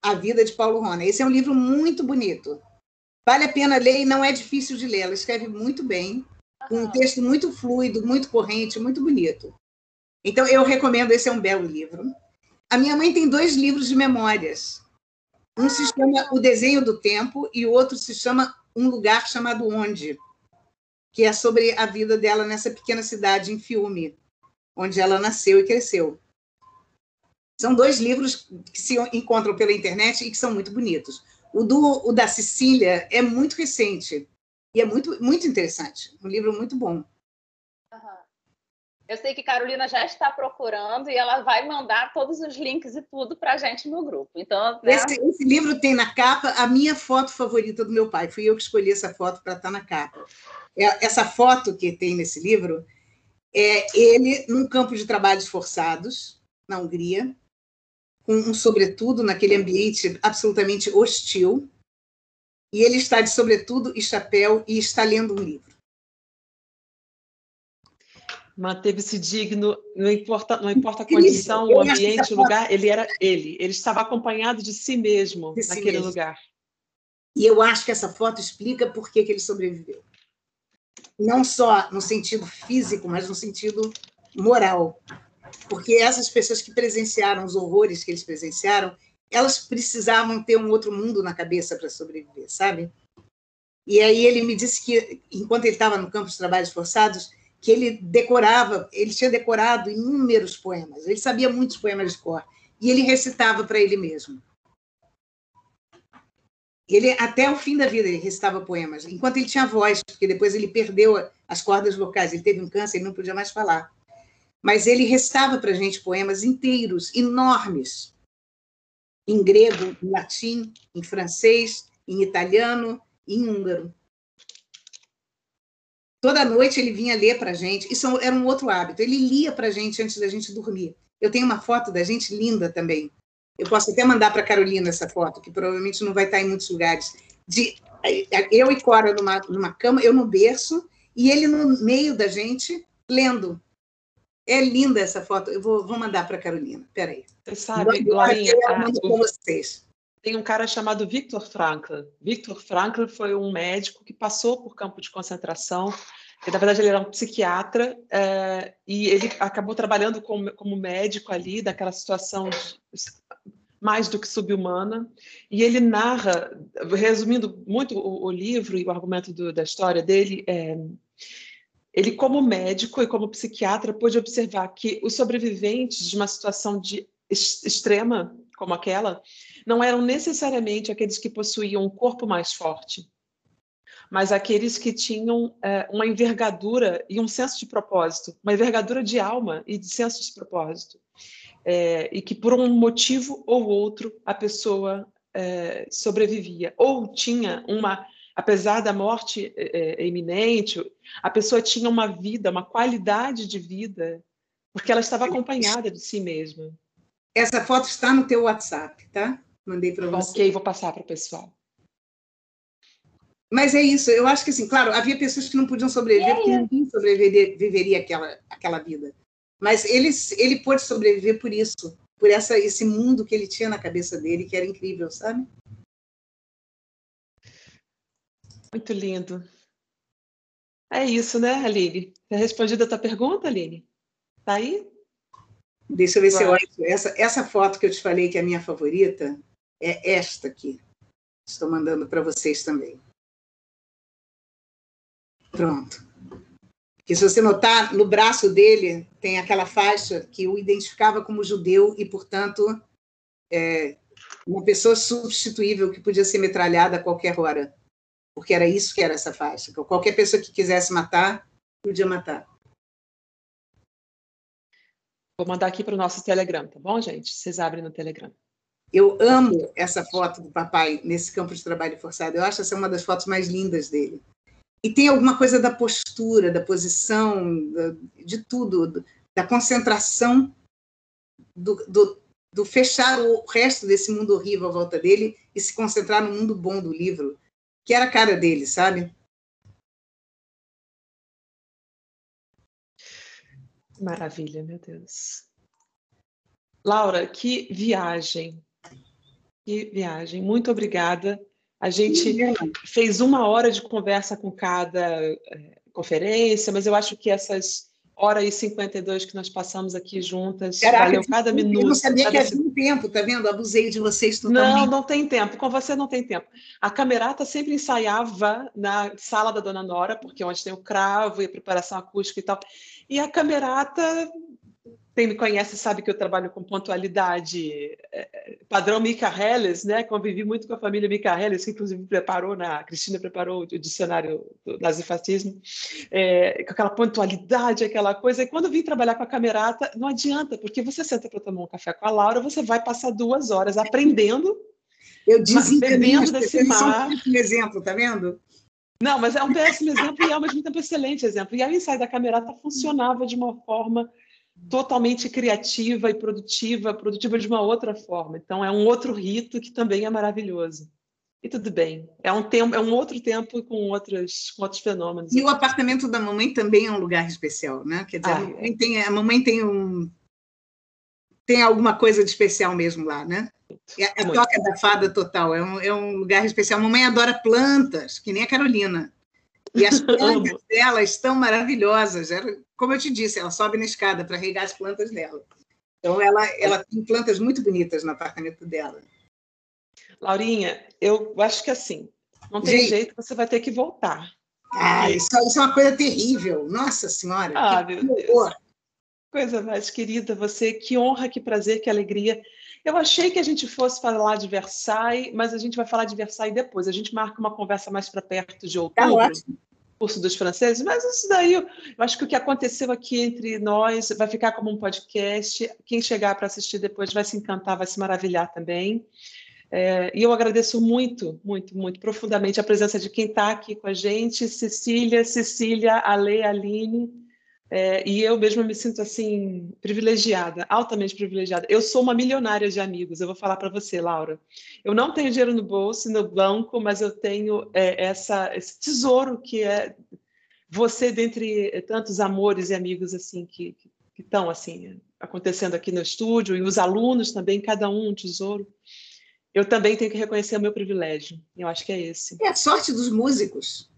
A Vida de Paulo Rona. Esse é um livro muito bonito. Vale a pena ler e não é difícil de ler. Ela escreve muito bem, com um texto muito fluido, muito corrente, muito bonito. Então, eu recomendo, esse é um belo livro. A minha mãe tem dois livros de memórias. Um se chama O Desenho do Tempo e o outro se chama Um Lugar Chamado Onde, que é sobre a vida dela nessa pequena cidade em Fiume, onde ela nasceu e cresceu. São dois livros que se encontram pela internet e que são muito bonitos. O, do, o da Sicília é muito recente e é muito, muito interessante. Um livro muito bom. Uhum. Eu sei que Carolina já está procurando e ela vai mandar todos os links e tudo para a gente no grupo. Então, né? esse, esse, livro tem na capa a minha foto favorita do meu pai. Fui eu que escolhi essa foto para estar tá na capa. É, essa foto que tem nesse livro é ele num campo de trabalhos forçados na Hungria com um sobretudo naquele ambiente absolutamente hostil, e ele está de sobretudo e chapéu e está lendo um livro. Manteve-se digno, não importa, não importa a condição, o ambiente, o lugar, ele era ele. Ele estava acompanhado de si mesmo de naquele si mesmo. lugar. E eu acho que essa foto explica por que, que ele sobreviveu. Não só no sentido físico, mas no sentido moral porque essas pessoas que presenciaram os horrores que eles presenciaram, elas precisavam ter um outro mundo na cabeça para sobreviver, sabe? E aí ele me disse que, enquanto ele estava no campo de trabalhos forçados, que ele decorava, ele tinha decorado inúmeros poemas, ele sabia muitos poemas de cor, e ele recitava para ele mesmo. Ele, até o fim da vida, ele recitava poemas, enquanto ele tinha voz, porque depois ele perdeu as cordas vocais, ele teve um câncer, ele não podia mais falar mas ele restava para a gente poemas inteiros, enormes, em grego, em latim, em francês, em italiano, em húngaro. Toda noite ele vinha ler para a gente, isso era um outro hábito, ele lia para a gente antes da gente dormir. Eu tenho uma foto da gente linda também. Eu posso até mandar para Carolina essa foto, que provavelmente não vai estar em muitos lugares. De eu e Cora numa, numa cama, eu no berço, e ele no meio da gente, lendo. É linda essa foto. Eu vou, vou mandar para a Carolina. Peraí. Você sabe, Glorinha, com vocês. Tem um cara chamado Viktor Frankl. Viktor Frankl foi um médico que passou por campo de concentração. E, na verdade, ele era um psiquiatra é, e ele acabou trabalhando como, como médico ali, daquela situação de, mais do que subhumana. E ele narra, resumindo muito o, o livro e o argumento do, da história dele, é, ele, como médico e como psiquiatra, pôde observar que os sobreviventes de uma situação de extrema como aquela não eram necessariamente aqueles que possuíam um corpo mais forte, mas aqueles que tinham é, uma envergadura e um senso de propósito, uma envergadura de alma e de senso de propósito, é, e que por um motivo ou outro a pessoa é, sobrevivia ou tinha uma apesar da morte é, é, iminente, a pessoa tinha uma vida, uma qualidade de vida, porque ela estava acompanhada de si mesma. Essa foto está no teu WhatsApp, tá? Mandei para você. Ok, vou passar para o pessoal. Mas é isso, eu acho que assim, claro, havia pessoas que não podiam sobreviver, porque ninguém sobreviveria aquela, aquela vida. Mas ele, ele pôde sobreviver por isso, por essa, esse mundo que ele tinha na cabeça dele, que era incrível, sabe? Muito lindo. É isso, né, Aline? Você respondido a tua pergunta, Aline? Tá aí? Deixa eu ver Vai. se eu acho. Essa, essa foto que eu te falei que é a minha favorita é esta aqui. Estou mandando para vocês também. Pronto. Que se você notar, no braço dele tem aquela faixa que o identificava como judeu e, portanto, é uma pessoa substituível que podia ser metralhada a qualquer hora. Porque era isso que era essa faixa. Qualquer pessoa que quisesse matar, podia matar. Vou mandar aqui para o nosso Telegram, tá bom, gente? Vocês abrem no Telegram. Eu amo essa foto do papai nesse campo de trabalho forçado. Eu acho essa uma das fotos mais lindas dele. E tem alguma coisa da postura, da posição, de tudo, da concentração, do, do, do fechar o resto desse mundo horrível à volta dele e se concentrar no mundo bom do livro, que era a cara dele, sabe? Maravilha, meu Deus. Laura, que viagem. Que viagem. Muito obrigada. A gente fez uma hora de conversa com cada é, conferência, mas eu acho que essas hora e 52 que nós passamos aqui juntas, Caraca, valeu cada minuto. Eu não sabia que havia um tempo, tá vendo? Abusei de vocês totalmente. Não, não tem tempo. Com você não tem tempo. A camerata sempre ensaiava na sala da Dona Nora, porque é onde tem o cravo e a preparação acústica e tal. E a camerata quem me conhece sabe que eu trabalho com pontualidade é, padrão Mika Helles, né? Convivi muito com a família Mika Helles, que inclusive preparou, na, a Cristina preparou o dicionário do nazifascismo, é, com aquela pontualidade, aquela coisa. E quando eu vim trabalhar com a camerata, não adianta, porque você senta para tomar um café com a Laura, você vai passar duas horas aprendendo, eu bebendo desse mar. Um exemplo, tá vendo? Não, mas é um péssimo exemplo e é ao mesmo tempo um excelente exemplo. E aí o ensaio da camerata funcionava de uma forma totalmente criativa e produtiva, produtiva de uma outra forma. Então é um outro rito que também é maravilhoso. E tudo bem. É um tempo, é um outro tempo com outros, com outros fenômenos. E o apartamento da mamãe também é um lugar especial, né? Quer dizer, ah, a, mamãe é. tem, a mamãe tem um tem alguma coisa de especial mesmo lá, né? A, a toca da fada total é um, é um lugar especial. A mamãe adora plantas, que nem a Carolina. E as plantas dela estão maravilhosas. Como eu te disse, ela sobe na escada para regar as plantas dela. Então, ela, ela tem plantas muito bonitas no apartamento dela. Laurinha, eu acho que assim, não tem Gente, jeito, você vai ter que voltar. Ah, isso, isso, é uma coisa terrível. Nossa Senhora. Ah, meu Deus. Coisa mais querida, você, que honra, que prazer, que alegria. Eu achei que a gente fosse falar de Versailles, mas a gente vai falar de Versailles depois. A gente marca uma conversa mais para perto de tá outubro. Tá ótimo curso dos franceses, mas isso daí, eu acho que o que aconteceu aqui entre nós vai ficar como um podcast. Quem chegar para assistir depois vai se encantar, vai se maravilhar também. É, e eu agradeço muito, muito, muito profundamente a presença de quem está aqui com a gente, Cecília, Cecília, Ale, Aline, é, e eu mesma me sinto assim privilegiada, altamente privilegiada. Eu sou uma milionária de amigos. Eu vou falar para você, Laura. Eu não tenho dinheiro no bolso, no banco, mas eu tenho é, essa, esse tesouro que é você dentre tantos amores e amigos assim que estão assim acontecendo aqui no estúdio e os alunos também, cada um um tesouro. Eu também tenho que reconhecer o meu privilégio. Eu acho que é esse. É a sorte dos músicos,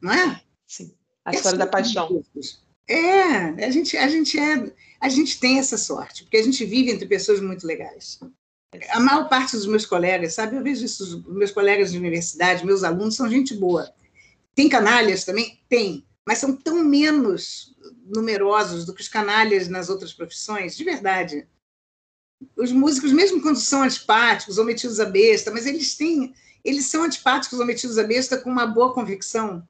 não é? Sim. A história da paixão. É, a gente, a gente é, a gente tem essa sorte, porque a gente vive entre pessoas muito legais. A maior parte dos meus colegas, sabe, eu vejo isso, os meus colegas de universidade, meus alunos são gente boa. Tem canalhas também? Tem, mas são tão menos numerosos do que os canalhas nas outras profissões, de verdade. Os músicos, mesmo quando são antipáticos ou metidos a besta, mas eles têm, eles são antipáticos ou metidos a besta com uma boa convicção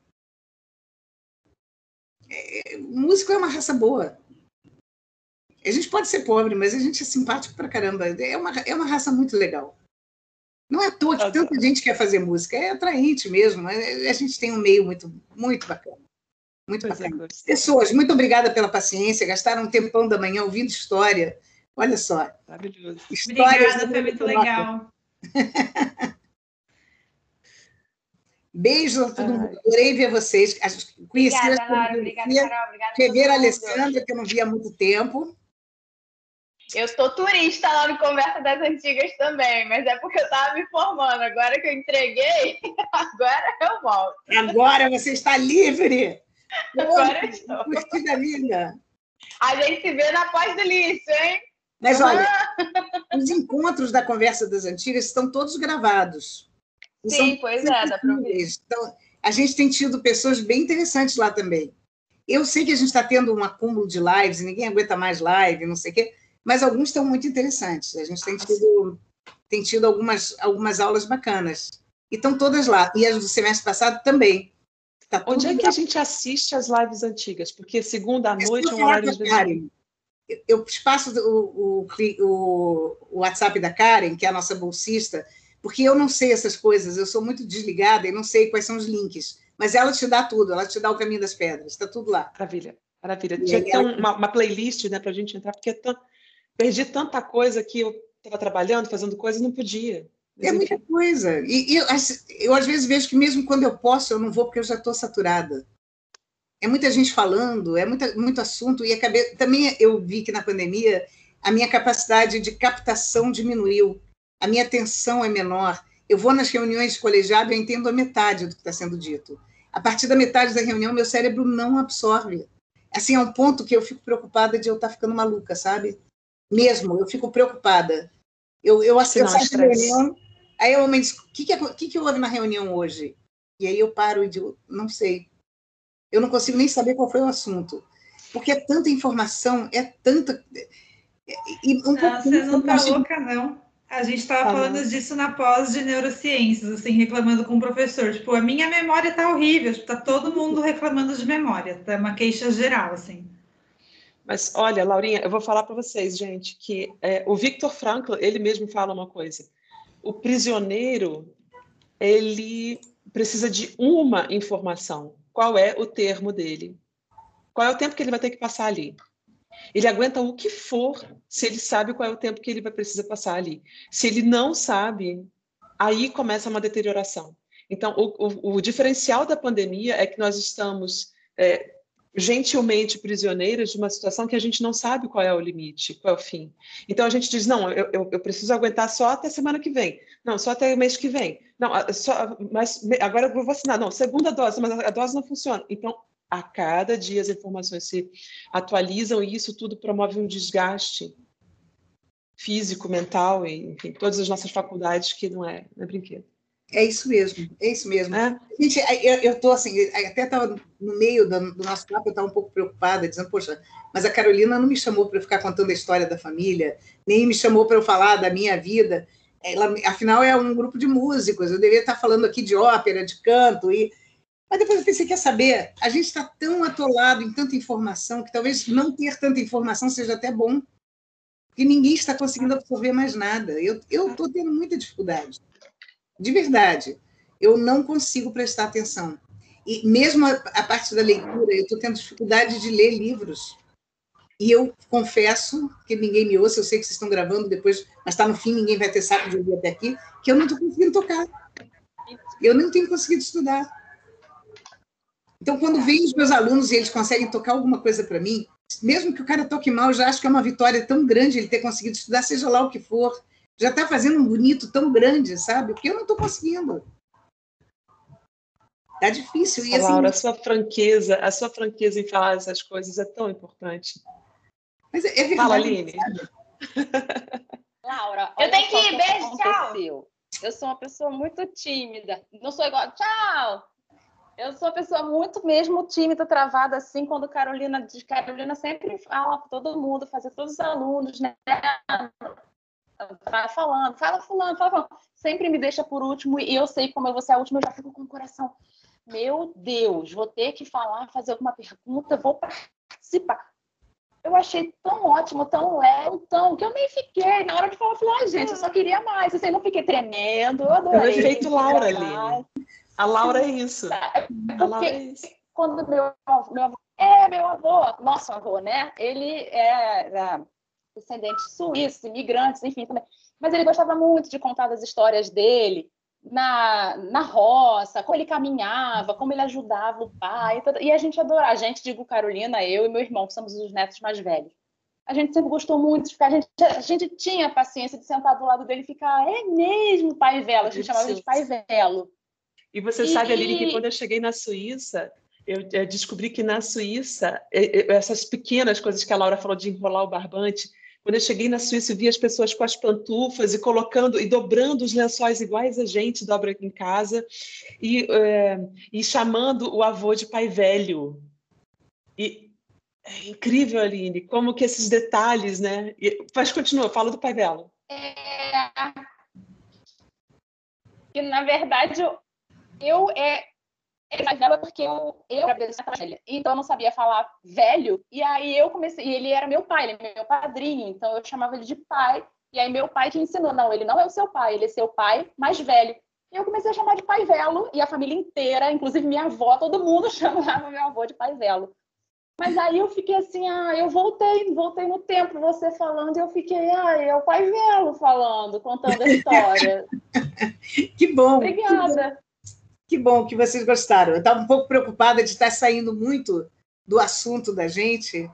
é, músico é uma raça boa. A gente pode ser pobre, mas a gente é simpático pra caramba. É uma, é uma raça muito legal. Não é à toa que tanta gente quer fazer música, é atraente mesmo. A gente tem um meio muito, muito bacana. Muito pois é, bacana. É, Pessoas, muito obrigada pela paciência, gastaram um tempão da manhã ouvindo história. Olha só. Maravilhoso. Histórias obrigada, foi muito legal. Beijo a todo mundo. Adorei ver vocês. Conheci obrigada, Laura. Obrigada, Carol. Obrigada. Rever a Alessandra, que eu não via há muito tempo. Eu sou turista lá no Conversa das Antigas também, mas é porque eu estava me formando. Agora que eu entreguei, agora eu volto. Agora você está livre! Agora eu estou. Curtida vida! A gente se vê na pós-delícia, hein? Mas olha, os encontros da Conversa das Antigas estão todos gravados. Sim, pois é, dá para ver. Então, a gente tem tido pessoas bem interessantes lá também. Eu sei que a gente está tendo um acúmulo de lives, ninguém aguenta mais live, não sei o quê, mas alguns estão muito interessantes. A gente tem tido, tem tido algumas, algumas aulas bacanas. E estão todas lá. E as do semestre passado também. Tá Onde é que lá. a gente assiste as lives antigas? Porque segunda à noite é um horário de Karen. Eu passo o, o, o, o WhatsApp da Karen, que é a nossa bolsista, porque eu não sei essas coisas, eu sou muito desligada e não sei quais são os links. Mas ela te dá tudo, ela te dá o caminho das pedras, está tudo lá. Maravilha, maravilha. Tinha ter uma, uma, playlist né, para a gente entrar, porque tão... perdi tanta coisa que eu estava trabalhando, fazendo coisas, não podia. Mas, é muita coisa. E, e eu, eu, às vezes, vejo que mesmo quando eu posso, eu não vou porque eu já estou saturada. É muita gente falando, é muita, muito assunto. E acabei, também eu vi que na pandemia a minha capacidade de captação diminuiu, a minha atenção é menor. Eu vou nas reuniões de colegiado e entendo a metade do que está sendo dito. A partir da metade da reunião, meu cérebro não absorve. Assim, é um ponto que eu fico preocupada de eu estar tá ficando maluca, sabe? Mesmo, eu fico preocupada. Eu, eu, saio da reunião, aí eu me diz, o que, que, é, que, que houve na reunião hoje? E aí eu paro e digo, não sei. Eu não consigo nem saber qual foi o assunto. Porque é tanta informação, é tanta... E um não, você não está louca, não. A gente estava falando disso na pós de neurociências, assim, reclamando com o professor. Tipo, a minha memória está horrível, está todo mundo reclamando de memória, tá uma queixa geral, assim. Mas olha, Laurinha, eu vou falar para vocês, gente, que é, o Victor Frankl, ele mesmo fala uma coisa. O prisioneiro, ele precisa de uma informação. Qual é o termo dele? Qual é o tempo que ele vai ter que passar ali? Ele aguenta o que for se ele sabe qual é o tempo que ele vai precisar passar ali. Se ele não sabe, aí começa uma deterioração. Então, o, o, o diferencial da pandemia é que nós estamos é, gentilmente prisioneiros de uma situação que a gente não sabe qual é o limite, qual é o fim. Então, a gente diz, não, eu, eu, eu preciso aguentar só até semana que vem. Não, só até o mês que vem. Não, só, mas agora eu vou vacinar. Não, segunda dose, mas a dose não funciona. Então, a cada dia as informações se atualizam e isso tudo promove um desgaste físico, mental e, enfim, todas as nossas faculdades que não é, não é brinquedo. É isso mesmo, é isso mesmo. É? Gente, eu estou assim, até estava no meio do, do nosso papo, eu estava um pouco preocupada, dizendo, poxa, mas a Carolina não me chamou para eu ficar contando a história da família, nem me chamou para eu falar da minha vida. Ela, afinal, é um grupo de músicos, eu deveria estar falando aqui de ópera, de canto, e mas depois eu pensei, quer saber? A gente está tão atolado em tanta informação que talvez não ter tanta informação seja até bom, porque ninguém está conseguindo absorver mais nada. Eu estou tendo muita dificuldade, de verdade. Eu não consigo prestar atenção. E mesmo a, a parte da leitura, eu estou tendo dificuldade de ler livros. E eu confesso, que ninguém me ouça, eu sei que vocês estão gravando depois, mas está no fim, ninguém vai ter saco de ouvir até aqui, que eu não estou conseguindo tocar. Eu não tenho conseguido estudar. Então, quando vem os meus alunos e eles conseguem tocar alguma coisa para mim, mesmo que o cara toque mal, eu já acho que é uma vitória tão grande ele ter conseguido estudar, seja lá o que for. Já está fazendo um bonito tão grande, sabe? Porque eu não estou conseguindo. Tá difícil. E, assim, Laura, a sua franqueza, a sua franqueza em falar essas coisas é tão importante. Mas é, é verdade. Fala, Aline. Laura, eu tenho que ir. Beijo, tchau. Eu sou uma pessoa muito tímida. Não sou igual. Tchau. Eu sou uma pessoa muito mesmo tímida, travada, assim, quando Carolina diz, Carolina sempre fala para todo mundo, fazer todos os alunos, né? Vai falando, fala fulano, fala fulano. Sempre me deixa por último e eu sei como eu vou ser a última, eu já fico com o coração. Meu Deus, vou ter que falar, fazer alguma pergunta, vou participar. Eu achei tão ótimo, tão leve, tão que eu nem fiquei. Na hora de falar, eu falei, ah, gente, eu só queria mais. Assim, não fiquei tremendo, eu adorei. É o efeito Laura ali. A Laura é isso. É a Laura é isso. Quando meu, meu avô, é meu avô, nosso avô, né? Ele era descendente suíço, imigrantes, enfim, também. Mas ele gostava muito de contar das histórias dele na, na roça, como ele caminhava, como ele ajudava o pai. E a gente adorava. A gente, digo Carolina, eu e meu irmão, que somos os netos mais velhos. a gente sempre gostou muito de ficar, a gente, a gente tinha paciência de sentar do lado dele e ficar, é mesmo, pai velo, a gente chamava de pai velo. E você e... sabe, Aline, que quando eu cheguei na Suíça, eu, eu descobri que na Suíça, essas pequenas coisas que a Laura falou de enrolar o barbante, quando eu cheguei na Suíça, eu vi as pessoas com as pantufas e colocando e dobrando os lençóis iguais a gente dobra aqui em casa e, é, e chamando o avô de pai velho. E é incrível, Aline, como que esses detalhes, né? E, mas continua, fala do pai velho. É... Que na verdade eu, é ele mais velho porque eu, eu era velha. Então eu não sabia falar velho. E aí eu comecei. E ele era meu pai, ele é meu padrinho. Então eu chamava ele de pai. E aí meu pai que ensinou: não, ele não é o seu pai, ele é seu pai mais velho. E eu comecei a chamar de pai velo. E a família inteira, inclusive minha avó, todo mundo chamava meu avô de pai velo. Mas aí eu fiquei assim, ah, eu voltei, voltei no tempo, você falando, e eu fiquei, ah, é o pai velo falando, contando a história. que bom. Obrigada. Que bom que vocês gostaram. Eu estava um pouco preocupada de estar saindo muito do assunto da gente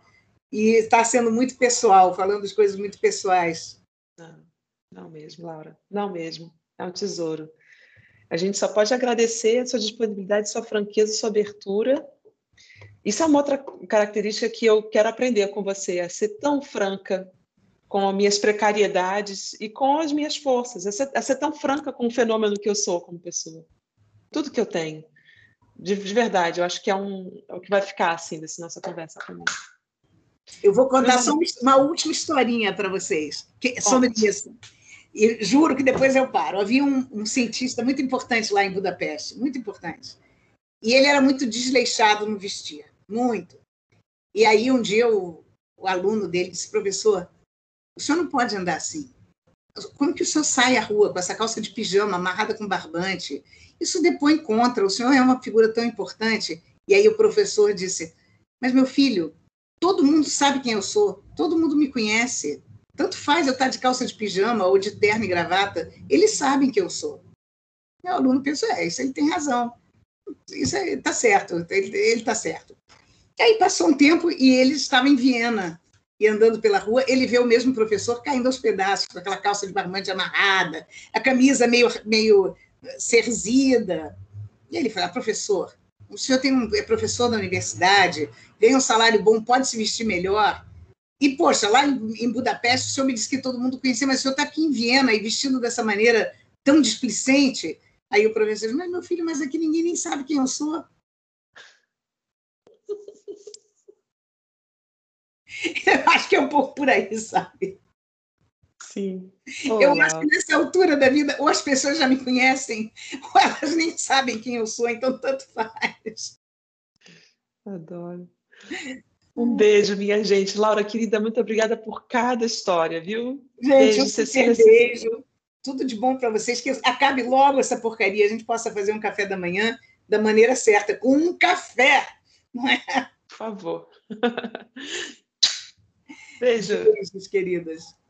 e estar sendo muito pessoal, falando de coisas muito pessoais. Não, não mesmo, Laura. Não mesmo. É um tesouro. A gente só pode agradecer a sua disponibilidade, sua franqueza, sua abertura. Isso é uma outra característica que eu quero aprender com você, a ser tão franca com as minhas precariedades e com as minhas forças, a ser, a ser tão franca com o fenômeno que eu sou como pessoa tudo que eu tenho. De, de verdade, eu acho que é, um, é o que vai ficar assim dessa nossa conversa também. Eu vou contar só uma última historinha para vocês que, sobre isso. E juro que depois eu paro. Havia um, um, cientista muito importante lá em Budapeste, muito importante. E ele era muito desleixado no vestir, muito. E aí um dia o, o aluno dele disse, professor, o senhor não pode andar assim. Como que o senhor sai à rua com essa calça de pijama amarrada com barbante isso depõe contra, o senhor é uma figura tão importante. E aí o professor disse: Mas meu filho, todo mundo sabe quem eu sou, todo mundo me conhece. Tanto faz eu estar de calça de pijama ou de terno e gravata, eles sabem quem eu sou. Meu aluno pensou: É, isso ele tem razão. Isso está certo, ele está certo. E aí passou um tempo e ele estava em Viena e andando pela rua, ele vê o mesmo professor caindo aos pedaços, com aquela calça de barbante amarrada, a camisa meio, meio serzida. E ele fala, professor, o senhor tem um, é professor da universidade, ganha um salário bom, pode se vestir melhor. E, poxa, lá em, Budapeste, o senhor me disse que todo mundo conhecia, mas o senhor está aqui em Viena e vestindo dessa maneira tão displicente. Aí o professor diz, mas meu filho, mas aqui ninguém nem sabe quem eu sou. Eu acho que é um pouco por aí, sabe? Sim. Eu acho que nessa altura da vida, ou as pessoas já me conhecem, ou elas nem sabem quem eu sou, então tanto faz. Adoro. Um beijo, minha gente. Laura, querida, muito obrigada por cada história, viu? Gente, beijo, um Cecília. beijo. Tudo de bom para vocês. Que acabe logo essa porcaria. A gente possa fazer um café da manhã da maneira certa, com um café, não é? Por favor. Beijo. Beijos, queridas.